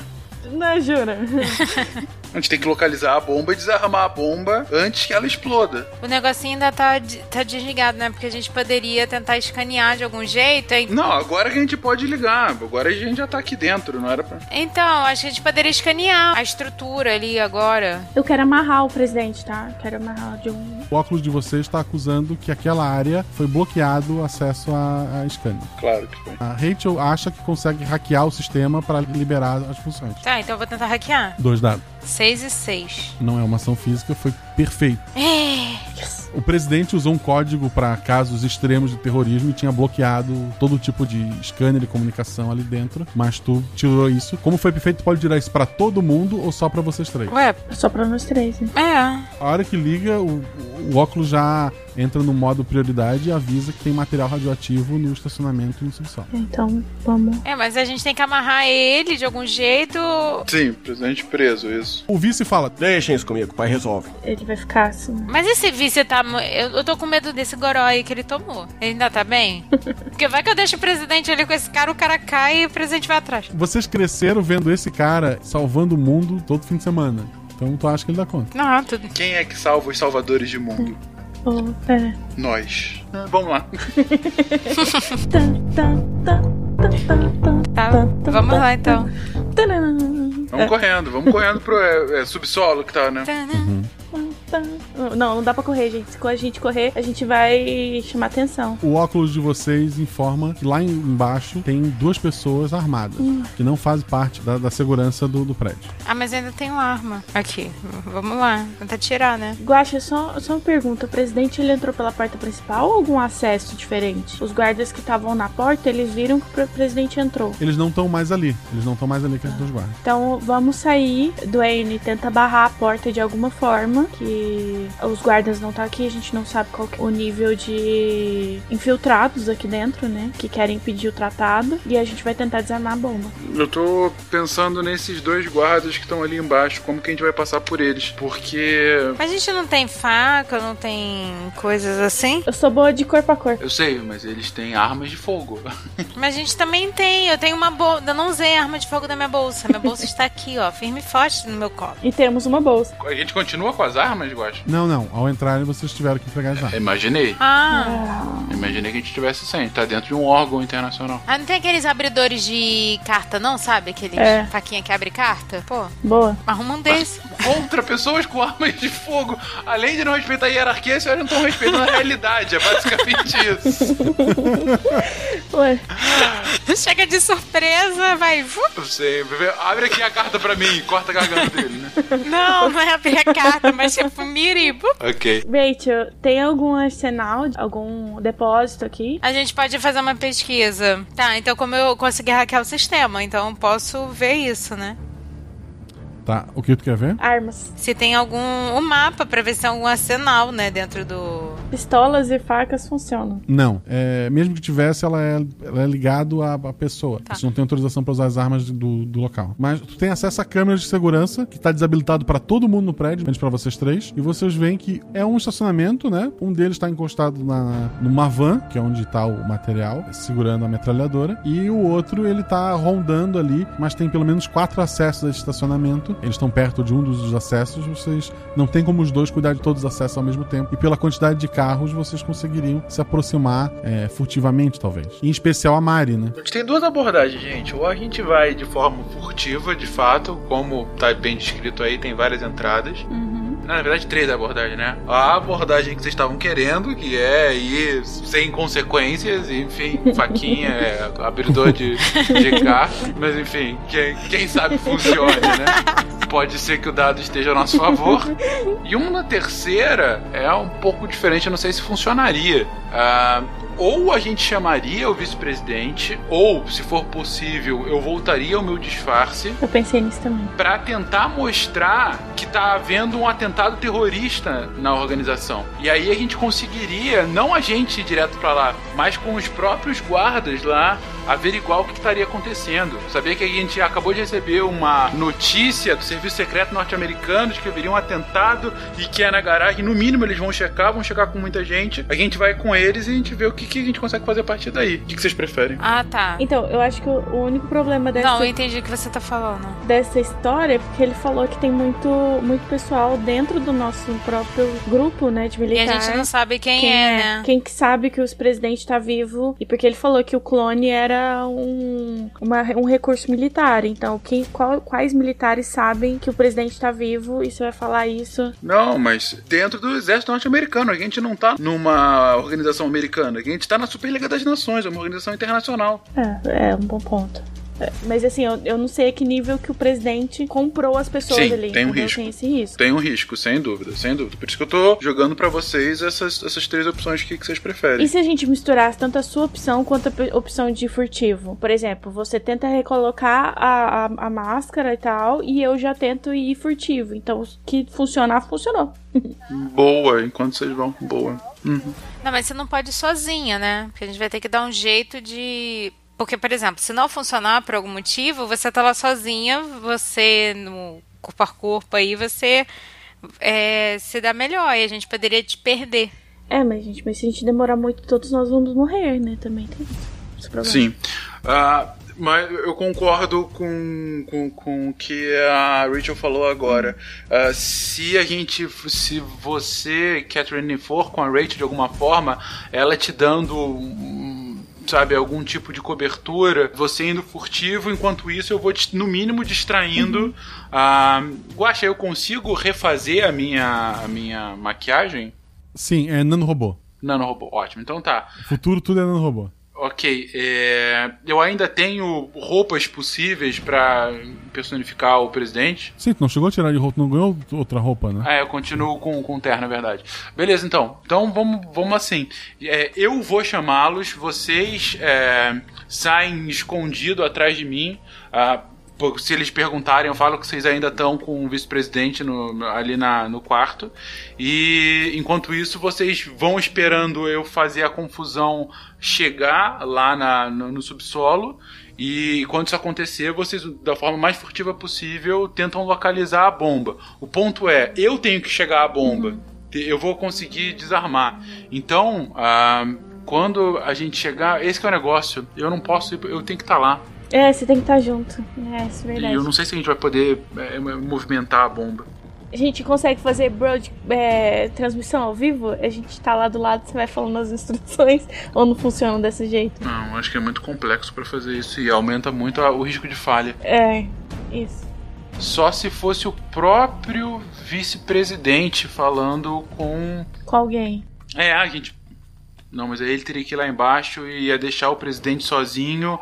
Não, jura. A gente tem que localizar a bomba e desarmar a bomba antes que ela exploda. O negocinho ainda tá, tá desligado, né? Porque a gente poderia tentar escanear de algum jeito. hein? Não, agora que a gente pode ligar. Agora a gente já tá aqui dentro, não era pra. Então, acho que a gente poderia escanear a estrutura ali agora. Eu quero amarrar o presidente, tá? Quero amarrar de um. O óculos de vocês está acusando que aquela área foi bloqueado o acesso a, a scanner. Claro que foi. A Rachel acha que consegue hackear o sistema para liberar as funções. Tá, então eu vou tentar hackear. Dois dados. 6 e 6. Não é uma ação física, foi perfeito. É. O presidente usou um código para casos extremos de terrorismo e tinha bloqueado todo tipo de scanner e comunicação ali dentro. Mas tu tirou isso. Como foi perfeito, tu pode tirar isso para todo mundo ou só para vocês três? Ué, Só pra nós três, né? É. A hora que liga, o, o óculos já entra no modo prioridade e avisa que tem material radioativo no estacionamento e no subsolo. Então, vamos. É, mas a gente tem que amarrar ele de algum jeito. Sim, presidente preso, isso. O vice fala: Deixem isso comigo, pai resolve. Ele vai ficar assim. Mas esse vice tá. Eu, eu tô com medo desse goró aí que ele tomou. Ele ainda tá bem? Porque vai que eu deixo o presidente ali com esse cara, o cara cai e o presidente vai atrás. Vocês cresceram vendo esse cara salvando o mundo todo fim de semana. Então tu acha que ele dá conta. Não, tudo. Quem é que salva os salvadores de mundo? Oh, é. Nós. Ah, Vamos lá. Tá, vamos lá então. Vamos correndo, vamos correndo pro é, é, subsolo que tá, né? Não, não dá pra correr, gente. Se a gente correr, a gente vai chamar atenção. O óculos de vocês informa que lá embaixo tem duas pessoas armadas, Hum. que não fazem parte da, da segurança do, do prédio. Ah, mas ainda tenho arma. Aqui, vamos lá. Tentar tirar, né? Guaxa, só, só uma pergunta. O presidente ele entrou pela porta principal ou algum acesso diferente? Os guardas que estavam na porta, eles viram que o pre- presidente entrou. Eles não estão mais ali. Eles não estão mais ali que as duas guardas. Então vamos sair. Duane tenta barrar a porta de alguma forma. Que os guardas não tá aqui, a gente não sabe qual que é o nível de infiltrados aqui dentro, né? Que querem impedir o tratado. E a gente vai tentar desarmar a bomba. Eu tô pensando nesses dois guardas que estão ali embaixo, como que a gente vai passar por eles? Porque. Mas a gente não tem faca, não tem coisas assim? Eu sou boa de corpo a corpo. Eu sei, mas eles têm armas de fogo. Mas a gente também tem. Eu tenho uma bolsa. Eu não usei a arma de fogo da minha bolsa. Minha bolsa está aqui, ó, firme e forte no meu colo. E temos uma bolsa. A gente continua com as armas, Guacha? Não, não. Ao entrarem, vocês tiveram que entregar as armas. Imaginei. Ah. Imaginei que a gente tivesse sem. Tá dentro de um órgão internacional. Ah, não tem aqueles abridores de carta, não, sabe? Aqueles É. faquinha que abre carta? Pô, Boa. arruma um desse. Contra pessoas com armas de fogo. Além de não respeitar a hierarquia, vocês não estão respeitando a realidade. É basicamente isso. Ué. Chega de surpresa, vai. bebê, Abre aqui a carta pra mim. Corta a garganta dele, né? Não, não é abrir a carta, mas tipo, mira e... bu. Ok. Rachel, tem algum arsenal, algum depósito aqui? A gente pode fazer uma pesquisa. Tá, então como eu consegui hackear o sistema, então eu posso ver isso, né? Tá. O que tu quer ver? Armas. Se tem algum um mapa pra ver se tem algum arsenal, né, dentro do Pistolas e facas funcionam. Não. É, mesmo que tivesse, ela é, ela é ligado à, à pessoa. Tá. Você não tem autorização pra usar as armas do, do local. Mas tu tem acesso a câmeras de segurança, que tá desabilitado pra todo mundo no prédio, menos pra vocês três. E vocês veem que é um estacionamento, né? Um deles tá encostado na, numa van, que é onde tá o material, segurando a metralhadora. E o outro, ele tá rondando ali, mas tem pelo menos quatro acessos a esse estacionamento. Eles estão perto de um dos acessos. Vocês não tem como os dois cuidar de todos os acessos ao mesmo tempo. E pela quantidade de carros, vocês conseguiriam se aproximar é, furtivamente, talvez. Em especial a Mari, né? A gente tem duas abordagens, gente. Ou a gente vai de forma furtiva, de fato, como tá bem descrito aí, tem várias entradas. Na verdade, três abordagens, né? A abordagem que vocês estavam querendo, que é ir sem consequências, enfim, faquinha, é, abridor de, de carta. Mas enfim, quem, quem sabe funcione, né? Pode ser que o dado esteja a nosso favor. E uma terceira é um pouco diferente, eu não sei se funcionaria. Ah, ou a gente chamaria o vice-presidente, ou, se for possível, eu voltaria ao meu disfarce Eu pensei nisso também. para tentar mostrar que tá havendo um atentado terrorista na organização. E aí a gente conseguiria, não a gente ir direto para lá, mas com os próprios guardas lá, averiguar o que estaria acontecendo. Sabia que a gente acabou de receber uma notícia do Serviço Secreto norte-americano de que haveria um atentado e que é na garagem. No mínimo, eles vão checar, vão checar com muita gente. A gente vai com eles e a gente vê o que, que a gente consegue fazer a partir daí. O que, que vocês preferem? Ah, tá. Então, eu acho que o único problema dessa. Não, eu entendi o que você tá falando. Dessa história é porque ele falou que tem muito, muito pessoal dentro do nosso próprio grupo, né, de E militar. a gente não sabe quem, é, né? Quem que sabe que o presidente tá vivo. E porque ele falou que o clone era um, uma- um recurso militar. Então, quem, qual- quais militares sabem que o presidente tá vivo e você vai falar isso? Não, mas dentro do exército norte-americano. A gente não tá numa organização americana. A gente tá na Superliga das Nações, é uma organização internacional. É, é um bom ponto. É, Mas assim, eu, eu não sei a que nível que o presidente comprou as pessoas Sim, ali. tem um risco. Tem esse risco. Tem um risco, sem dúvida, sem dúvida. Por isso que eu tô jogando pra vocês essas, essas três opções que, que vocês preferem. E se a gente misturasse tanto a sua opção quanto a opção de furtivo? Por exemplo, você tenta recolocar a, a, a máscara e tal, e eu já tento ir furtivo. Então, o que funcionar, funcionou. Boa, enquanto vocês vão. Boa. Uhum. Não, mas você não pode ir sozinha, né? Porque a gente vai ter que dar um jeito de. Porque, por exemplo, se não funcionar por algum motivo, você tá lá sozinha, você no corpo a corpo aí, você é, se dá melhor e a gente poderia te perder. É, mas gente, mas se a gente demorar muito, todos nós vamos morrer, né? Também tem esse problema. Sim. Ah, mas eu concordo com, com, com o que a Rachel falou agora. Ah, se a gente. Se você, Catherine, for com a Rachel de alguma forma, ela te dando. um, Sabe, algum tipo de cobertura, você indo furtivo, enquanto isso eu vou, te- no mínimo, distraindo. Ah, Guaxa, eu consigo refazer a minha, a minha maquiagem? Sim, é nanorobô. Nanorobô, ótimo. Então tá. Futuro tudo é nanorobô. Ok, é, eu ainda tenho roupas possíveis pra personificar o presidente. Sim, tu não chegou a tirar de roupa, não ganhou outra roupa, né? Ah, eu continuo com, com terno, na verdade. Beleza, então. Então vamos, vamos assim. É, eu vou chamá-los, vocês é, saem escondido atrás de mim. Ah, se eles perguntarem, eu falo que vocês ainda estão com o vice-presidente no- ali na, no quarto. E enquanto isso, vocês vão esperando eu fazer a confusão chegar lá na- no, no subsolo. E quando isso acontecer, vocês, da forma mais furtiva possível, tentam localizar a bomba. O ponto é, eu tenho que chegar à bomba. Te- Eu vou conseguir desarmar. Então, ah, quando a gente chegar, esse é o negócio. Eu não posso, ir- eu tenho que estar lá. É, você tem que estar junto. É, isso é verdade. E eu não sei se a gente vai poder é, movimentar a bomba. A gente consegue fazer broad, é, transmissão ao vivo? A gente tá lá do lado, você vai falando as instruções, ou não funciona desse jeito? Não, acho que é muito complexo pra fazer isso e aumenta muito o risco de falha. É, isso. Só se fosse o próprio vice-presidente falando com. Com alguém. É, a gente. Não, mas aí ele teria que ir lá embaixo e ia deixar o presidente sozinho.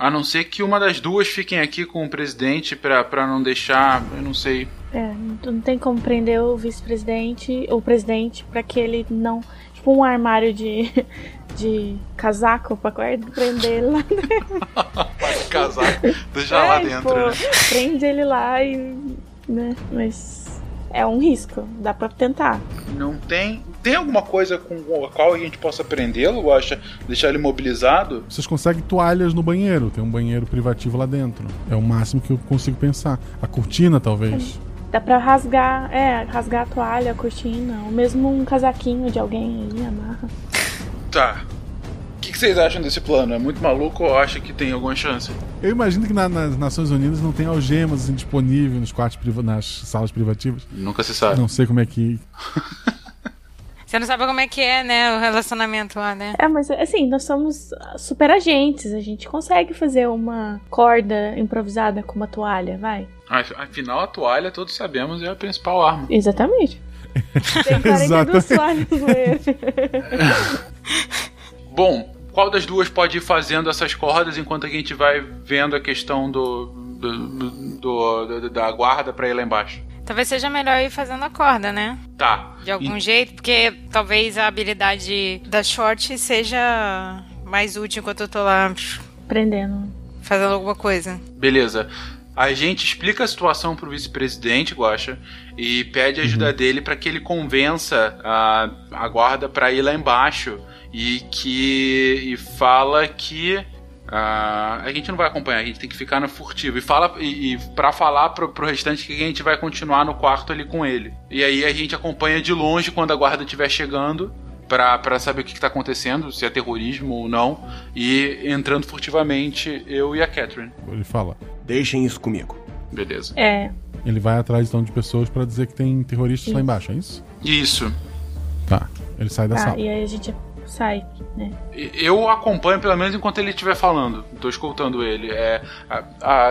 A não ser que uma das duas fiquem aqui com o presidente pra, pra não deixar. Eu não sei. É, não, tem como prender o vice-presidente, o presidente, pra que ele não. Tipo um armário de, de casaco pra guardar, prender ele lá dentro. Casaco, deixar lá É, dentro. pô, né? Prende ele lá e. né? Mas é um risco, dá pra tentar. Não tem. Tem alguma coisa com a qual a gente possa prendê-lo? Acha deixar ele mobilizado? Vocês conseguem toalhas no banheiro, tem um banheiro privativo lá dentro. É o máximo que eu consigo pensar. A cortina, talvez. Dá pra rasgar, é, rasgar a toalha, a cortina, ou mesmo um casaquinho de alguém aí, amarra. Tá. O que, que vocês acham desse plano? É muito maluco ou acha que tem alguma chance? Eu imagino que na- nas Nações Unidas não tem algemas assim, disponíveis nos quartos nas salas privativas. Nunca se sabe. Não sei como é que. Você não sabe como é que é, né, o relacionamento lá, né? É, mas assim, nós somos super agentes, a gente consegue fazer uma corda improvisada com uma toalha, vai. Af- Afinal, a toalha, todos sabemos, é a principal arma. Exatamente. Tem 42 toalhas no. Bom, qual das duas pode ir fazendo essas cordas enquanto a gente vai vendo a questão do, do- do- do- da guarda pra ir lá embaixo? Talvez seja melhor ir fazendo a corda, né? Tá. De algum E- jeito, porque talvez a habilidade da short seja mais útil enquanto eu tô lá Prendendo. fazendo alguma coisa. Beleza. A gente explica a situação pro vice-presidente, Guaxa, e pede ajuda dele para que ele convença a, a guarda para ir lá embaixo e que e fala que Ah, a gente não vai acompanhar, a gente tem que ficar no furtivo. E fala e, e para falar pro, pro restante que a gente vai continuar no quarto ali com ele. E aí a gente acompanha de longe quando a guarda estiver chegando. Pra, pra saber o que, que tá acontecendo, se é terrorismo ou não, e entrando furtivamente eu e a Catherine. Ele fala. Deixem isso comigo. Beleza. É. Ele vai atrás então de pessoas pra dizer que tem terroristas lá Isso. embaixo, é isso? Isso. Tá. Ele sai da Tá, sala. e aí a gente sai, né? Eu acompanho pelo menos enquanto ele estiver falando. Tô escutando ele. É, a,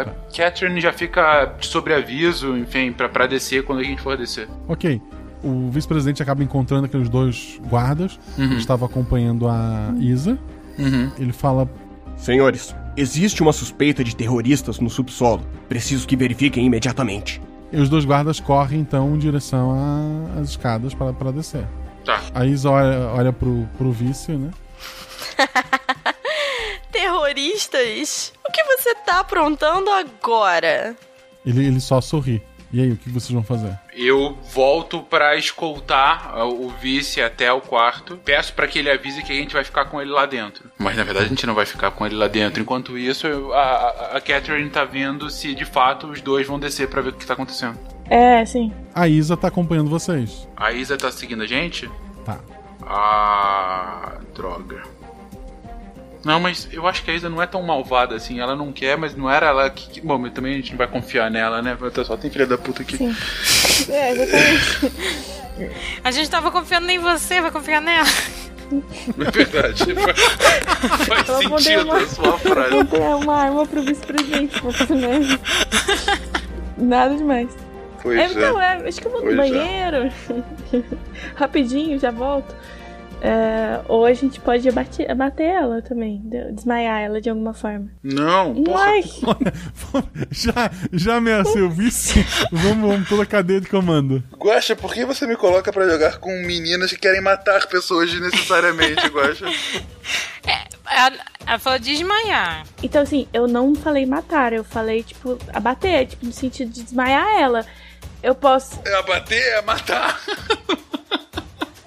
a Catherine já fica de sobreaviso, enfim, pra descer quando a gente for descer. Ok. O vice-presidente acaba encontrando aqueles dois guardas Uhum. que estavam acompanhando a Isa. Uhum. Ele fala: Senhores, existe uma suspeita de terroristas no subsolo. Preciso que verifiquem imediatamente. E os dois guardas correm então em direção às escadas para para descer. Tá. A Isa olha, olha pro, pro vice, né? Terroristas? O que você tá aprontando agora? Ele, ele só sorri. E aí, o que vocês vão fazer? Eu volto pra escoltar ah, o vice até o quarto. Peço pra que ele avise que a gente vai ficar com ele lá dentro. Mas na verdade a gente não vai ficar com ele lá dentro. Enquanto isso, a, a, a Catherine tá vendo se de fato os dois vão descer pra ver o que tá acontecendo. É, sim. A Isa tá acompanhando vocês. A Isa tá seguindo a gente? Tá. Ah, droga. Não, mas eu acho que a Isa não é tão malvada assim. Ela não quer, mas não era ela que. Bom, mas também a gente não vai confiar nela, né? Só tem filha da puta aqui. Sim. É, exatamente. A gente tava confiando em você, vai confiar nela. É verdade. Faz mandou sentido uma- a sua frase. Mandei uma arma pro vice-presidente, merda. Nada demais. Pois é, é. então, é, acho que eu vou no Pois é. banheiro. Rapidinho, já volto. É, ou a gente pode abater, abater ela também, de- desmaiar ela de alguma forma. Não, porra. Ai, Já, já ameacei o vice? vamos, vamos toda a cadeia de comando. Guaxa, por que você me coloca pra jogar com meninas que querem matar pessoas desnecessariamente, Guaxa? Ela, ela falou desmaiar. Então, assim, eu não falei matar, eu falei, tipo, abater, tipo, no sentido de desmaiar ela. Eu posso. É abater, é matar.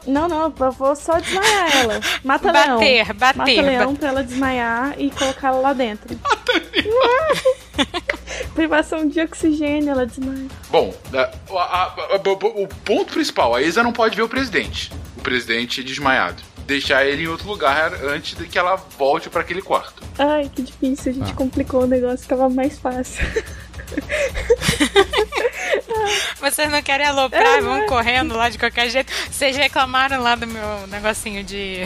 Não, não, eu vou só desmaiar ela. Mata Bater, leão. bater, Mata leão ba- pra ela desmaiar e colocar ela lá dentro. Privação de oxigênio, ela desmaia. Bom, a- a- a- a- o ponto principal, a Isa não pode ver o presidente. O presidente desmaiado. Deixar ele em outro lugar antes de que ela volte pra aquele quarto. Ai, que difícil, a gente Ah. complicou o negócio, tava mais fácil. Vocês não querem aloprar É, e vão né? correndo lá de qualquer jeito. Vocês reclamaram lá do meu negocinho de.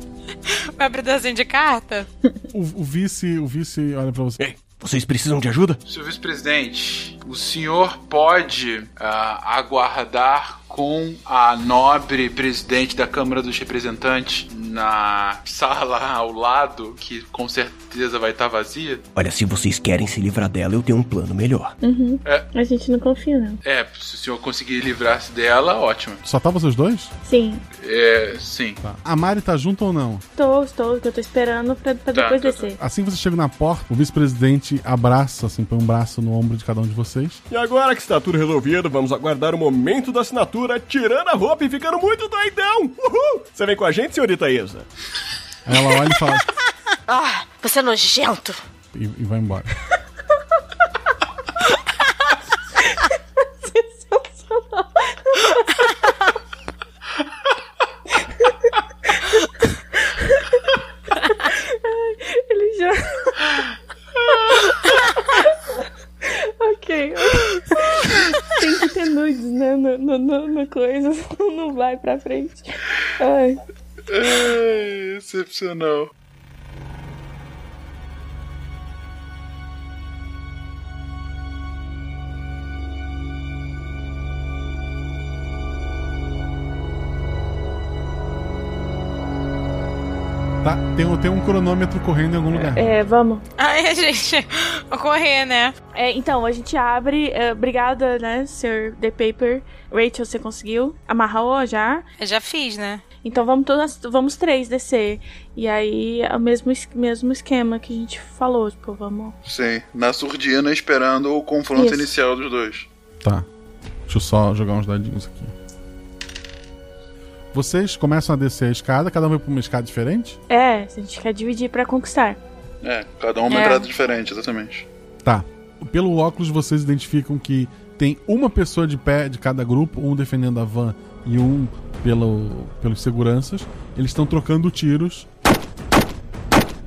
meu abridorzinho de carta? O, o vice, o vice olha pra você. Vocês precisam de ajuda? Senhor vice-presidente, o senhor pode ah, aguardar com a nobre presidente da Câmara dos Representantes na sala ao lado, que com certeza vai estar vazia? Olha, se vocês querem se livrar dela, eu tenho um plano melhor. Uhum. É. A gente não confia, não. É, se o senhor conseguir livrar-se dela, ótimo. Só tá vocês dois? Sim, É, sim. A Mari tá junto ou não? estou, estou, que eu tô esperando pra, pra Tá, depois tá, descer. Assim que você chega na porta, o vice-presidente abraça, assim, põe um braço no ombro de cada um de vocês. E agora que está tudo resolvido, vamos aguardar o momento da assinatura, tirando a roupa e ficando muito doidão. Uhul! Você vem com a gente, senhorita Isa? Ela olha e fala. Ah, você é nojento. e, e vai embora. Ele já. ok. Tem que ter nudes, né? No, no, no, no coisa, não vai pra frente. Ai. É, excepcional. Tá? Tem, tem um cronômetro correndo em algum lugar. É, vamos. Ai, gente, vou correr, né? É, então, a gente abre. é, obrigada, né, Sr. The Paper. Rachel, você conseguiu? Amarrou já? Eu já fiz, né? Então vamos todas, vamos três descer. E aí é o mesmo, es- mesmo esquema que a gente falou, tipo, vamos. Sim, na surdina esperando o confronto Isso. inicial dos dois. Tá. Deixa eu só jogar uns dadinhos aqui. Vocês começam a descer a escada, cada um vai pra uma escada diferente? É, a gente quer dividir pra conquistar. É, cada um uma É. entrada diferente, exatamente. Tá. Pelo óculos vocês identificam que tem uma pessoa de pé de cada grupo, um defendendo a van e um pelo, pelos seguranças. Eles estão trocando tiros.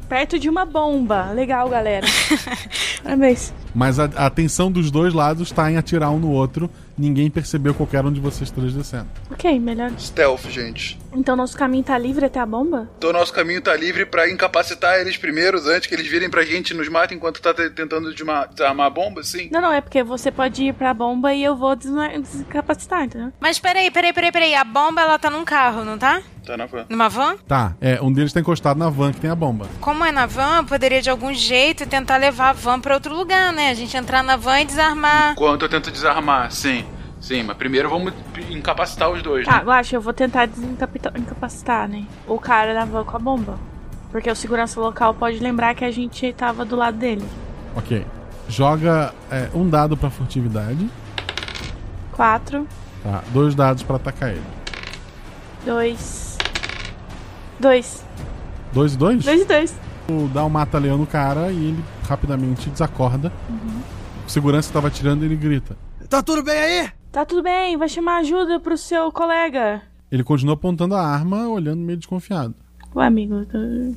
Perto de uma bomba. Legal, galera. Parabéns. Mas a, a atenção dos dois lados está em atirar um no outro. Ninguém percebeu qualquer um de vocês três descendo. Ok, melhor. Stealth, gente. Então nosso caminho tá livre até a bomba? Então nosso caminho tá livre pra incapacitar eles primeiros, antes que eles virem pra gente e nos matem enquanto tá te- tentando desarmar a bomba, sim? Não, não, é porque você pode ir pra bomba e eu vou descapacitar, entendeu? Mas peraí, peraí, peraí, peraí. A bomba ela tá num carro, não tá? Tá na van. Numa van? Tá, é, um deles está encostado na van que tem a bomba. Como é na van, eu poderia de algum jeito tentar levar a van pra outro lugar, né? A gente entrar na van e desarmar. Enquanto eu tento desarmar, sim. Sim, mas primeiro vamos incapacitar os dois, Tá, né? eu acho, eu vou tentar desincapacitar, incapacitar, né? O cara na van com a bomba. Porque o segurança local pode lembrar que a gente tava do lado dele. Ok. Joga é, um dado pra furtividade. Quatro, Tá, dois dados pra atacar ele. dois. Dois. Dois e dois? Dois e dois. O- Dá um mata-leão no cara e ele rapidamente desacorda. Uhum. O segurança tava atirando e ele grita. Tá tudo bem aí? Tá tudo bem, vai chamar ajuda pro seu colega. Ele continua apontando a arma, olhando meio desconfiado. O amigo. do-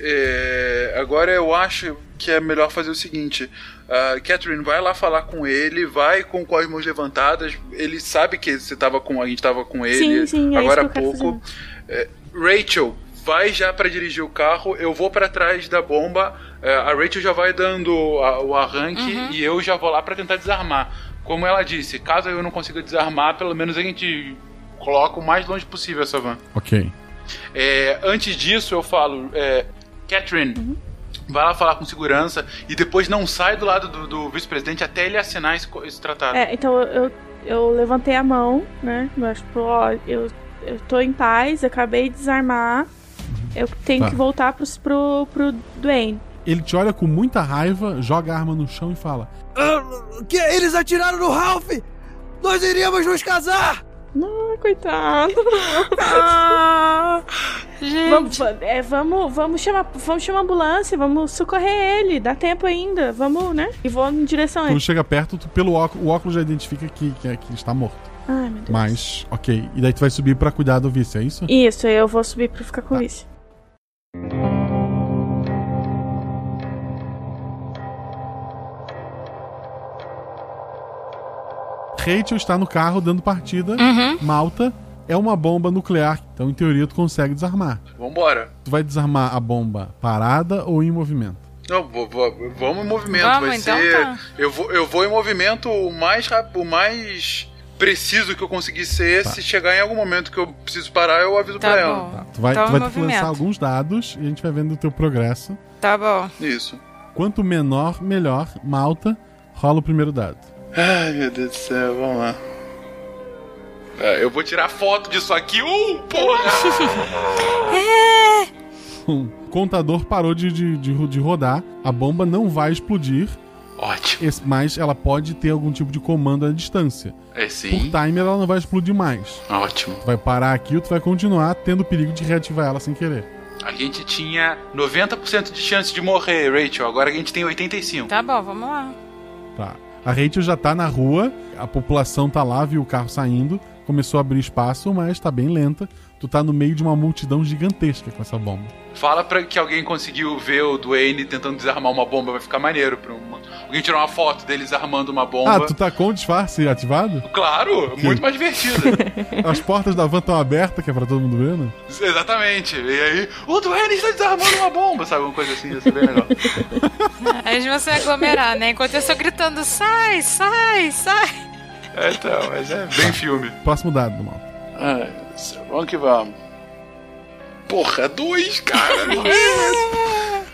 É, agora eu acho que é melhor fazer o seguinte: a Catherine vai lá falar com ele, vai com, com as mãos levantadas. Ele sabe que você tava com, a gente tava com ele Sim, sim, é agora há pouco. É, Rachel, vai já pra dirigir o carro. Eu vou pra trás da bomba. É, a Rachel já vai dando a- o arranque Uhum. e eu já vou lá pra tentar desarmar. Como ela disse, caso eu não consiga desarmar, pelo menos a gente coloca o mais longe possível essa van. Ok. É, antes disso, eu falo, é, Catherine, vai lá falar com segurança e depois não sai do lado do, do vice-presidente até ele assinar esse, esse tratado. É, então eu, eu levantei a mão, né? Mas, tipo, ó, eu, eu tô em paz, acabei de desarmar. Eu tenho Tá. que voltar pro, pro, pro Dwayne. Ele te olha com muita raiva, joga a arma no chão e fala: Ah, que eles atiraram no Ralph! Nós iríamos nos casar! Não, coitado. Ah, Vamos, é, vamos, vamos, chamar, vamos chamar a ambulância, vamos socorrer ele. Dá tempo ainda. Vamos, né? E vou em direção a Quando ele. chega perto, tu, pelo óculos, o óculos já identifica que, que, que ele está morto. Ai, meu Deus. Mas, ok. E daí tu vai subir pra cuidar do vice, é isso? Isso, eu vou subir pra ficar com Tá. isso. Rachel está no carro dando partida. Uhum. Malta é uma bomba nuclear. Então, em teoria, tu consegue desarmar. Vambora. Tu vai desarmar a bomba parada ou em movimento? Não, vou- vou- vamos em movimento. Vamos, vai então ser. tá. Eu, vou, eu vou em movimento o mais rápido, o mais preciso que eu conseguir ser. Se chegar em algum momento que eu preciso parar, eu aviso Tá pra bom. ela. Tu vai, Então, tu vai em ter que lançar alguns dados e a gente vai vendo o teu progresso. Tá bom. Isso. Quanto menor, melhor. Malta, rola o primeiro dado. Ai, meu Deus do céu, vamos lá. É, eu vou tirar foto disso aqui. Uh, porra! O contador parou de, de, de, de rodar. A bomba não vai explodir. Ótimo. Esse- mas ela pode ter algum tipo de comando à distância. É Por sim. timer, ela não vai explodir mais. Ótimo. Tu vai parar aqui ou tu vai continuar tendo o perigo de reativar ela sem querer. A gente tinha 90% de chance de morrer, Rachel. Agora a gente tem 85%. Tá bom, vamos lá. Tá. A Rachel já tá na rua, a população tá lá, viu o carro saindo, começou a abrir espaço, mas tá bem lenta. Tu tá no meio de uma multidão gigantesca com essa bomba. Fala pra que alguém conseguiu ver o Dwayne tentando desarmar uma bomba, vai ficar maneiro. Pra uma- Alguém tirou uma foto deles armando uma bomba. Ah, tu tá com o disfarce ativado? Claro, muito mais divertido. As portas da van estão abertas, que é pra todo mundo ver, né? Exatamente. E aí, o Dwayne está desarmando uma bomba, sabe? Uma coisa assim, ia ser bem legal. Aí você vai aglomerar, né? Enquanto eu estou gritando, sai, sai, sai. É, então, mas é bem filme. Próximo dado do mal. Ai, vamos que vamos. Porra, dois, cara.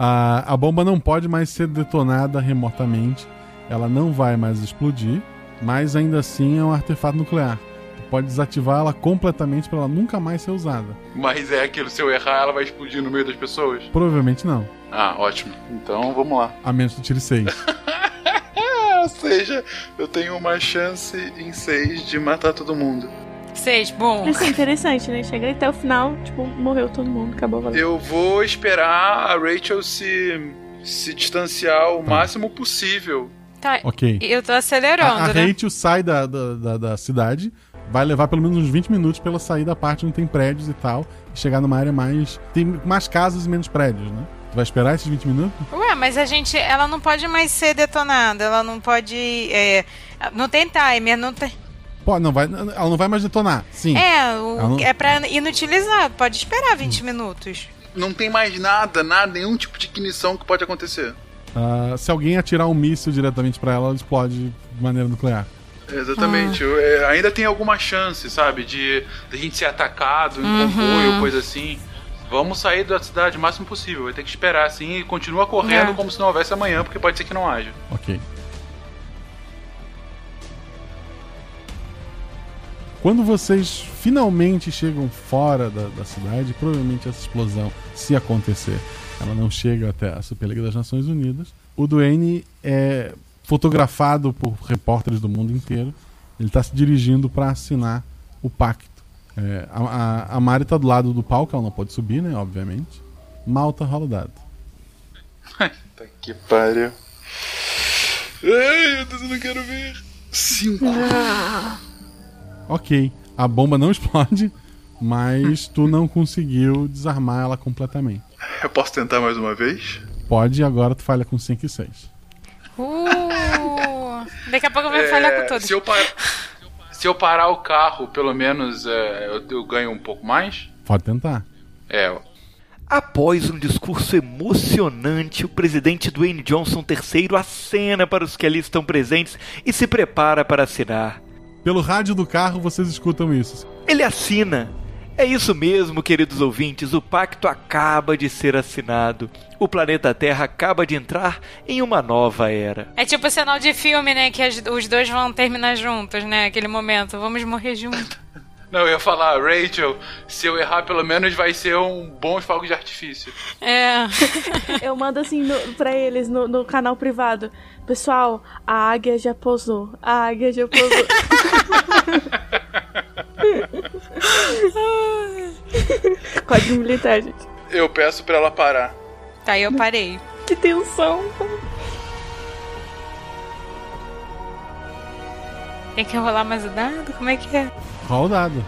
A, a bomba não pode mais ser detonada remotamente. Ela não vai mais explodir, mas ainda assim é um artefato nuclear. Tu pode desativar ela completamente pra ela nunca mais ser usada. Mas é aquilo, se eu errar, ela vai explodir no meio das pessoas? Provavelmente não. Ah, ótimo. Então, vamos lá. A menos que tire 6. Ou seja, eu tenho uma chance em seis de matar todo mundo. Seis, bom. Isso é interessante, né? Chega até o final, tipo, morreu todo mundo, acabou valendo. Eu vou esperar a Rachel se, se distanciar o máximo possível. Tá, Ok. eu tô acelerando, A, a né? Rachel sai da, da, da, da cidade, vai levar pelo menos uns 20 minutos pra ela sair da parte onde tem prédios e tal, e chegar numa área mais. Tem mais casas e menos prédios, né? Tu vai esperar esses 20 minutos? Ué, mas a gente, ela não pode mais ser detonada, ela não pode, é, não tem timer, não tem... Pô, não vai, ela não vai mais detonar, sim. É, o- não- é pra inutilizar, pode esperar 20 minutos. Não tem mais nada, nada, nenhum tipo de ignição que pode acontecer. Ah, se alguém atirar um míssil diretamente pra ela, ela explode de maneira nuclear. Exatamente. Eu, é, ainda tem alguma chance, sabe, de, de a gente ser atacado em Uhum. comboio ou coisa assim. Vamos sair da cidade o máximo possível. Vai ter que esperar assim e continua correndo É. como se não houvesse amanhã, porque pode ser que não haja. Ok. Quando vocês finalmente chegam fora da, da cidade, provavelmente essa explosão, se acontecer, ela não chega até a Superliga das Nações Unidas. O Duane é fotografado por repórteres do mundo inteiro. Ele está se dirigindo para assinar o pacto. É, a, a, a Mari está do lado do palco, ela não pode subir, né? Obviamente. Malta rola o dado. Tá que pariu. Ai, meu Deus, eu não quero ver. Cinco. Ok, a bomba não explode, mas tu não conseguiu desarmar ela completamente. Eu posso tentar mais uma vez? Pode e agora tu falha com 5 e 6. Uh, daqui a pouco eu vou É, falhar com todos. Se eu, par... se eu parar o carro, pelo menos é, eu, eu ganho um pouco mais? Pode tentar. É, Após um discurso emocionante, o presidente Dwayne Johnson III acena para os que ali estão presentes e se prepara para assinar. Pelo rádio do carro vocês escutam isso. Ele assina. É isso mesmo, queridos ouvintes, o pacto acaba de ser assinado. O planeta Terra acaba de entrar em uma nova era. É tipo sinal de filme, né? Que as- os dois vão terminar juntos, né? Aquele momento. Vamos morrer juntos. Não, eu ia falar, Rachel, se eu errar, pelo menos vai ser um bom fogo de artifício. É. Eu mando assim no, pra eles no, no canal privado. Pessoal, a águia já pousou. A águia já pousou. Código militar, gente. Eu peço pra ela parar. Tá, eu parei. Que tensão. Tem que rolar mais o dado? Como é que é? Rola o dado.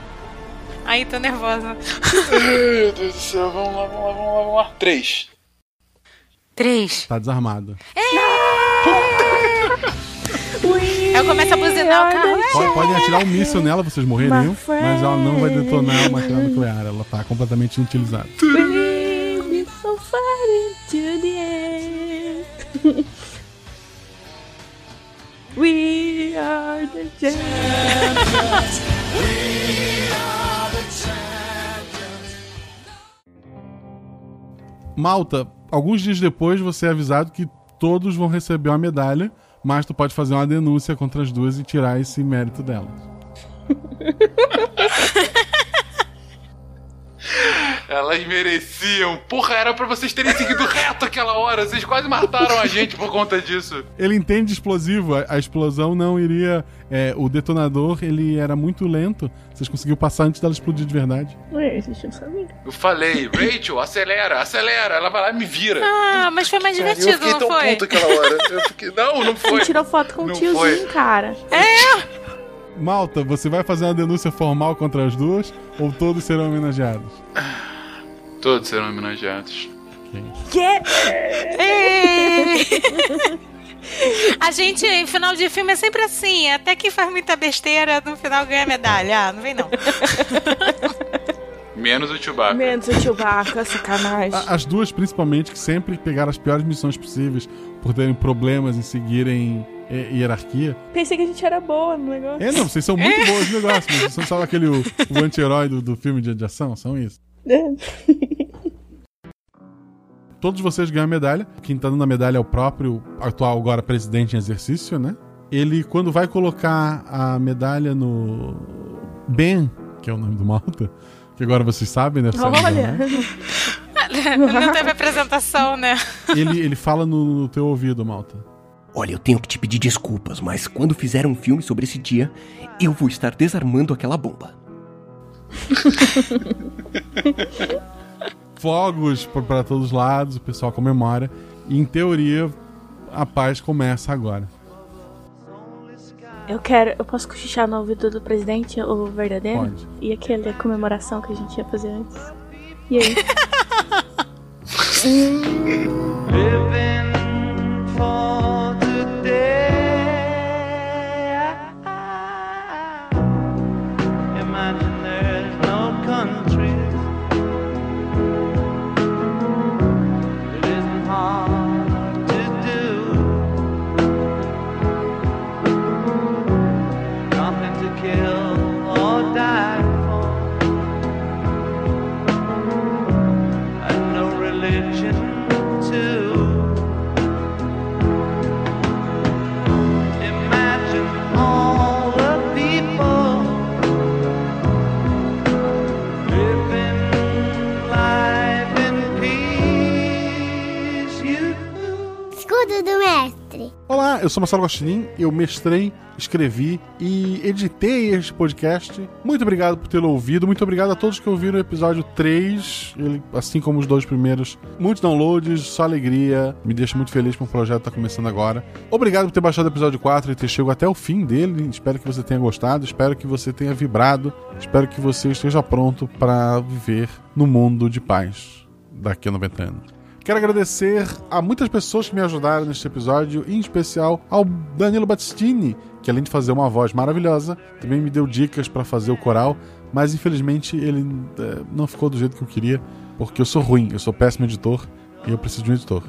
Ai, tô nervosa. Meu Deus do céu, vamos lá, vamos lá, vamos lá, vamos lá. Três. Três. Tá desarmado. Eu começo a buzinar o carro. Pode- Podem atirar um míssil nela, vocês morreriam, mas ela não vai detonar uma material nuclear. Ela tá completamente inutilizada. Bring me so far into the end. We are the champions. Malta, alguns dias depois você é avisado que todos vão receber uma medalha, mas tu pode fazer uma denúncia contra as duas e tirar esse mérito delas. Elas mereciam. Porra, era pra vocês terem seguido reto aquela hora. Vocês quase mataram a gente por conta disso. Ele entende explosivo, a, a explosão não iria. é, o detonador ele era muito lento. Vocês conseguiram passar antes dela explodir de verdade. Ué, eu saber. Eu falei, Rachel, acelera, acelera. Ela vai lá e me vira. Ah, mas foi mais divertido, eu fiquei não tão foi? puto aquela hora. Eu fiquei, não, não foi. Você tirou foto com o Não tiozinho, foi. cara. É! Malta, você vai fazer uma denúncia formal contra as duas ou todos serão homenageados? Todos serão homenageados. Que? A gente, em final de filme, é sempre assim. Até que faz muita besteira, no final ganha medalha. Ah, não vem não. Menos o Chewbacca. Menos o Chewbacca, sacanagem. A- As duas, principalmente, que sempre pegaram as piores missões possíveis por terem problemas em seguirem hierarquia. Pensei que a gente era boa no negócio. É, não, vocês são muito boas no negócio, mas vocês são aquele o, o anti-herói do, do filme de, de ação, são isso. Todos vocês ganham a medalha. Quem tá dando a medalha é o próprio atual agora presidente em exercício, né? Ele, quando vai colocar a medalha no Ben, que é o nome do Malta, que agora vocês sabem, né? Olha! não teve apresentação, né? Ele, ele fala no, no teu ouvido, Malta. Olha, eu tenho que te pedir desculpas, mas quando fizer um filme sobre esse dia, eu vou estar desarmando aquela bomba. Fogos pra- pra todos os lados, o pessoal comemora. E em teoria, a paz começa agora. Eu quero. Eu posso cochichar no ouvido do presidente, o verdadeiro? Pode. E aquela comemoração que a gente ia fazer antes? E aí? for day. Eu sou Marcelo Gostinin, eu mestrei, escrevi e editei este podcast. Muito obrigado por tê-lo ouvido, muito obrigado a todos que ouviram o episódio 3, ele, assim como os dois primeiros. Muitos downloads, só alegria, me deixa muito feliz que o projeto está começando agora. Obrigado por ter baixado o episódio 4 e ter chegado até o fim dele. Espero que você tenha gostado, espero que você tenha vibrado, espero que você esteja pronto para viver no mundo de paz daqui a 90 anos. Quero agradecer a muitas pessoas que me ajudaram neste episódio, em especial ao Danilo Battistini, que além de fazer uma voz maravilhosa, também me deu dicas para fazer o coral, mas infelizmente ele eh, não ficou do jeito que eu queria, porque eu sou ruim, eu sou péssimo editor e eu preciso de um editor.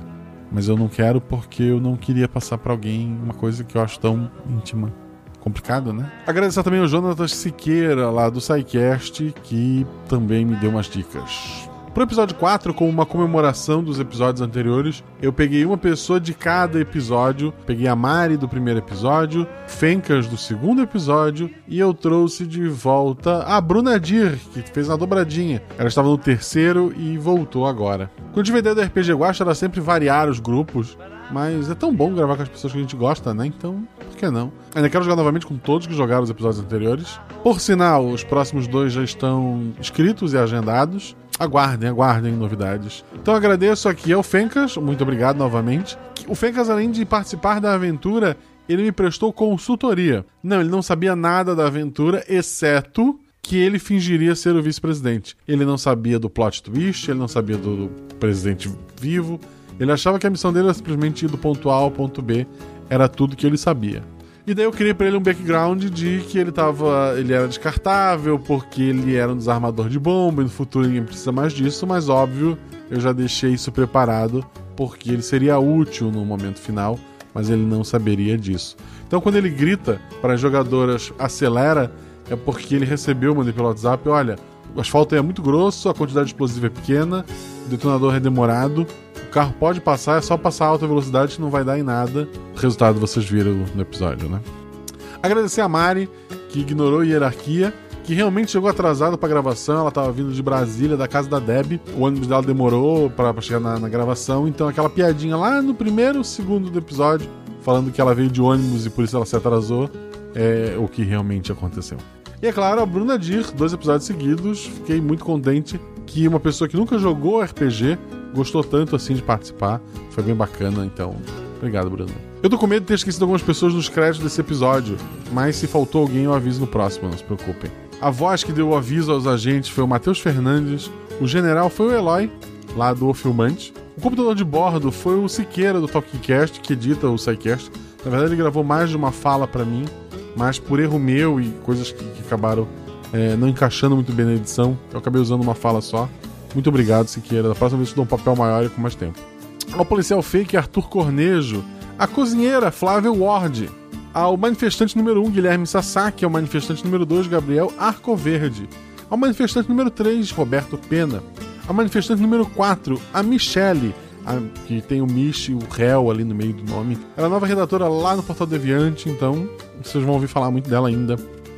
Mas eu não quero porque eu não queria passar para alguém uma coisa que eu acho tão íntima. Complicado, né? Agradecer também ao Jonatas Siqueira, lá do SciCast, que também me deu umas dicas. Pro episódio 4, como uma comemoração dos episódios anteriores, eu peguei uma pessoa de cada episódio. Peguei a Mari do primeiro episódio, Fencas do segundo episódio, e eu trouxe de volta a Bruna Dir, que fez uma dobradinha. Ela estava no terceiro e voltou agora. Com a ideia do RPG Guacha era sempre variar os grupos, mas é tão bom gravar com as pessoas que a gente gosta, né? Então, por que não? Ainda quero jogar novamente com todos que jogaram os episódios anteriores. Por sinal, os próximos dois já estão escritos e agendados. Aguardem, aguardem novidades. Então agradeço aqui ao Fencas, muito obrigado novamente. O Fencas, além de participar da aventura, ele me prestou consultoria. Não, ele não sabia nada da aventura, exceto que ele fingiria ser o vice-presidente. Ele não sabia do plot twist, ele não sabia do, presidente vivo. Ele achava que a missão dele era simplesmente ir do ponto A ao ponto B. Era tudo que ele sabia. E daí eu criei pra ele um background de que ele tava. ele era descartável, porque ele era um desarmador de bomba, e no futuro ninguém precisa mais disso, mas óbvio, eu já deixei isso preparado, porque ele seria útil no momento final, mas ele não saberia disso. Então quando ele grita para as jogadoras acelera, é porque ele recebeu, mandei pelo WhatsApp, olha, o asfalto é muito grosso, a quantidade de explosivo é pequena, o detonador é demorado, carro pode passar, é só passar a alta velocidade que não vai dar em nada. O resultado vocês viram no episódio, né? Agradecer a Mari, que ignorou a hierarquia, que realmente chegou atrasada pra gravação. Ela tava vindo de Brasília, da casa da Deb. O ônibus dela demorou pra, pra chegar na, na gravação. Então, aquela piadinha lá no primeiro segundo do episódio, falando que ela veio de ônibus e por isso ela se atrasou, é o que realmente aconteceu. E é claro, a Bruna Dir, dois episódios seguidos, fiquei muito contente que uma pessoa que nunca jogou RPG gostou tanto assim de participar. Foi bem bacana, então. Obrigado, Bruna. Eu tô com medo de ter esquecido algumas pessoas nos créditos desse episódio, mas se faltou alguém, eu aviso no próximo, não se preocupem. A voz que deu o aviso aos agentes foi o Matheus Fernandes, o general foi o Eloy, lá do O Filmante. O computador de bordo foi o Siqueira do Talkcast, que edita o SciCast. Na verdade, ele gravou mais de uma fala para mim, mas por erro meu e coisas que, que acabaram é, não encaixando muito bem na edição, eu acabei usando uma fala só. Muito obrigado, Siqueira. Da próxima vez eu dou um papel maior e com mais tempo. Ao policial fake Arthur Cornejo, a cozinheira Flávia Ward, ao manifestante número 1 Guilherme Sasaki, ao manifestante número 2 Gabriel Arcoverde, ao manifestante número 3 Roberto Pena, ao manifestante número 4 a Michele, a, que tem o Mich e o réu ali no meio do nome. Ela é nova redatora lá no Portal Deviante, então vocês vão ouvir falar muito dela ainda.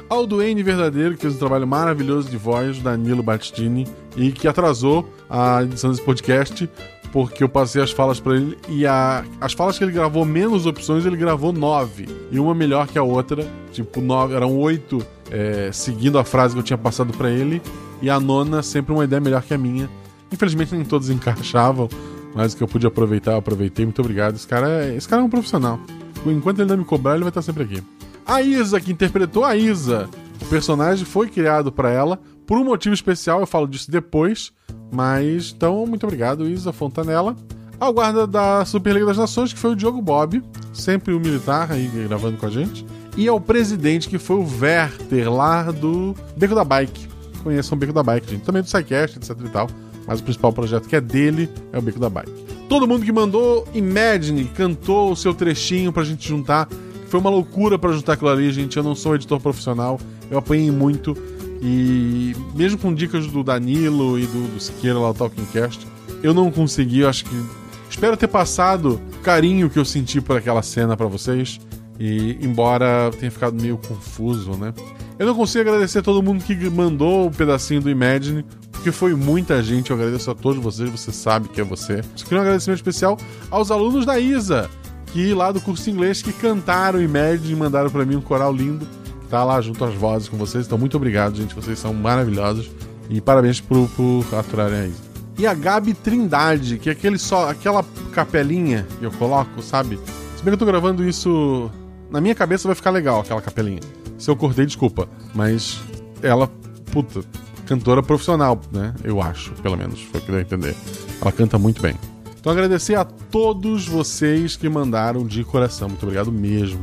Ao Duane Verdadeiro, que fez um trabalho maravilhoso de voz, Danilo Battistini, e que atrasou a edição desse podcast, porque eu passei as falas para ele e a, as falas que ele gravou menos opções, ele gravou nove. E uma melhor que a outra. Tipo, nove, eram oito é, seguindo a frase que eu tinha passado para ele. E a nona, sempre uma ideia melhor que a minha. Infelizmente nem todos encaixavam, mas o que eu pude aproveitar, eu aproveitei. Muito obrigado. Esse cara, é, esse cara é um profissional. Enquanto ele não me cobrar, ele vai estar sempre aqui. A Isa, que interpretou a Isa. O personagem foi criado para ela por um motivo especial, eu falo disso depois. Mas, então, muito obrigado, Isa Fontanella. Ao guarda da Superliga das Nações, que foi o Diogo Bob, sempre o militar aí gravando com a gente. E ao presidente, que foi o Werther, lá do Beco da Bike. Conheçam o Beco da Bike, gente. Também do SciCast, etc e tal. Mas o principal projeto que é dele é o Beco da Bike. Todo mundo que mandou Imagine cantou o seu trechinho pra gente juntar. Foi uma loucura para juntar aquilo ali, gente. Eu não sou editor profissional, eu apanhei muito. E mesmo com dicas do Danilo e do, do Siqueira lá, o Talking Cast, eu não consegui. Eu acho que. Espero ter passado o carinho que eu senti por aquela cena para vocês. E embora tenha ficado meio confuso, né? Eu não consigo agradecer a todo mundo que mandou o um pedacinho do Imagine, porque foi muita gente. Eu agradeço a todos vocês, você sabe que é você. Só queria um agradecimento especial aos alunos da Isa, que lá do curso inglês, que cantaram Imagine e mandaram para mim um coral lindo. Tá lá junto às vozes com vocês. Então, muito obrigado, gente. Vocês são maravilhosos. E parabéns por, por aturarem a Isa. E a Gabi Trindade, que é aquele só, aquela capelinha que eu coloco, sabe? Se bem que eu tô gravando isso. Na minha cabeça vai ficar legal aquela capelinha. Se eu cortei, desculpa. Mas ela, puta, cantora profissional, né? Eu acho, pelo menos. Foi o que deu a entender. Ela canta muito bem. Então agradecer a todos vocês que mandaram de coração. Muito obrigado mesmo.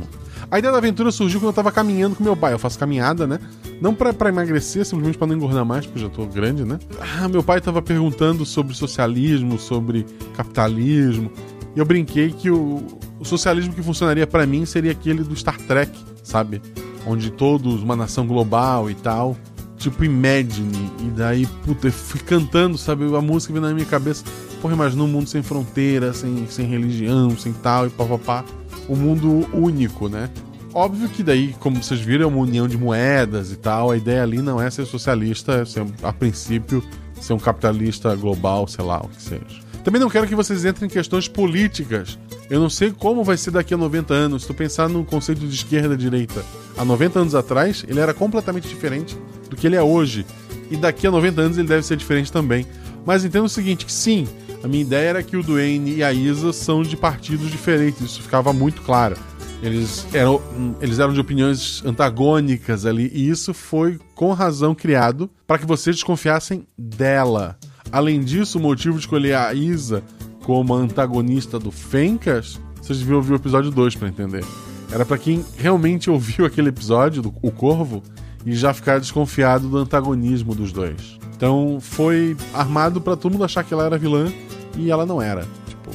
A ideia da aventura surgiu quando eu tava caminhando com meu pai. Eu faço caminhada, né? Não pra, emagrecer, simplesmente pra não engordar mais, porque eu já tô grande, né? Ah, meu pai tava perguntando sobre socialismo, sobre capitalismo. E eu brinquei que o, o socialismo que funcionaria para mim seria aquele do Star Trek, sabe? Onde todos, uma nação global e tal. Tipo Imagine. E daí, puta, eu fui cantando, sabe? A música veio na minha cabeça. Porra, imagina um mundo sem fronteira, sem, sem religião, sem tal e papapá. Um mundo único, né? Óbvio que daí, como vocês viram, é uma união de moedas e tal. A ideia ali não é ser socialista, é ser, a princípio, ser um capitalista global, sei lá, o que seja. Também não quero que vocês entrem em questões políticas. Eu não sei como vai ser daqui a 90 anos. Se tu pensar no conceito de esquerda e direita, há 90 anos atrás, ele era completamente diferente do que ele é hoje. E daqui a 90 anos ele deve ser diferente também. Mas entendo o seguinte, que sim, a minha ideia era que o Duane e a Isa são de partidos diferentes. Isso ficava muito claro. Eles eram, eles eram de opiniões antagônicas ali, e isso foi com razão criado para que vocês desconfiassem dela. Além disso, o motivo de escolher a Isa como antagonista do Fencas, vocês deviam ouvir o episódio 2 para entender. Era para quem realmente ouviu aquele episódio, do O Corvo, e já ficar desconfiado do antagonismo dos dois. Então foi armado para todo mundo achar que ela era vilã e ela não era. Tipo,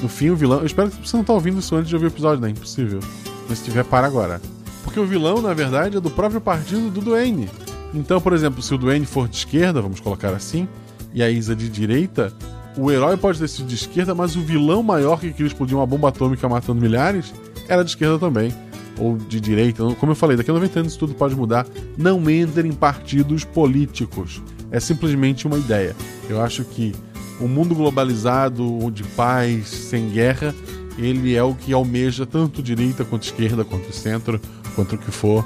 no fim o vilão. Eu espero que você não tá ouvindo isso antes de ouvir o episódio, né? Impossível. Mas se tiver, para agora. Porque o vilão, na verdade, é do próprio partido do Duane. Então, por exemplo, se o Duane for de esquerda, vamos colocar assim, e a Isa de direita, o herói pode ter sido de esquerda, mas o vilão maior que queria explodir uma bomba atômica matando milhares era de esquerda também. Ou de direita. Como eu falei, daqui a 90 anos tudo pode mudar. Não entre em partidos políticos. É simplesmente uma ideia. Eu acho que o mundo globalizado, de paz, sem guerra, ele é o que almeja tanto direita quanto esquerda, quanto centro, quanto o que for.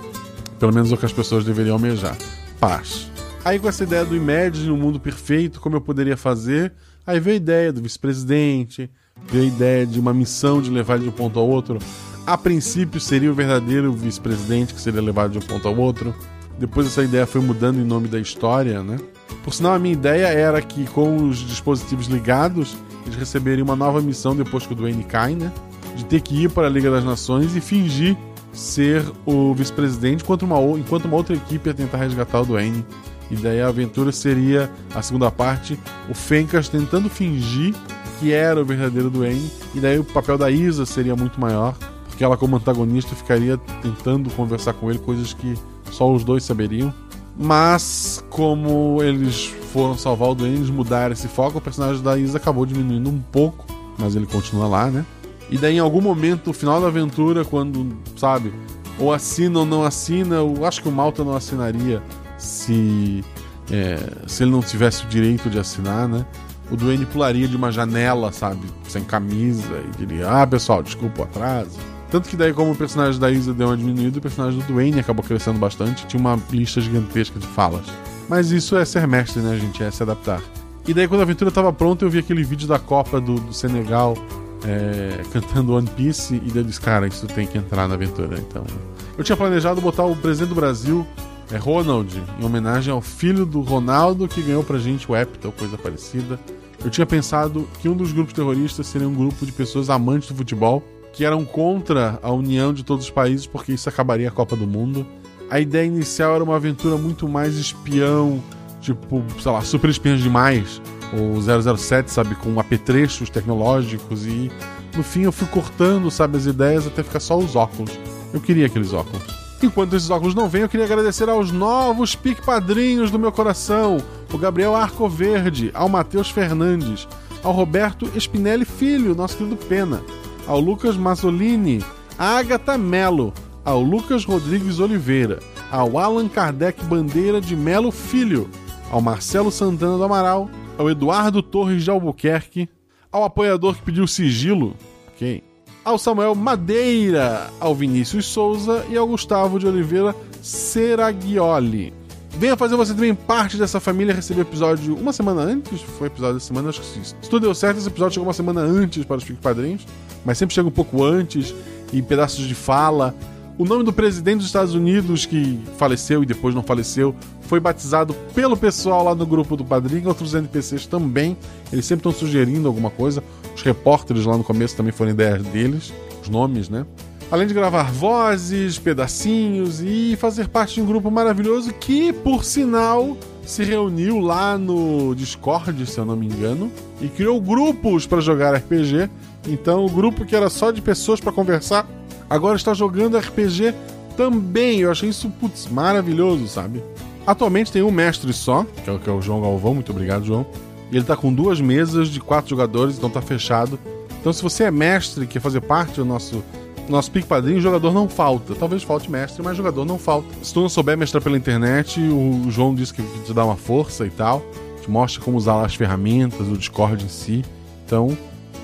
Pelo menos o que as pessoas deveriam almejar. Paz. Aí com essa ideia do Imagine, no mundo perfeito, como eu poderia fazer, aí veio a ideia do vice-presidente, veio a ideia de uma missão de levar ele de um ponto ao outro. A princípio seria o verdadeiro vice-presidente que seria levado de um ponto ao outro. Depois essa ideia foi mudando em nome da história, né? Por sinal, a minha ideia era que com os dispositivos ligados, eles receberiam uma nova missão depois que o Dwayne cai, né? De ter que ir para a Liga das Nações e fingir ser o vice-presidente enquanto uma, outra equipe ia tentar resgatar o Dwayne. E daí a aventura seria a segunda parte, o Fencas tentando fingir que era o verdadeiro Dwayne. E daí o papel da Isa seria muito maior, porque ela, como antagonista, ficaria tentando conversar com ele coisas que só os dois saberiam. Mas, como eles foram salvar o Dwayne, eles mudaram esse foco, o personagem da Isa acabou diminuindo um pouco, mas ele continua lá, né? E daí, em algum momento, no final da aventura, quando, sabe, ou assina ou não assina, eu acho que o Malta não assinaria se, é, se ele não tivesse o direito de assinar, né? O Duane pularia de uma janela, sabe, sem camisa, e diria: Ah, pessoal, desculpa o atraso. Tanto que daí, como o personagem da Isa deu uma diminuída, o personagem do Dwayne acabou crescendo bastante. Tinha uma lista gigantesca de falas. Mas isso é ser mestre, né, gente? É se adaptar. E daí, quando a aventura tava pronta, eu vi aquele vídeo da Copa do, do Senegal é, cantando One Piece. E daí eu disse, cara, isso tem que entrar na aventura. Então, eu tinha planejado botar o presidente do Brasil, é Ronald, em homenagem ao filho do Ronaldo que ganhou pra gente o Epic ou coisa parecida. Eu tinha pensado que um dos grupos terroristas seria um grupo de pessoas amantes do futebol que eram contra a união de todos os países porque isso acabaria a Copa do Mundo. A ideia inicial era uma aventura muito mais espião, tipo, sei lá, super espiãs demais, ou 007, sabe, com apetrechos tecnológicos e no fim eu fui cortando, sabe, as ideias até ficar só os óculos. Eu queria aqueles óculos. Enquanto esses óculos não vêm, eu queria agradecer aos novos pique padrinhos do meu coração: o Gabriel Arco Verde, ao Matheus Fernandes, ao Roberto Espinelli Filho, nosso querido Pena, ao Lucas Mazzolini, à Agatha Melo, ao Lucas Rodrigues Oliveira, ao Allan Kardec Bandeira de Melo Filho, ao Marcelo Santana do Amaral, ao Eduardo Torres de Albuquerque, ao apoiador que pediu sigilo, ok? Ao Samuel Madeira, ao Vinícius Souza e ao Gustavo de Oliveira Seragioli. Venha fazer você também parte dessa família, receber episódio uma semana antes. Foi episódio da semana, acho que se tudo deu certo, esse episódio chegou uma semana antes para os Pique Padrinhos, mas sempre chega um pouco antes, em pedaços de fala. O nome do presidente dos Estados Unidos, que faleceu e depois não faleceu, foi batizado pelo pessoal lá no grupo do Padrinho, outros NPCs também. Eles sempre estão sugerindo alguma coisa. Os repórteres lá no começo também foram ideias deles, os nomes, né? Além de gravar vozes, pedacinhos e fazer parte de um grupo maravilhoso que, por sinal, se reuniu lá no Discord, se eu não me engano, e criou grupos para jogar RPG. Então, o grupo que era só de pessoas para conversar, agora está jogando RPG também. Eu achei isso, putz, maravilhoso, sabe? Atualmente tem um mestre só, que é o, é João Galvão, muito obrigado, João. E ele tá com duas mesas de quatro jogadores, então tá fechado. Então, se você é mestre e quer fazer parte do nosso nosso Pique Padrinho, jogador não falta. Talvez falte mestre, mas jogador não falta. Se tu não souber mestrar pela internet, o João disse que te dá uma força e tal. Te mostra como usar as ferramentas, o Discord em si. Então,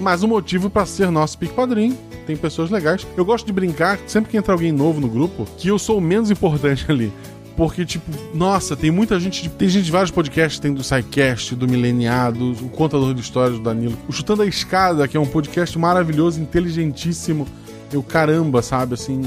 mais um motivo para ser nosso Pique Padrinho. Tem pessoas legais. Eu gosto de brincar, sempre que entra alguém novo no grupo, que eu sou o menos importante ali. Porque, tipo, nossa, tem muita gente. De, tem gente de vários podcasts, tem do SciCast, do Mileniado, o Contador de Histórias do Danilo. O Chutando a Escada, que é um podcast maravilhoso, inteligentíssimo. Eu, caramba, sabe, assim.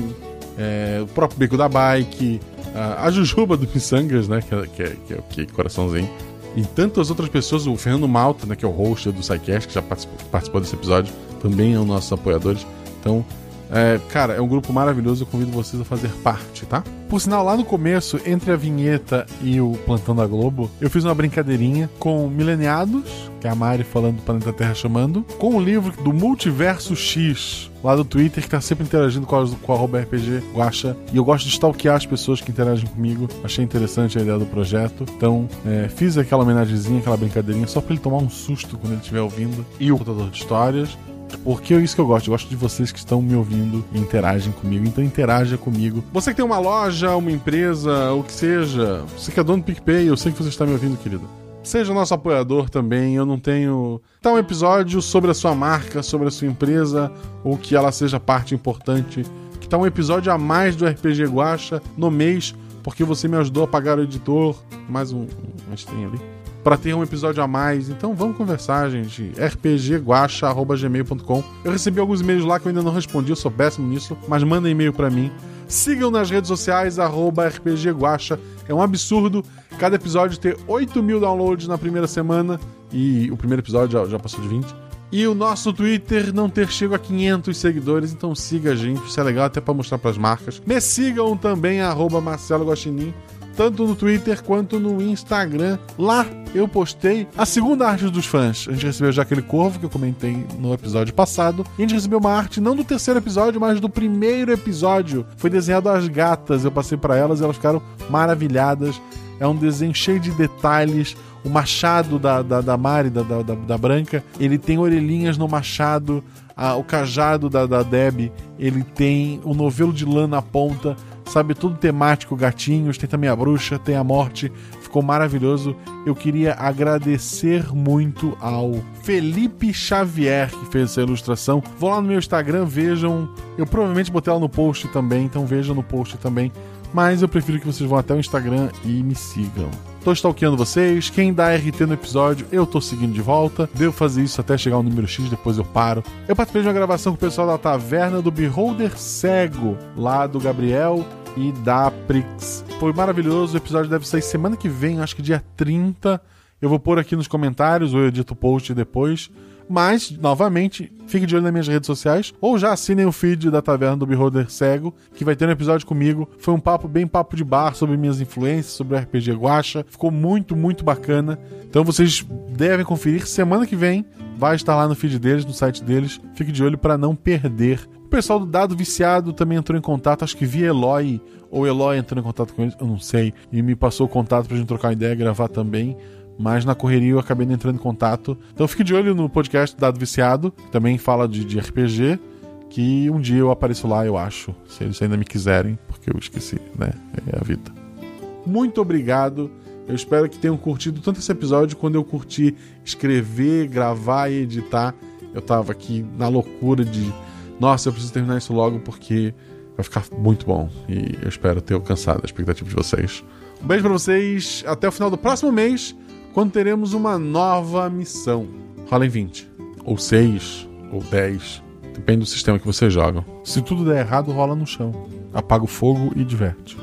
É, o próprio Beco da Bike, a, a Jujuba do Missangas, né? Que, é- que, é- que é o que? Coraçãozinho. E tantas outras pessoas, o Fernando Malta, né, que é o host do SciCast, que já participou, participou desse episódio, também é um dos nossos apoiadores. Então, é, cara, é um grupo maravilhoso, eu convido vocês a fazer parte, tá? Por sinal, lá no começo, entre a vinheta e o Plantão da Globo, eu fiz uma brincadeirinha com Mileniados, que é a Mari falando do Planeta Terra chamando, com o livro do Multiverso X, lá do Twitter, que tá sempre interagindo com a, com a RPG Guacha. E eu gosto de stalkear as pessoas que interagem comigo. Achei interessante a ideia do projeto. Então, é, fiz aquela homenagemzinha, aquela brincadeirinha, só pra ele tomar um susto quando ele estiver ouvindo. E o contador de histórias. Porque é isso que eu gosto. Eu gosto de vocês que estão me ouvindo e interagem comigo. Então interaja comigo. Você que tem uma loja, uma empresa, o que seja. Você que é dono do PicPay, eu sei que você está me ouvindo, querido. Seja nosso apoiador também. Eu não tenho. Tá um episódio sobre a sua marca, sobre a sua empresa, ou que ela seja parte importante. Que tá um episódio a mais do RPG Guacha no mês, porque você me ajudou a pagar o editor. Mais um, um ali para ter um episódio a mais. Então vamos conversar, gente. rpgguacha.gmail.com. Eu recebi alguns e-mails lá que eu ainda não respondi, eu sou péssimo nisso, mas manda e-mail para mim. Sigam nas redes sociais, arroba rpgguacha. É um absurdo cada episódio ter 8 mil downloads na primeira semana e o primeiro episódio já, já passou de 20. E o nosso Twitter não ter chego a 500 seguidores, então siga a gente, isso é legal até para mostrar para as marcas. Me sigam também, arroba Marcelo Guaxinim tanto no Twitter quanto no Instagram. Lá eu postei a segunda arte dos fãs. A gente recebeu já aquele corvo que eu comentei no episódio passado. E a gente recebeu uma arte não do terceiro episódio, mas do primeiro episódio. Foi desenhado as gatas. Eu passei para elas e elas ficaram maravilhadas. É um desenho cheio de detalhes. O machado da, da, da Mari, da, da, da Branca, ele tem orelhinhas no machado. Ah, o cajado da, da Deb, ele tem o novelo de lã na ponta sabe? Tudo temático, gatinhos, tem também a bruxa, tem a morte. Ficou maravilhoso. Eu queria agradecer muito ao Felipe Xavier que fez essa ilustração. Vão lá no meu Instagram, vejam. Eu provavelmente botei ela no post também, então vejam no post também. Mas eu prefiro que vocês vão até o Instagram e me sigam. Tô stalkeando vocês. Quem dá RT no episódio, eu tô seguindo de volta. Devo fazer isso até chegar ao número X, depois eu paro. Eu participei de uma gravação com o pessoal da Taverna do Beholder Cego, lá do Gabriel e da Prix. Foi maravilhoso. O episódio deve sair semana que vem, acho que dia 30. Eu vou pôr aqui nos comentários, ou eu edito o post depois. Mas, novamente, fique de olho nas minhas redes sociais ou já assinem o feed da Taverna do Beholder Cego, que vai ter um episódio comigo. Foi um papo bem papo de bar sobre minhas influências, sobre o RPG Guacha. Ficou muito, muito bacana. Então vocês devem conferir. Semana que vem vai estar lá no feed deles, no site deles. Fique de olho para não perder. O pessoal do Dado Viciado também entrou em contato, acho que via Eloy, ou Eloy entrou em contato com eles, eu não sei, e me passou o contato pra gente trocar ideia gravar também mas na correria eu acabei entrando em contato. Então fique de olho no podcast Dado Viciado, que também fala de, de, RPG, que um dia eu apareço lá, eu acho, se eles ainda me quiserem, porque eu esqueci, né? É a vida. Muito obrigado. Eu espero que tenham curtido tanto esse episódio quando eu curti escrever, gravar e editar. Eu tava aqui na loucura de, nossa, eu preciso terminar isso logo porque vai ficar muito bom e eu espero ter alcançado a expectativa de vocês. Um beijo para vocês, até o final do próximo mês quando teremos uma nova missão. Rola em 20, ou 6, ou 10, depende do sistema que você joga. Se tudo der errado, rola no chão. Apaga o fogo e diverte.